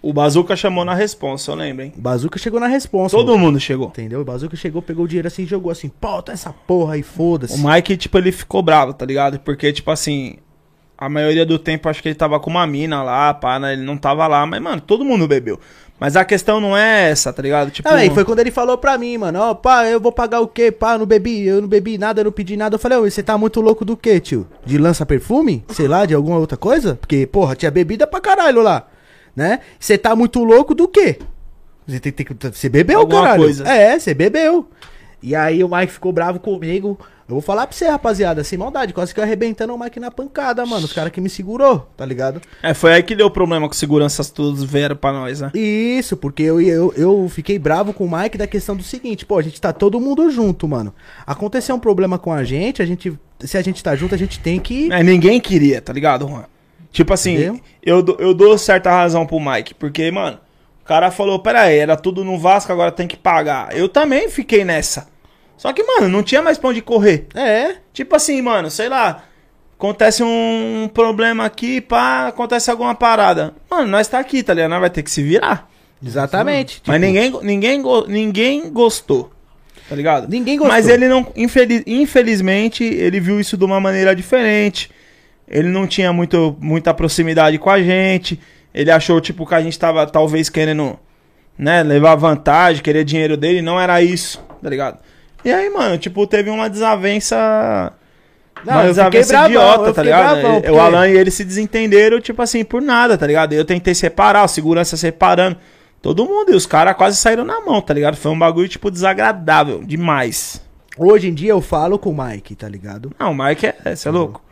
O Bazuca chamou na responsa, eu lembro, hein? O Bazuca chegou na resposta. Todo mundo chegou. Entendeu? O Bazuca chegou, pegou o dinheiro assim e jogou assim, pô, tá essa porra aí, foda-se. O Mike, tipo, ele ficou bravo, tá ligado? Porque, tipo assim, a maioria do tempo acho que ele tava com uma mina lá, pá, né? Ele não tava lá, mas, mano, todo mundo bebeu. Mas a questão não é essa, tá ligado? Tipo, Ah, e foi quando ele falou pra mim, mano, ó, pá, eu vou pagar o quê? Pá, não bebi, eu não bebi nada, eu não pedi nada. Eu falei, ô, você tá muito louco do quê, tio? De lança perfume? Sei lá, de alguma outra coisa? Porque, porra, tinha bebida pra caralho lá, né? Você tá muito louco do quê? Você, tem, tem, que- você bebeu, Alguma caralho. coisa. É, você bebeu. E aí o Mike ficou bravo comigo. Eu vou falar pra você, rapaziada, sem maldade, quase que eu arrebentando o Mike na pancada, mano. Os caras que me segurou, tá ligado? É, foi aí que deu problema com seguranças todos vieram pra nós, né? Isso, porque eu, eu, eu fiquei bravo com o Mike da questão do seguinte, pô, a gente tá todo mundo junto, mano. Aconteceu um problema com a gente, a gente. Se a gente tá junto, a gente tem que. É, ninguém queria, tá ligado, Juan? Tipo assim, Entendeu? eu, dou- eu dou certa razão pro Mike, porque, mano, o cara falou, pera aí, era tudo no Vasco, agora tem que pagar. Eu também fiquei nessa. Só que, mano, não tinha mais pra onde correr. É, Tipo assim, mano, sei lá, acontece um problema aqui, pá, acontece alguma parada. Mano, nós tá aqui, tá ligado? Nós vai ter que se virar. exatamente. Mas Tipo, ninguém, ninguém, go- ninguém gostou, tá ligado? Ninguém gostou. Mas ele não, infeliz- infelizmente, ele viu isso de uma maneira diferente. Ele não tinha muito, muita proximidade com a gente. Ele achou, tipo, que a gente tava talvez querendo, né, levar vantagem, querer dinheiro dele. Não era isso, tá ligado? E aí, mano, tipo, teve uma desavença. Não, uma desavença bravão, idiota, tá ligado? bravão, porque- O Alan e ele se desentenderam, tipo assim, por nada, tá ligado? Eu tentei separar, o segurança separando. Todo mundo, e os caras quase saíram na mão, tá ligado? Foi um bagulho, tipo, desagradável demais. Hoje em dia eu falo com o Mike, tá ligado? Não, o Mike é, você é louco.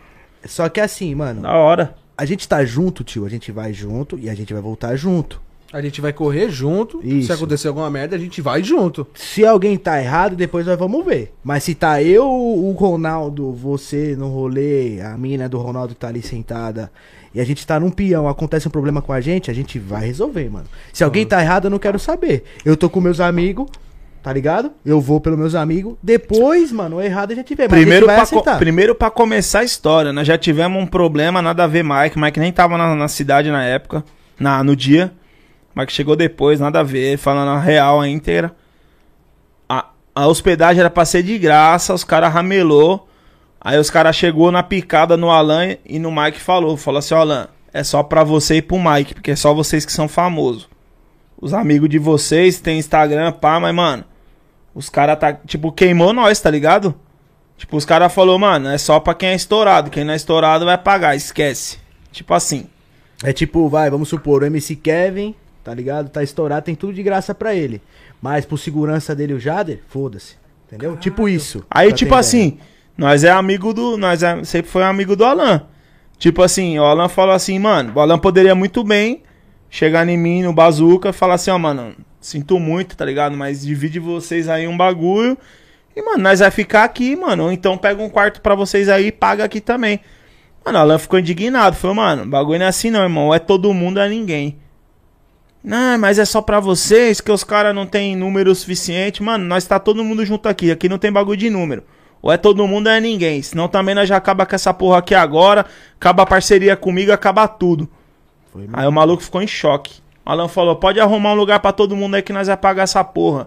Só que assim, mano, Da hora. a gente tá junto, tio, a gente vai junto e a gente vai voltar junto. A gente vai correr junto. Isso. Se acontecer alguma merda, a gente vai junto. Se alguém tá errado, depois nós vamos ver. Mas se tá eu, o Ronaldo, você no rolê, a mina do Ronaldo que tá ali sentada, e a gente tá num peão, acontece um problema com a gente, a gente vai resolver, mano. Se alguém tá errado, eu não quero saber. Eu tô com meus amigos, tá ligado? Eu vou pelos meus amigos. Depois, mano, o errado a gente vê. Mas Primeiro a pra, gente aceitar. primeiro pra começar a história, nós já tivemos um problema, nada a ver, Mike. Mike nem tava na, na cidade na época, na, no dia. Mike chegou depois, nada a ver, falando a real, a íntegra. A, a hospedagem era pra ser de graça, os caras ramelou. Aí os caras chegou na picada no Alan e no Mike falou, falou assim, Alan, é só pra você e pro Mike, porque é só vocês que são famosos. Os amigos de vocês têm Instagram, pá, mas, mano, os caras tá, tipo, queimou nós, tá ligado? Tipo, os caras falou, mano, é só pra quem é estourado. Quem não é estourado vai pagar, esquece. Tipo assim. É tipo, vai, vamos supor, o MC Kevin, tá ligado? Tá estourado, tem tudo de graça pra ele. Mas por segurança dele, o Jader, foda-se. Entendeu? Tipo isso. Aí, tipo assim, nós é amigo do. Nós é, sempre foi amigo do Alan. Tipo assim, o Alan falou assim, mano, o Alan poderia muito bem chegar em mim no bazuca e falar assim, ó, mano, sinto muito, tá ligado? Mas divide vocês aí um bagulho. E, mano, nós vai ficar aqui, mano. Ou então pega um quarto pra vocês aí e paga aqui também. Mano, o Alan ficou indignado. Falou, mano, o bagulho não é assim não, irmão. Ou é todo mundo, ou é ninguém. Não, mas é só pra vocês que os caras não tem número suficiente. Mano, nós tá todo mundo junto aqui. Aqui não tem bagulho de número. Ou é todo mundo ou é ninguém. Senão também nós já acaba com essa porra aqui agora. Acaba a parceria comigo, acaba tudo. Foi Aí o maluco ficou em choque. O Alan falou: pode arrumar um lugar pra todo mundo aí que nós vai pagar essa porra.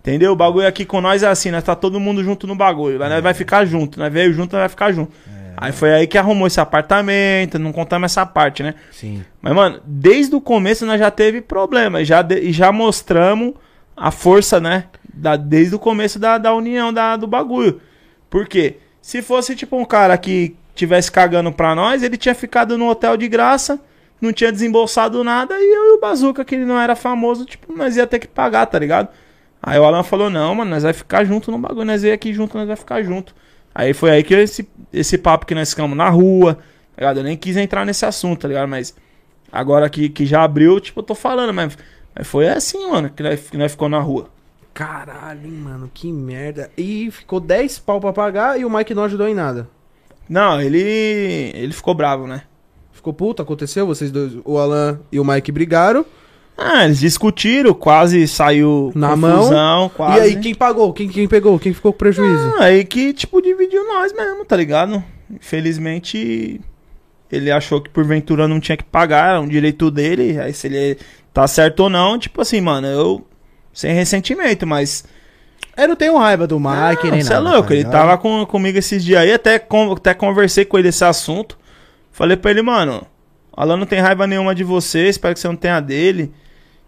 Entendeu? O bagulho aqui com nós é assim, nós tá todo mundo junto no bagulho. Aí nós vai ficar junto. Nós veio junto, nós vai ficar junto. Aí foi aí que arrumou esse apartamento, não contamos essa parte, né? Sim. Mas, mano, desde o começo nós já teve problema. Já, de- e já mostramos a força, né? Da, desde o começo da, da união da, do bagulho. Por quê? Se fosse, tipo, um cara que tivesse cagando pra nós, ele tinha ficado no hotel de graça, não tinha desembolsado nada, e eu e o Bazuca, que ele não era famoso, tipo, nós ia ter que pagar, tá ligado? Aí o Alan falou, não, mano, nós vai ficar junto no bagulho, nós ia aqui junto, nós vai ficar junto. Aí foi aí que esse, esse papo que nós ficamos na rua, tá ligado? Eu nem quis entrar nesse assunto, tá ligado? Mas agora que, que já abriu, tipo, eu tô falando, mas, mas foi assim, mano, que nós, que nós ficou na rua. Caralho, hein, mano, que merda. E ficou 10 pau pra pagar e o Mike não ajudou em nada. Não, ele ele ficou bravo, né? Ficou puto, aconteceu, vocês dois, o Alan e o Mike brigaram. Ah, eles discutiram, quase saiu Na confusão, mão. quase. E aí, quem pagou? Quem, quem pegou? Quem ficou com prejuízo? Ah, aí que, tipo, dividiu nós mesmo, tá ligado? Infelizmente, ele achou que porventura não tinha que pagar, era um direito dele. Aí se ele tá certo ou não, tipo assim, mano, eu. Sem ressentimento, mas. Eu não tenho raiva do Mike, nem Você nada. é louco, tá ele tava com, comigo esses dias aí, até, con- até conversei com ele esse assunto. Falei pra ele, mano, Alan não tem raiva nenhuma de você, espero que você não tenha dele.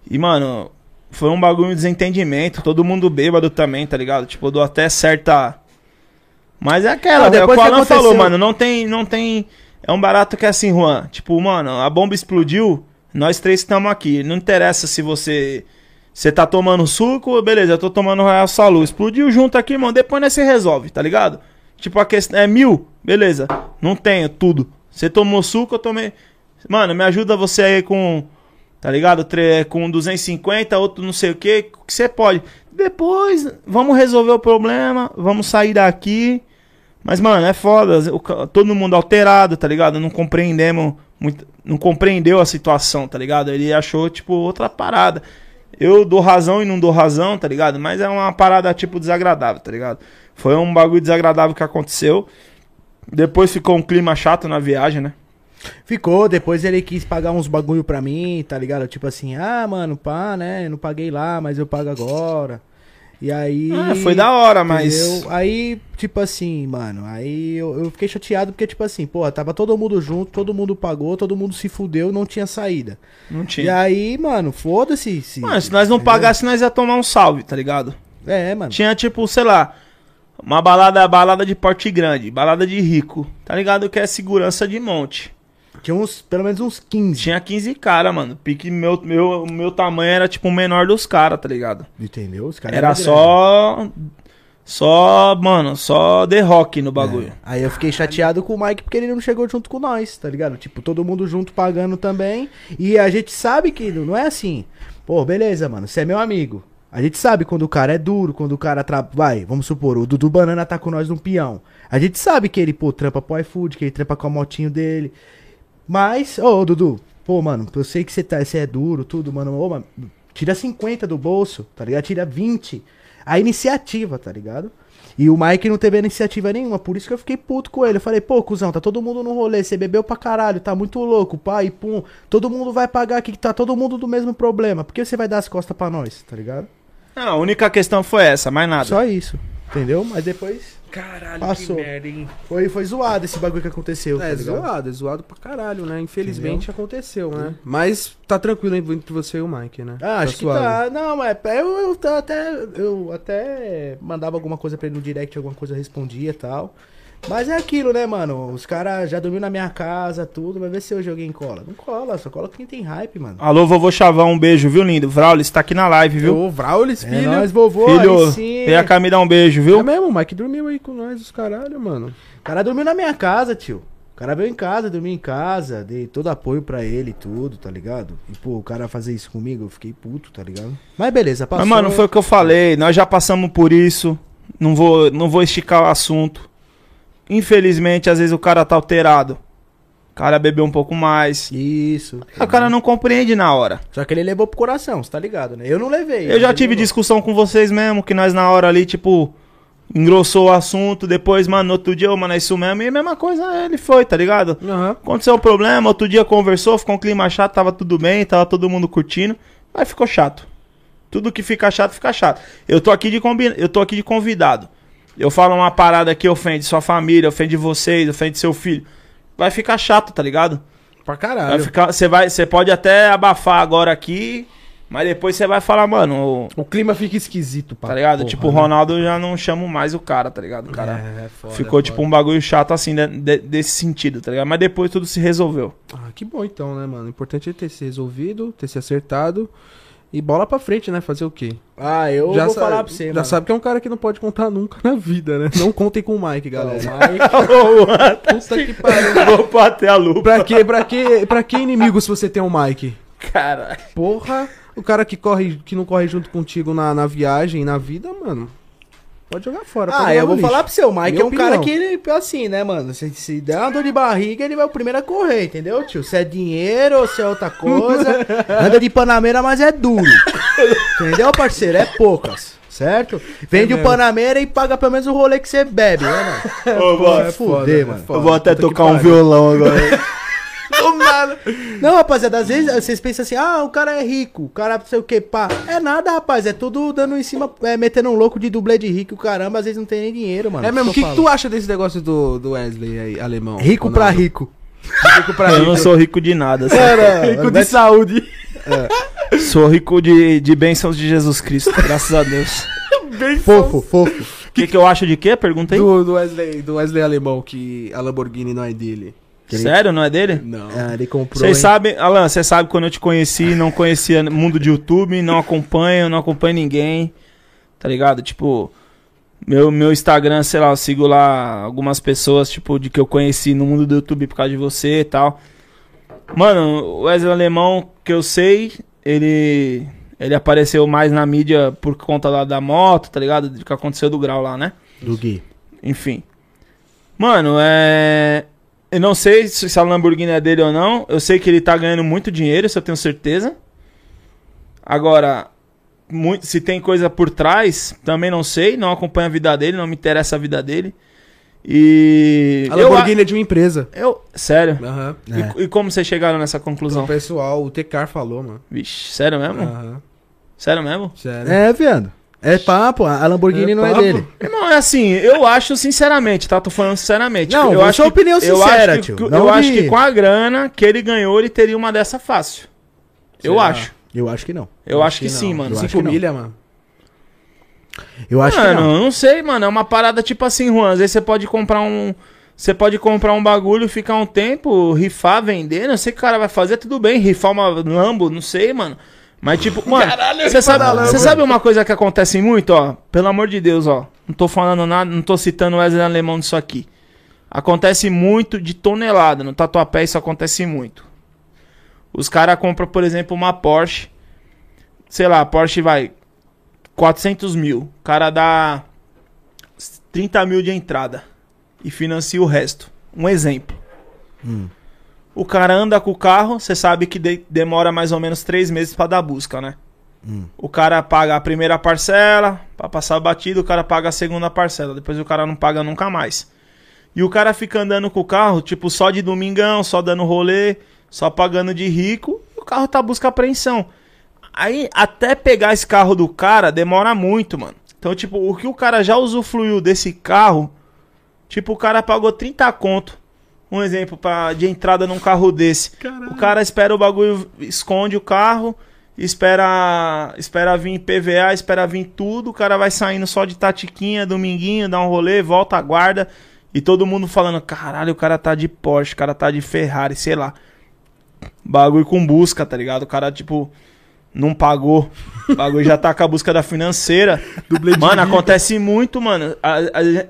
E, mano, foi um bagulho de desentendimento, todo mundo bêbado também, tá ligado? Tipo, eu dou até certa. Mas é aquela, Ah, é o depois que o Alan aconteceu- falou, mano, não tem, não tem. É um barato que é assim, Juan. Tipo, mano, a bomba explodiu, nós três estamos aqui. Não interessa se você. Você tá tomando suco, beleza, eu tô tomando Royal Salu. Explodiu junto aqui, irmão. Depois nós se resolve, tá ligado? Tipo, a questão é mil, beleza. Não tenho tudo. Você tomou suco, eu tomei. Mano, me ajuda você aí com. Tá ligado? Com 250, outro não sei o que. O que você pode. Depois, vamos resolver o problema. Vamos sair daqui. Mas, mano, é foda. Todo mundo alterado, tá ligado? Não compreendemos. Muito, não compreendeu a situação, tá ligado? Ele achou, tipo, outra parada. Eu dou razão e não dou razão, tá ligado? Mas é uma parada, tipo, desagradável, tá ligado? Foi um bagulho desagradável que aconteceu. Depois ficou um clima chato na viagem, né? Ficou, depois ele quis pagar uns bagulho pra mim, tá ligado? Tipo assim, ah, mano, pá, né? Não paguei lá, mas eu pago agora. E aí. Ah, foi da hora, mas. Entendeu? Aí, tipo assim, mano, aí eu, eu fiquei chateado porque, tipo assim, pô, tava todo mundo junto, todo mundo pagou, todo mundo se fudeu, não tinha saída. Não E tinha. aí, mano, foda-se. Se, Mano, se nós não entendeu? pagasse, nós ia tomar um salve, tá ligado? É, mano. Tinha, tipo, sei lá, uma balada, balada de porte grande, balada de rico, tá ligado? Que é segurança de monte. Tinha uns, pelo menos uns 15. Tinha 15 cara, mano. Pique meu, meu, meu tamanho era tipo o menor dos caras, tá ligado? Entendeu? Os caras Era só. Só, mano, só The Rock no bagulho. É. Aí eu fiquei chateado com o Mike porque ele não chegou junto com nós, tá ligado? Tipo, todo mundo junto pagando também. E a gente sabe que não é assim. Pô, beleza, mano, você é meu amigo. A gente sabe quando o cara é duro, quando o cara tra... vai, vamos supor, o Dudu Banana tá com nós num peão. A gente sabe que ele, pô, trampa pro iFood, que ele trampa com a motinho dele. Mas, ô, Dudu, pô, mano, eu sei que você tá, é duro, tudo, mano. Ô, mano, tira 50 do bolso, tá ligado? Tira 20. A iniciativa, tá ligado? E o Mike não teve iniciativa nenhuma, por isso que eu fiquei puto com ele. Eu falei, pô, cuzão, tá todo mundo no rolê, você bebeu pra caralho, tá muito louco, pai, pum. Todo mundo vai pagar aqui, que tá todo mundo do mesmo problema. Por que você vai dar as costas pra nós, tá ligado? Não, a única questão foi essa, mais nada. Só isso, entendeu? Mas depois Caralho, Passou. que merda, hein? foi, foi zoado esse bagulho que aconteceu, É, tá zoado, é zoado pra caralho, né? Infelizmente aconteceu, né? Mas tá tranquilo entre você e o Mike, né? Ah, acho que suave. tá. Não, mas eu, eu tá até. Eu até mandava alguma coisa pra ele no direct, alguma coisa eu respondia e tal. Mas é aquilo, né, mano? Os caras já dormiram na minha casa, tudo. Vai ver se hoje alguém cola. Não cola, só cola quem tem hype, mano. Alô, vovô Chavão, um beijo, viu, lindo? Vraulis tá aqui na live, viu? Ô, Vraulis, É filho. nóis, vovô, Filho, aí sim. vem cá me dar um beijo, É viu? mesmo, o Mike dormiu aí com nós, os caralho, mano. O cara dormiu na minha casa, tio. O cara veio em casa, dormiu em casa, dei todo apoio pra ele e tudo, tá ligado? E, pô, o cara fazer isso comigo, eu fiquei puto, tá ligado? Mas beleza, passou. Mas, mano, foi o que eu falei. Nós já passamos por isso. Não vou, não vou esticar o assunto. Infelizmente, às vezes o cara tá alterado. O cara bebeu um pouco mais. Isso. O cara não compreende na hora. Só que ele levou pro coração, você tá ligado, né? Eu não levei. Eu já tive levou. discussão com vocês mesmo, que nós na hora ali, tipo, engrossou o assunto. Depois, mano, no outro dia, ô, mano, é isso mesmo. E a mesma coisa ele foi, tá ligado? Aham. Aconteceu o problema, outro dia conversou, ficou um clima chato, tava tudo bem, tava todo mundo curtindo. Aí ficou chato. Tudo que fica chato, fica chato. Eu tô aqui de, combi... eu tô aqui de convidado. Eu falo uma parada que ofende sua família, ofende vocês, ofende seu filho. Vai ficar chato, tá ligado? Pra Vai caralho. ficar, você vai, você pode até abafar agora aqui, mas depois você vai falar, mano, O clima fica esquisito, pá. tá ligado? Porra, tipo, o né? Ronaldo eu já não chamo mais o cara, tá ligado? O cara É, é foda, ficou é tipo um bagulho chato assim, de- de- desse sentido, tá ligado? Mas depois tudo se resolveu. Ah, que bom então, né, mano? O importante é ter se resolvido, ter se acertado. E bola pra frente, né? Fazer o quê? Ah, eu já vou sabe, falar pra você, Já mano. sabe que é um cara que não pode contar nunca na vida, né? Não contem com o Mike, galera. Puta que pariu. Vou bater a lupa. Pra que, pra que, pra que inimigo se você tem um Mike? Cara. Porra, o cara que corre, que não corre junto contigo na, na viagem, na vida, mano. Pode jogar fora. Ah, eu vou no falar lixo. pro seu, o Mike Minha é um cara opinião. que ele, assim, né, mano? Se, se der uma dor de barriga, ele vai o primeiro a correr, entendeu, tio? Se é dinheiro ou se é outra coisa. anda de Panameira, mas é duro. entendeu, parceiro? É poucas, certo? Vende o mesmo. Panameira e paga pelo menos o rolê que você bebe, né, mano? Ô, vó, É fuder, mano. eu vou até Puta tocar um violão agora. Nada. Não, rapaziada, às vezes vocês pensam assim, ah, o cara é rico, o cara não sei o que, pá. É nada, rapaz, é tudo dando em cima, é, metendo um louco de dublê de rico, caramba, às vezes não tem nem dinheiro, mano. É mesmo, o que, eu que tu acha desse negócio do, do Wesley aí, alemão? Rico pra Ronaldo? rico. Rico pra Eu rico. não sou rico de nada. sabe? Cara, Rico de saúde. Sou rico de, de bênçãos de Jesus Cristo, graças a Deus. fofo, fofo. O que, que eu acho de quê? Pergunta aí. Do, do, Wesley, do Wesley alemão, que a Lamborghini não é dele. Sério, não é dele? Não. Ah, ele comprou. Vocês sabem, Alan, você sabe quando eu te conheci, não conhecia mundo de YouTube, não acompanho, não acompanho ninguém, tá ligado? Tipo, meu, meu Instagram, sei lá, eu sigo lá algumas pessoas, tipo, de que eu conheci no mundo do YouTube por causa de você e tal. Mano, o Wesley Alemão, que eu sei, ele ele apareceu mais na mídia por conta lá da moto, tá ligado? Do que aconteceu do grau lá, né? Do Gui. Enfim. Mano, é. Eu não sei se a Lamborghini é dele ou não. Eu sei que ele tá ganhando muito dinheiro, isso eu tenho certeza. Agora, muito, se tem coisa por trás, também não sei. Não acompanho a vida dele, não me interessa a vida dele. E. A eu Lamborghini é de uma empresa. Eu. Sério? Aham. É. E, e como vocês chegaram nessa O conclusão? pessoal, o Tecar falou, mano. Vixe, sério mesmo? Aham. Sério mesmo? Sério. É, viado. É papo, a Lamborghini É não papo. é dele. Irmão, é assim, eu acho sinceramente, tá? Tô falando sinceramente. Não, eu acho que- opinião eu sincera, que- tio, que- não eu acho que com a grana que ele ganhou, ele teria uma dessa fácil. Eu Será? acho. Eu acho que não. Eu acho que, não. sim, mano. Eu acho Cinco que não. milha, mano. Eu acho que mano, não. eu não sei, mano. É uma parada tipo assim, Juan. Às vezes você pode comprar um. Você pode comprar um bagulho, ficar um tempo, rifar, vender. Não sei o que o cara vai fazer, tudo bem. Rifar uma Lambo, não sei, mano. Mas tipo, mano, você sabe, você sabe uma coisa que acontece muito, ó? Pelo amor de Deus, ó. Não tô falando nada, não tô citando o Wesley Alemão disso aqui. Acontece muito de tonelada. No Tatuapé isso acontece muito. Os caras compram, por exemplo, uma Porsche. Sei lá, a Porsche vai 400 mil. O cara dá 30 mil de entrada. E financia o resto. Um exemplo. Hum. O cara anda com o carro, você sabe que de- demora mais ou menos três meses pra dar busca, né? Hum. O cara paga a primeira parcela, pra passar o batido, o cara paga a segunda parcela. Depois o cara não paga nunca mais. E o cara fica andando com o carro, tipo, só de domingão, só dando rolê, só pagando de rico, e o carro tá busca apreensão. Aí, até pegar esse carro do cara, demora muito, mano. Então, tipo, o que o cara já usufruiu desse carro, tipo, o cara pagou 30 conto. Um exemplo pra, de entrada num carro desse. O cara espera o bagulho, esconde o carro, espera espera vir PVA, espera vir tudo. O cara vai saindo só de tatiquinha, dominguinho, dá um rolê, volta, aguarda. E todo mundo falando: caralho, o cara tá de Porsche, o cara tá de Ferrari, sei lá. Bagulho com busca, tá ligado? O cara, tipo, não pagou. O bagulho já tá com a busca da financeira. Mano, acontece muito, mano.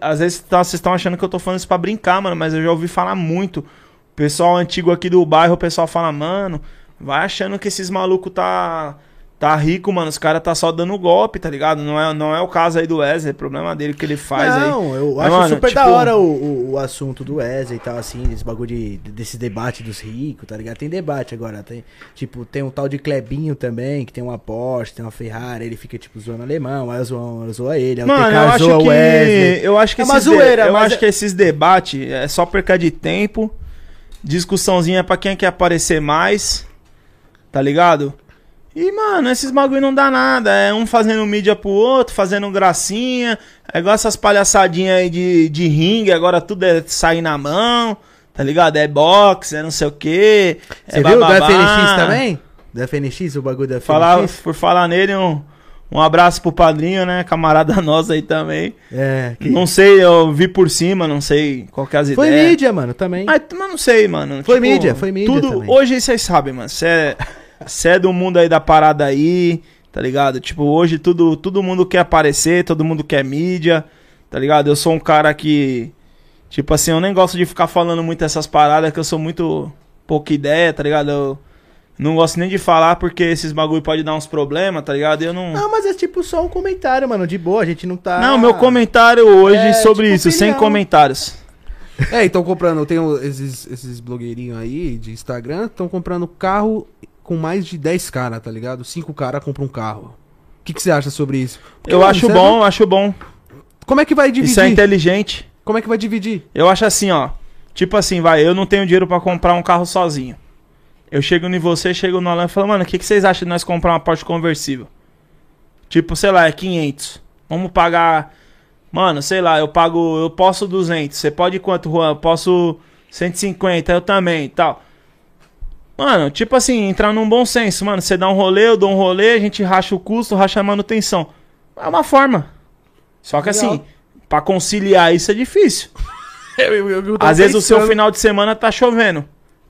Às vezes tá- vocês estão achando que eu tô falando isso pra brincar, mano, mas eu já ouvi falar muito. O pessoal antigo aqui do bairro, o pessoal fala, mano, vai achando que esses malucos tá. Tá rico, mano. Os caras tá só dando golpe, tá ligado? Não é, não é o caso aí do Wesley, é problema dele que ele faz aí. não, eu Mas, acho mano, super da tipo- hora o, o, o assunto do Wesley e tal, assim, desse bagulho de, desse debate dos ricos, tá ligado? Tem debate agora, tem, tipo, tem um tal de Clebinho também, que tem uma Porsche, tem uma Ferrari, ele fica, tipo, zoando alemão, aí zoa, zoa ele, aí o Mano, eu acho zoa o que. Wesley. Eu acho que É uma zoeira, eu acho é- que esses debates é só perca de tempo. Discussãozinha pra quem quer aparecer mais. Tá ligado? E, mano, esses bagulho não dá nada. É um fazendo mídia pro outro, fazendo gracinha. É igual essas palhaçadinhas aí de, de ringue, agora tudo é sair na mão. Tá ligado? É boxe, é não sei o quê. Você é viu do bababá. FNX também? Do FNX, o bagulho do FNX? Falar, por falar nele, um, um abraço pro padrinho, né? Camarada nosso aí também. É, que- Não sei, eu vi por cima, não sei qual que é as Foi ideias. mídia, mano, também. Mas, mas não sei, mano. Foi mídia, foi mídia Tudo, também. hoje vocês sabem, mano. Você é, cê é do mundo aí da parada aí, tá ligado? Tipo, hoje tudo, todo mundo quer aparecer, todo mundo quer mídia, tá ligado? Eu sou um cara que, tipo assim, eu nem gosto de ficar falando muito essas paradas, que eu sou muito pouca ideia, tá ligado? Eu, Não gosto nem de falar porque esses bagulho pode dar uns problemas, tá ligado? Eu não. Não, mas é tipo só um comentário, mano. De boa, a gente não tá. Não, meu comentário hoje É, sobre tipo isso, sem opinião. comentários. É, então comprando, tem o- esses, esses blogueirinhos aí de Instagram, estão comprando carro com mais de 10 caras, tá ligado? 5 caras compram um carro. O que, que você acha sobre isso? Porque, Eu mano, acho é bom, eu acho bom. Como é que vai dividir? Isso é inteligente. Como é que vai dividir? Eu acho assim, ó. Tipo assim, vai, eu não tenho dinheiro pra comprar um carro sozinho. Eu chego em você, chego no Alan e falo, mano, o que, que vocês acham de nós comprar uma Porsche conversível? Tipo, sei lá, é 500. Vamos pagar. Mano, sei lá, eu pago. Eu posso 200. Você pode quanto, Juan? Eu posso 150, eu também e tal. Mano, tipo assim, entrar num bom senso, mano. Você dá um rolê, eu dou um rolê, a gente racha o custo, racha a manutenção. É uma forma. Só que Legal. assim, pra conciliar isso é difícil. Eu, eu, eu Às vezes o seu final de semana tá chovendo.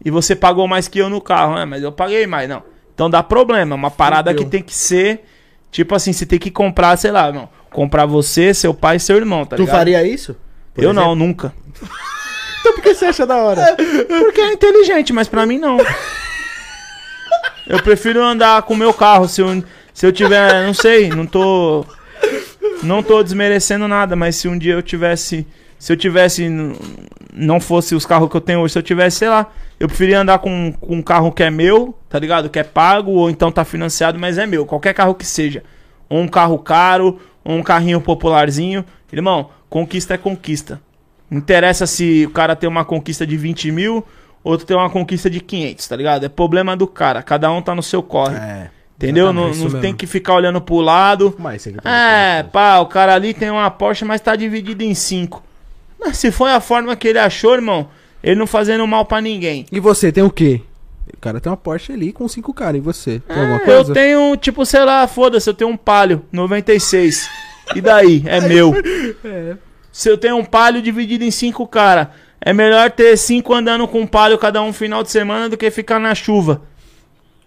E você pagou mais que eu no carro, né? Mas eu paguei mais, não. Então dá problema. Uma parada Fudeu. que tem que ser. Tipo assim, você tem que comprar, sei lá, não. Comprar você, seu pai e seu irmão, tá Tu ligado? faria isso? Por Eu exemplo? não, nunca. Então por que você acha da hora? Porque é inteligente, mas pra mim não. Eu prefiro andar com o meu carro. Se eu, se eu tiver, não sei, não tô. Não tô desmerecendo nada, mas se um dia eu tivesse. Se eu tivesse. Não fosse os carros que eu tenho hoje, se eu tivesse, sei lá. Eu preferia andar com, com um carro que é meu, tá ligado? Que é pago, ou então tá financiado, mas é meu. Qualquer carro que seja. Ou um carro caro, ou um carrinho popularzinho. Irmão, conquista é conquista. Não interessa se o cara tem uma conquista de 20 mil, outro tem uma conquista de 500, tá ligado? É problema do cara. Cada um tá no seu corre. É. entendeu? Não, não tem que ficar olhando pro lado. Mas aqui É, pá, o cara ali tem uma Porsche, mas tá dividido em cinco. Mas se foi a forma que ele achou, irmão, ele não fazendo mal pra ninguém. E você, tem o quê? O cara tem uma Porsche ali com 5 caras. E você? Tem alguma É, coisa? eu tenho, tipo, sei lá, foda-se, eu tenho um Palio 96. E daí? É meu. Se eu tenho um Palio dividido em cinco cara, é melhor ter cinco andando com um Palio cada um final de semana do que ficar na chuva.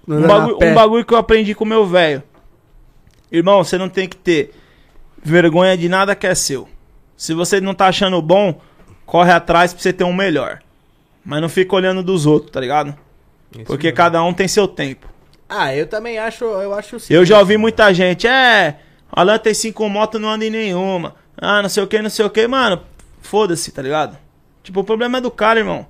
Um bagulho, um bagulho que eu aprendi com o meu velho. Irmão, você não tem que ter vergonha de nada que é seu. Se você não tá achando bom, corre atrás pra você ter um melhor. Mas não fica olhando dos outros, tá ligado? Isso Porque mesmo. cada um tem seu tempo. Ah, eu também acho, eu acho sim. Eu já ouvi muita gente, é, Alan tem cinco motos, não anda em nenhuma. Ah, não sei o que, não sei o que, mano. Foda-se, tá ligado? Tipo, o problema é do cara, irmão.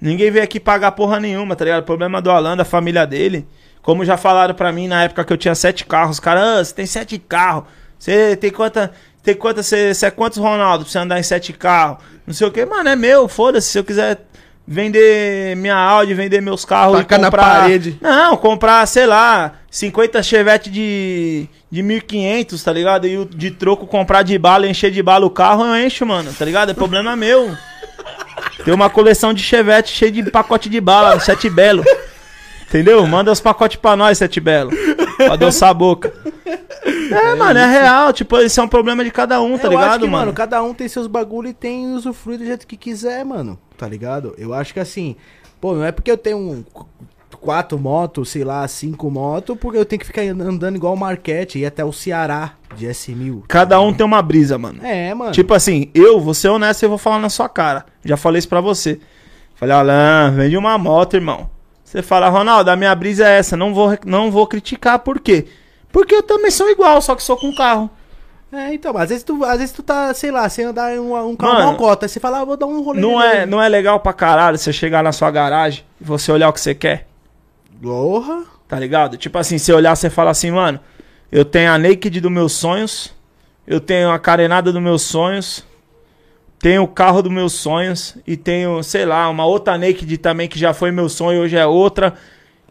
Ninguém veio aqui pagar porra nenhuma, tá ligado? O problema é do Alan, da família dele. Como já falaram pra mim na época que eu tinha sete carros. Cara, ah, você tem sete carros. Você tem quanta. Tem quanta. Você você é quantos Ronaldo pra você andar em sete carros? Não sei o que, mano, é meu, foda-se. Se eu quiser vender minha Audi, vender meus carros Tacar e na comprar. parede. Não, comprar, sei lá, 50 Chevette de, de 1.500, tá ligado? E de troco comprar de bala, encher de bala o carro, eu encho, mano, tá ligado? É problema meu. Tem uma coleção de Chevette cheia de pacote de bala, Sete Belo. Entendeu? Manda os pacotes pra nós, Sete Belo. Pra adoçar a boca. É, mano, é real. Tipo, esse é um problema de cada um, tá eu ligado, acho que, mano? cada um tem seus bagulho e tem usufrui do jeito que quiser, mano. Tá ligado? Eu acho que assim, pô, não é porque eu tenho um qu- quatro motos, sei lá, cinco motos, porque eu tenho que ficar andando igual o Marquete e ir até o Ceará de S1000. Cada um tem uma brisa, mano. É, mano. Tipo assim, eu vou ser honesto e eu vou falar na sua cara. Já falei isso pra você. Falei, Alan, vende uma moto, irmão. Você fala, Ronaldo, a minha brisa é essa. Não vou, não vou criticar, por quê? Porque eu também sou igual, só que sou com carro. É, então, às vezes tu, às vezes tu tá, sei lá, sem andar em um, um carro Mano, mocota, aí você fala, ah, vou dar um rolê. Não é, não é legal pra caralho você chegar na sua garagem e você olhar o que você quer, Porra. tá ligado? Tipo assim, você olhar, você fala assim, mano, eu tenho a naked dos meus sonhos, eu tenho a carenada dos meus sonhos, tenho o carro dos meus sonhos e tenho, sei lá, uma outra naked também que já foi meu sonho, hoje é outra.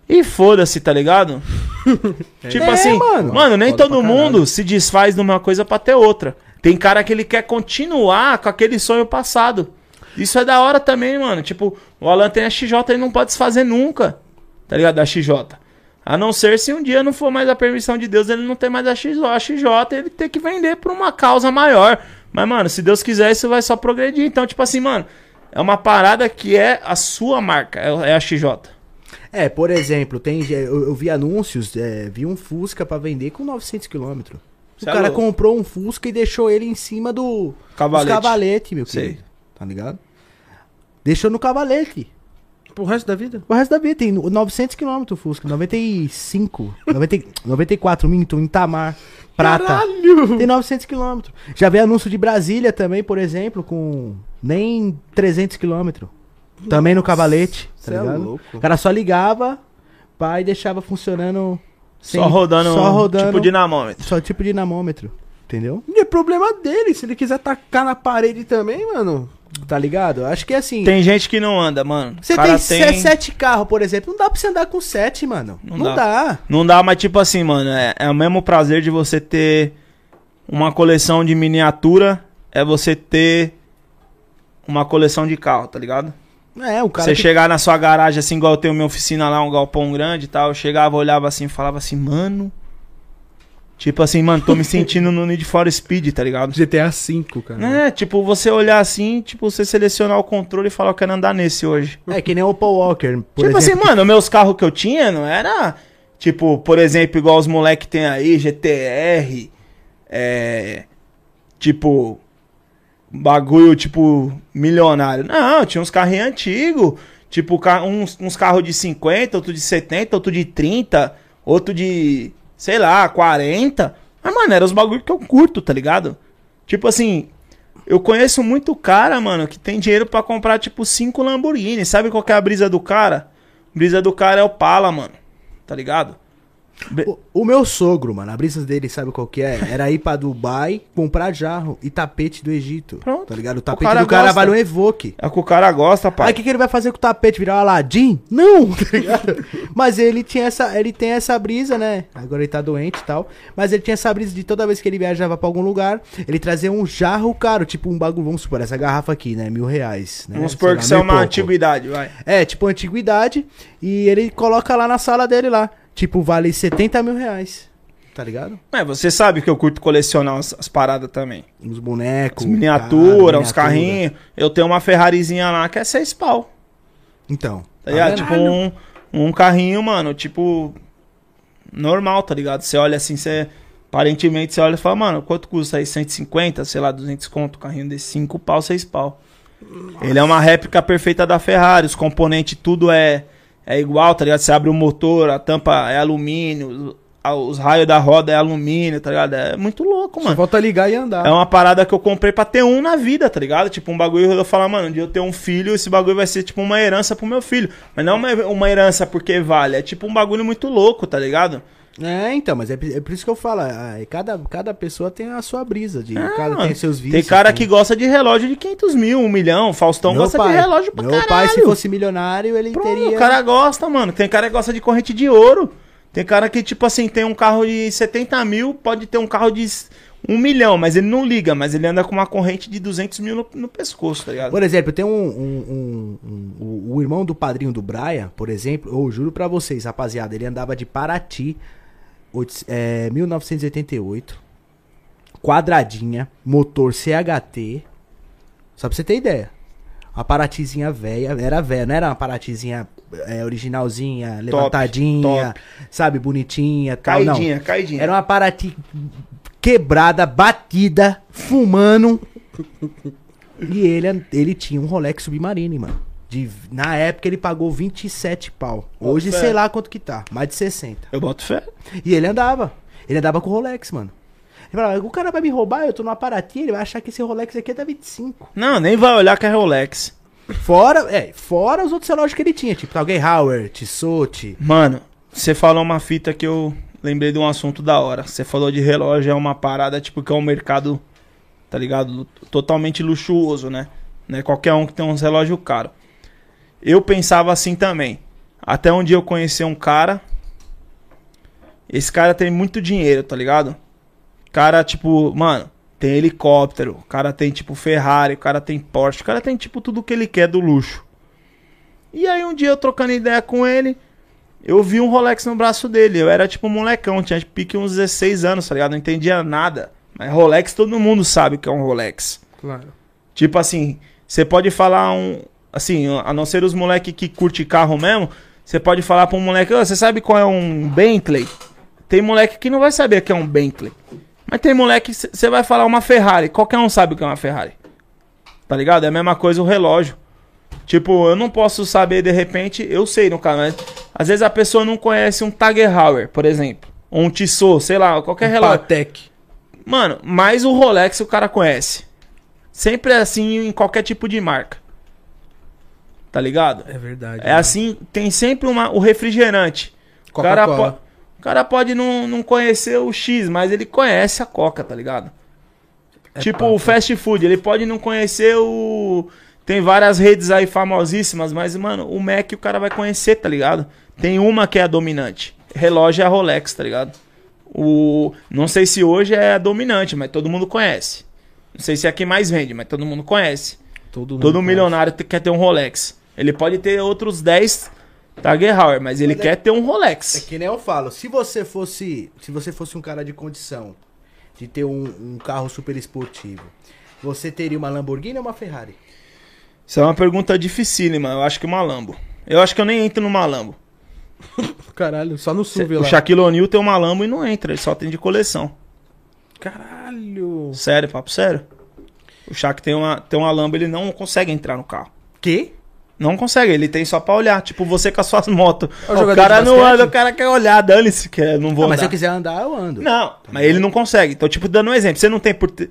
E foda-se, tá ligado? tipo É, assim, mano. mano, nem Foda todo mundo se desfaz de uma coisa pra ter outra. Tem cara que ele quer continuar com aquele sonho passado. Isso é da hora também, mano. Tipo, o Alan tem a XJ, ele não pode desfazer nunca. Tá ligado? Da XJ. A não ser se um dia não for mais a permissão de Deus, ele não tem mais a XJ, a XJ ele tem que vender por uma causa maior. Mas, mano, se Deus quiser, isso vai só progredir. Então, tipo assim, mano, é uma parada que é a sua marca, é é a XJ. É, por exemplo, tem, eu, eu vi anúncios, é, vi um Fusca pra vender com 900 km. O é cara louco. comprou um Fusca e deixou ele em cima do Cavalete. dos cavalete, meu querido. Tá ligado? Deixou no cavalete. Pro resto da vida? O resto da vida tem 900 km o Fusca, 95, 90, 94, minto, em Itamar, Prata. Caralho! Tem 900 km. Já veio anúncio de Brasília também, por exemplo, com nem 300 km. Também no cavalete, tá cê é ligado? louco. O cara só ligava, pai deixava funcionando Só rodando, só rodando tipo dinamômetro. só tipo dinamômetro, entendeu? E é problema dele. Se ele quiser tacar na parede também, mano. Tá ligado? Acho que é assim. Tem gente que não anda, mano. Você cara tem, se- sete carros, por exemplo, não dá pra você andar com sete, mano. Não, Não dá. Não dá, mas tipo assim, mano, é, é o mesmo prazer de você ter uma coleção de miniatura, é você ter uma coleção de carro, tá ligado? É, o cara você que- chegar na sua garagem, assim, igual eu tenho minha oficina lá, um galpão grande e tal, eu chegava, olhava assim, falava assim, mano... Tipo assim, mano, tô me sentindo no Need for Speed, tá ligado? GTA V, cara. É, tipo, você olhar assim, tipo, você selecionar o controle e falar, eu quero andar nesse hoje. É que nem o Paul Walker, por tipo exemplo. assim, mano, meus carros que eu tinha não era, tipo, por exemplo, igual os moleque tem aí, GTR, é, tipo, bagulho, tipo, milionário. Não, tinha uns carrinhos antigos, tipo, uns, uns carros de 50, outro de 70, outro de 30, outro de, sei lá, 40. Mas, mano, eram os bagulhos que eu curto, tá ligado? Tipo assim, eu conheço muito cara, mano, que tem dinheiro pra comprar, tipo, cinco Lamborghini. Sabe qual que é a brisa do cara? A brisa do cara é o Pala, mano. Tá ligado? Be- O, o meu sogro, mano, a brisa dele, sabe qual que é? Era ir pra Dubai, comprar jarro e tapete do Egito. Pronto. Tá ligado? O O tapete cara do cara gosta. vale um Evoque. É o que o cara gosta, Aí pai. o que, que ele vai fazer com o tapete? Virar um Aladdin? Não, tá ligado? Mas ele tinha essa, ele tem essa brisa, né? Agora ele tá doente e tal. Mas ele tinha essa brisa de toda vez que ele viajava pra algum lugar, ele trazia um jarro caro, tipo um bagulho, vamos supor, essa garrafa aqui, né? Mil reais. Né? Vamos supor que isso é uma pouco. antiguidade, vai. É, tipo antiguidade. E ele coloca lá na sala dele lá. Tipo, vale 70 mil reais. Tá ligado? É, você sabe que eu curto colecionar as, as paradas também. Uns bonecos. Miniatura, uns carrinhos. Eu tenho uma Ferrarizinha lá que é seis pau. Então. Tá ligado? vendo? Tipo, um, um carrinho, mano, tipo. Normal, tá ligado? Você olha assim, você. Aparentemente você olha e fala, mano, quanto custa aí? 150, sei lá, 200 conto. Carrinho de 5 pau, 6 pau. Ele é uma réplica perfeita da Ferrari. Os componentes, tudo é, é igual, tá ligado? Você abre o motor, a tampa é alumínio, a- os raios da roda é alumínio, tá ligado? É muito louco, Só mano. falta ligar e andar. É uma parada que eu comprei pra ter um na vida, tá ligado? Tipo, um bagulho eu falar, mano, um dia eu ter um filho, esse bagulho vai ser tipo uma herança pro meu filho. Mas não uma, uma herança porque vale, é tipo um bagulho muito louco, tá ligado? É, então, mas é, é por isso que eu falo. ah, cada, cada pessoa tem a sua brisa. De, cada mano, tem seus vícios. Tem cara que gosta de relógio de 500 mil, um milhão. Faustão Meu gosta pai, de relógio pra Meu caralho. pai, se fosse milionário, ele Pronto, teria. O cara gosta, mano. Tem cara que gosta de corrente de ouro. Tem cara que, tipo assim, tem um carro de 70 mil, pode ter um carro de 1 milhão, mas ele não liga, mas ele anda com uma corrente de 200 mil no, no pescoço, tá ligado? Por exemplo, tem um, um- um- um- o, irmão do padrinho do Brian, por exemplo, eu juro pra vocês, rapaziada, ele andava de Paraty, oit- é, 1988, quadradinha, motor CHT, só pra você ter ideia. A Paratizinha velha, era velha, não era uma Paratizinha é, originalzinha, levantadinha, sabe, bonitinha, tal, não. Caidinha, caidinha. Era uma Paraty quebrada, batida, fumando. e ele, ele tinha um Rolex Submarine, mano. De, na época ele pagou 27 pau. Hoje Bota fé. sei lá quanto que tá, mais de 60. Eu boto fé. E ele andava. Ele andava com o Rolex, mano. Ele falava, o cara vai me roubar, eu tô numa Paraty, ele vai achar que esse Rolex aqui é da 25. Não, nem vai olhar que é Rolex. Fora, é, fora os outros relógios que ele tinha, tipo Talgay Hauer, Tissot. Mano, você falou uma fita que eu lembrei de um assunto da hora. Você falou de relógio, é uma parada, tipo, que é um mercado, tá ligado? Totalmente luxuoso, né? Não é qualquer um que tem uns relógios caros. Eu pensava assim também. Até um dia eu conheci um cara. Esse cara tem muito dinheiro, tá ligado? Cara, tipo, mano, tem helicóptero. O cara tem, tipo, Ferrari. O cara tem Porsche. O cara tem, tipo, tudo que ele quer do luxo. E aí um dia eu trocando ideia com ele, eu vi um Rolex no braço dele. Eu era tipo um molecão, tinha pique uns 16 anos, tá ligado? Não entendia nada. Mas Rolex todo mundo sabe que é um Rolex. Claro. Tipo assim, você pode falar um. Assim, a não ser os moleque que curte carro mesmo, você pode falar pra um moleque, "Ô, você sabe qual é um Bentley? Tem moleque que não vai saber que é um Bentley. Mas tem moleque, que você vai falar uma Ferrari. Qualquer um sabe o que é uma Ferrari. Tá ligado? É a mesma coisa o relógio. Tipo, eu não posso saber de repente, eu sei no canal, mas às vezes a pessoa não conhece um Tiger Heuer, por exemplo, ou um Tissot, sei lá, qualquer relógio. Patek. Mano, mais o Rolex o cara conhece. Sempre é assim em qualquer tipo de marca. Tá ligado? É verdade. É assim, tem sempre uma, o refrigerante. O cara, po- Coca-Cola. o cara pode não, não conhecer o X, mas ele conhece a Coca, tá ligado? tipo papo. o fast food, ele pode não conhecer o. Tem várias redes aí famosíssimas, mas, mano, o Mac o cara vai conhecer, tá ligado? Tem uma que é a dominante. Relógio é a Rolex, tá ligado? O... Não sei se hoje é a dominante, mas todo mundo conhece. Não sei se é a que mais vende, mas todo mundo conhece. Todo, mundo Todo conhece. milionário te- quer ter um Rolex. Ele pode ter outros 10 Tiger Heuer, mas ele Mas é- quer ter um É Rolex. que nem eu falo, se você fosse. Se você fosse um cara de condição de ter um, um carro super esportivo, você teria uma Lamborghini ou uma Ferrari? Isso é uma pergunta dificílima. Eu acho que uma Lambo. Eu acho que eu nem entro numa Lambo. Caralho, só no SUV O lá. Shaquille O'Neal tem uma Lambo e não entra. Ele só tem de coleção. Caralho. Sério, papo sério. O Shaq tem uma, tem uma Lambo, ele não consegue entrar no carro. Que? Não consegue, ele tem só pra olhar. Tipo você com as suas motos. O o cara não anda, o cara quer olhar, dane-se, que não vou Ah, mas se eu quiser andar, eu ando. Não, mas ele não consegue. Então, tipo, dando um exemplo, você não tem por, te-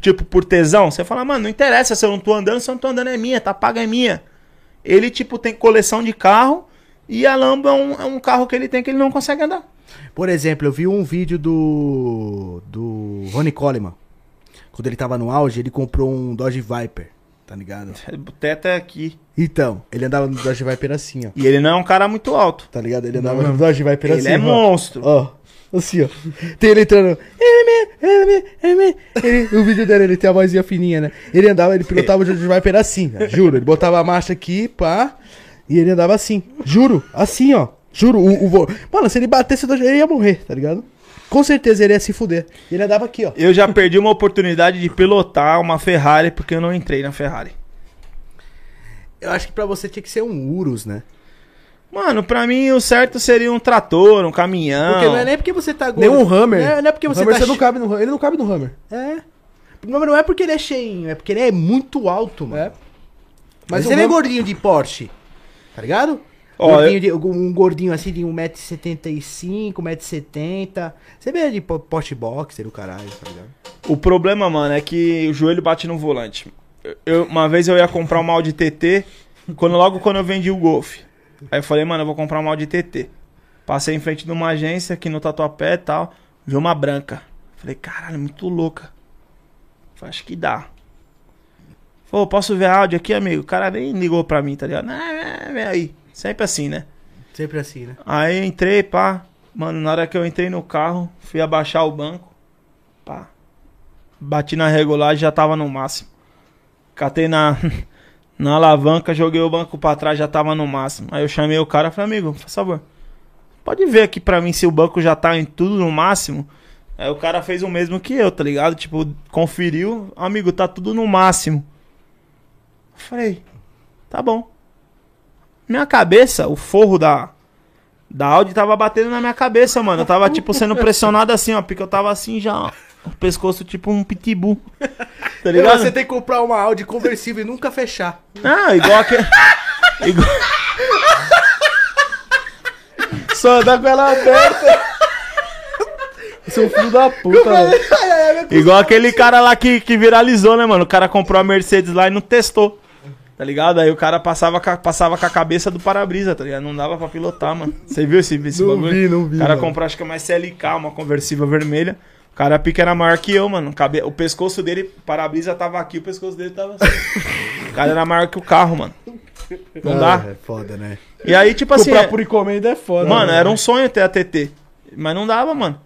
tipo, por tesão, você fala, mano, não interessa se eu não tô andando, se eu não tô andando é minha, tá paga é minha. Ele, tipo, tem coleção de carro e a Lambo é um, é um carro que ele tem que ele não consegue andar. Por exemplo, eu vi um vídeo do. do Ronnie Coleman. Quando ele tava no auge, ele comprou um Dodge Viper, tá ligado? O teto é aqui. Então, ele andava no Dodge Viper assim, ó. E ele não é um cara muito alto. Tá ligado? Ele andava no Dodge Viper Ele assim. é ó. monstro. Ó, assim, ó. Tem ele entrando. Ele, ele, ele, ele, o vídeo dele, ele tem a vozinha fininha, né? Ele andava, ele pilotava o Dodge Viper assim, velho, juro. Ele botava a marcha aqui, pá. E ele andava assim. Juro, assim, ó. Juro, o, o vo- Mano, se ele batesse o Dodge, ele ia morrer, tá ligado? Com certeza ele ia se fuder. Ele andava aqui, ó. Eu já perdi uma oportunidade de pilotar uma Ferrari porque eu não entrei na Ferrari. Eu acho que pra você tinha que ser um Urus, né? Mano, pra mim o certo seria um trator, um caminhão. Porque não é nem porque você tá gordo. Nem um Hammer. Não é, não é porque você Hammer tá você não cabe no, ele não cabe no Hammer. É. Não, mas não é porque ele é cheinho, é porque ele é muito alto, mano. É. Mas, Mas ele é gordinho de Porsche. Tá ligado? Ó, gordinho de- um gordinho assim de 1,75m, 1,70m. Você vê de po- Porsche Boxer, o caralho, tá ligado? O problema, mano, é que o joelho bate no volante. Eu- uma vez eu ia comprar um Audi TT, quando, logo quando eu vendi o Golf. Aí eu falei, mano, eu vou comprar um Audi TT. Passei em frente de uma agência aqui no Tatuapé e tal, vi uma branca. Falei, caralho, muito louca. Falei, acho que dá. Falei, posso ver Audi aqui, amigo? O cara nem ligou pra mim, tá ligado? Ah, vem aí. Sempre assim, né? Sempre assim, né? Aí entrei, pá. Mano, na hora que eu entrei no carro, fui abaixar o banco. Pá. Bati na regulagem, já tava no máximo. Catei na, na alavanca, joguei o banco pra trás, já tava no máximo. Aí eu chamei o cara e falei, amigo, por favor, pode ver aqui pra mim se o banco já tá em tudo no máximo. Aí o cara fez o mesmo que eu, tá ligado? Tipo, conferiu, amigo, tá tudo no máximo. Eu Falei, tá bom. Minha cabeça, o forro da, da Audi tava batendo na minha cabeça, mano. Eu tava, tipo, sendo pressionado assim, ó. Porque eu tava assim já, ó. O pescoço, tipo um pitbull. Tá ligado? Você tem que comprar uma Audi conversível e nunca fechar. Ah, igual aquele. igual... Só andar com ela aberta. Seu filho da puta, velho. Igual aquele cara lá que, que viralizou, né, mano? O cara comprou a Mercedes lá e não testou. Tá ligado? Aí o cara passava, com a- passava com a cabeça do para-brisa, tá ligado? Não dava pra pilotar, mano. Você viu esse, esse Não bagulho? vi, não vi, O cara mano. comprou, acho que é uma SLK, uma conversível vermelha. O cara pica era maior que eu, mano. Cabe... O pescoço dele, o para-brisa tava aqui, o pescoço dele tava assim. o cara era maior que o carro, mano. Não dá? É foda, né? E aí, tipo assim. Comprar é- por encomenda é foda. Mano, né? era um sonho ter a TT. Mas não dava, mano.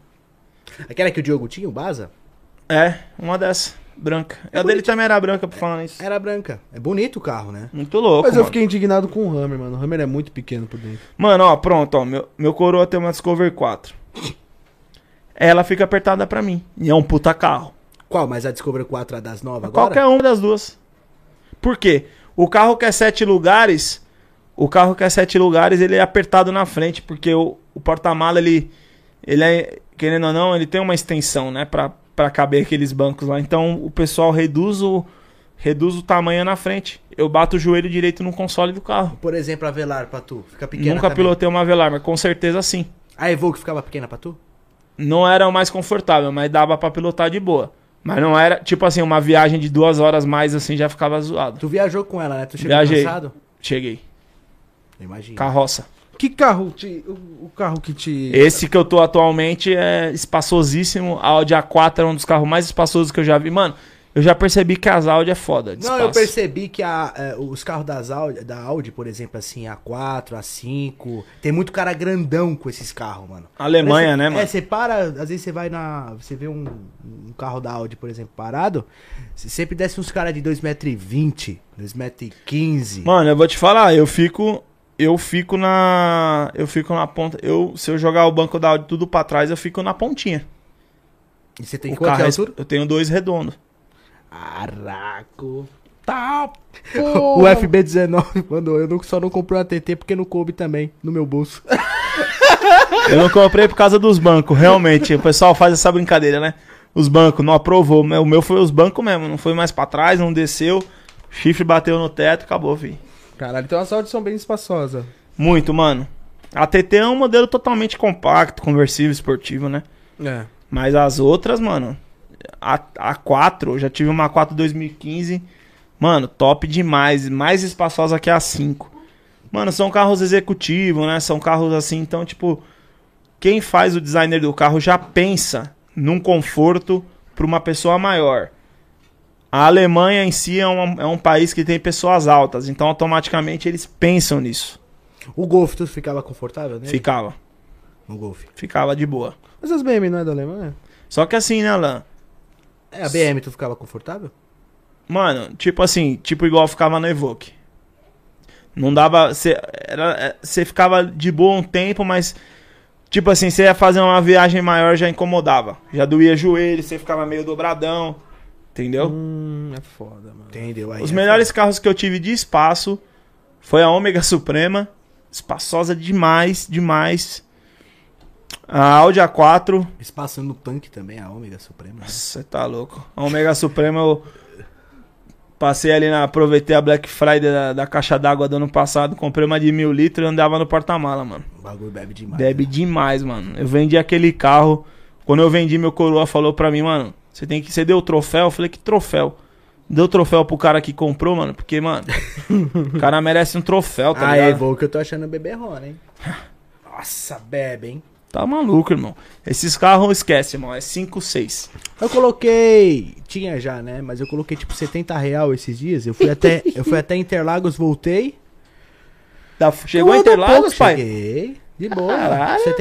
Aquela que o Diogo tinha, o Baza, É, uma dessa. Branca. a dele também era branca, por falar nisso. era branca. É bonito o carro, né? Muito louco. Mas eu mano. fiquei indignado com o Hammer, mano. O Hammer é muito pequeno por dentro. Mano, ó, pronto, ó. Meu, meu coroa tem uma Discover 4. Ela fica apertada pra mim. E é um puta carro. Qual? Mas a Discovery 4 é das novas agora? Qualquer uma das duas. Por quê? O carro que é sete lugares. O carro que é sete lugares, ele é apertado na frente. Porque o, o porta-mala, ele. Ele é. Querendo ou não, ele tem uma extensão, né? Pra, pra caber aqueles bancos lá. Então o pessoal reduz o, reduz o tamanho na frente. Eu bato o joelho direito no console do carro. Por exemplo, a Velar pra tu. Fica pequena Nunca também. pilotei uma Velar, mas com certeza sim. A Evoque ficava pequena pra tu? Não era o mais confortável, mas dava pra pilotar de boa. Mas não era, tipo assim, uma viagem de duas horas mais assim já ficava zoado. Tu viajou com ela, né? Tu chegou Viajei. cansado? Cheguei. Imagina. Carroça. Que carro te, o, o carro que te... Esse que eu tô atualmente é espaçosíssimo. A Audi A4 é um dos carros mais espaçosos que eu já vi. Mano, eu já percebi que as Audi é foda. de Não, eu percebi que a, é, os carros das Audi, da Audi, por exemplo, assim, A4, A5, tem muito cara grandão com esses carros, mano. Alemanha, Parece- né, mano? É, você para, às vezes você vai na. Você vê um, um carro da Audi, por exemplo, parado, você sempre desce uns caras de 2,20m, 2,15m. Mano, eu vou te falar, eu fico. Eu fico na. Eu fico na ponta. Eu, se eu jogar o banco da Audi tudo pra trás, eu fico na pontinha. E você tem o quanto carro é- altura? Eu tenho dois redondos. Caraco. Tá, O FB19 mandou, eu não, só não comprei o ATT porque não coube também no meu bolso. Eu não comprei por causa dos bancos, realmente. O pessoal faz essa brincadeira, né? Os bancos não aprovou. O meu foi os bancos mesmo. Não foi mais pra trás, não desceu. Chifre bateu no teto, acabou, filho. Caralho, então as Audi são bem espaçosas. Muito, mano. A TT é um modelo totalmente compacto, conversível, esportivo, né? É. Mas as outras, mano. A, a 4, eu já tive uma 4 2015. Mano, top demais. Mais espaçosa que a 5. Mano, são carros executivos, né? São carros assim, então, tipo. Quem faz o designer do carro já pensa num conforto pra uma pessoa maior. A Alemanha em si é um, é um país que tem pessoas altas, então automaticamente eles pensam nisso. O Golf, tu ficava confortável nele? Ficava, No Golf. ficava de boa. Mas as BM não é da Alemanha? Só que assim, né, Alan? É, a BM tu ficava confortável? Mano, tipo assim, tipo igual ficava no Evoque. Não dava. Você ficava de boa um tempo, mas. Tipo assim, você ia fazer uma viagem maior já incomodava. Já doía joelho, você ficava meio dobradão. Entendeu? Hum, é foda, mano. Entendeu? Aí Os é melhores carros que eu tive de espaço foi a Ômega Suprema. Espaçosa demais, demais. A Audi A4. foda. Espaço no tanque também, a Ômega Suprema. né? Você tá louco. A Omega Suprema eu passei ali na. Aproveitei a Black Friday da, da caixa d'água do ano passado, comprei uma de mil litros e andava no porta-mala, mano. O bagulho bebe demais. Bebe né? demais, mano. Eu vendi aquele carro. Quando eu vendi, meu coroa falou pra mim, mano, você tem que. Você deu o troféu? Eu falei, que troféu? Deu o troféu pro cara que comprou, mano, porque, mano, o cara merece um troféu, tá Ah, é, ligado? vou que eu tô achando bebê Rona, hein? Nossa, bebe, hein? Tá maluco, irmão. Esses carros esquece, irmão. É 5, 6. Eu coloquei. Tinha já, né? Mas eu coloquei tipo 70 real esses dias. Eu fui até, eu fui até Interlagos, voltei. Chegou a Interlagos, pouco, pai? Cheguei. De boa. Caralho. 70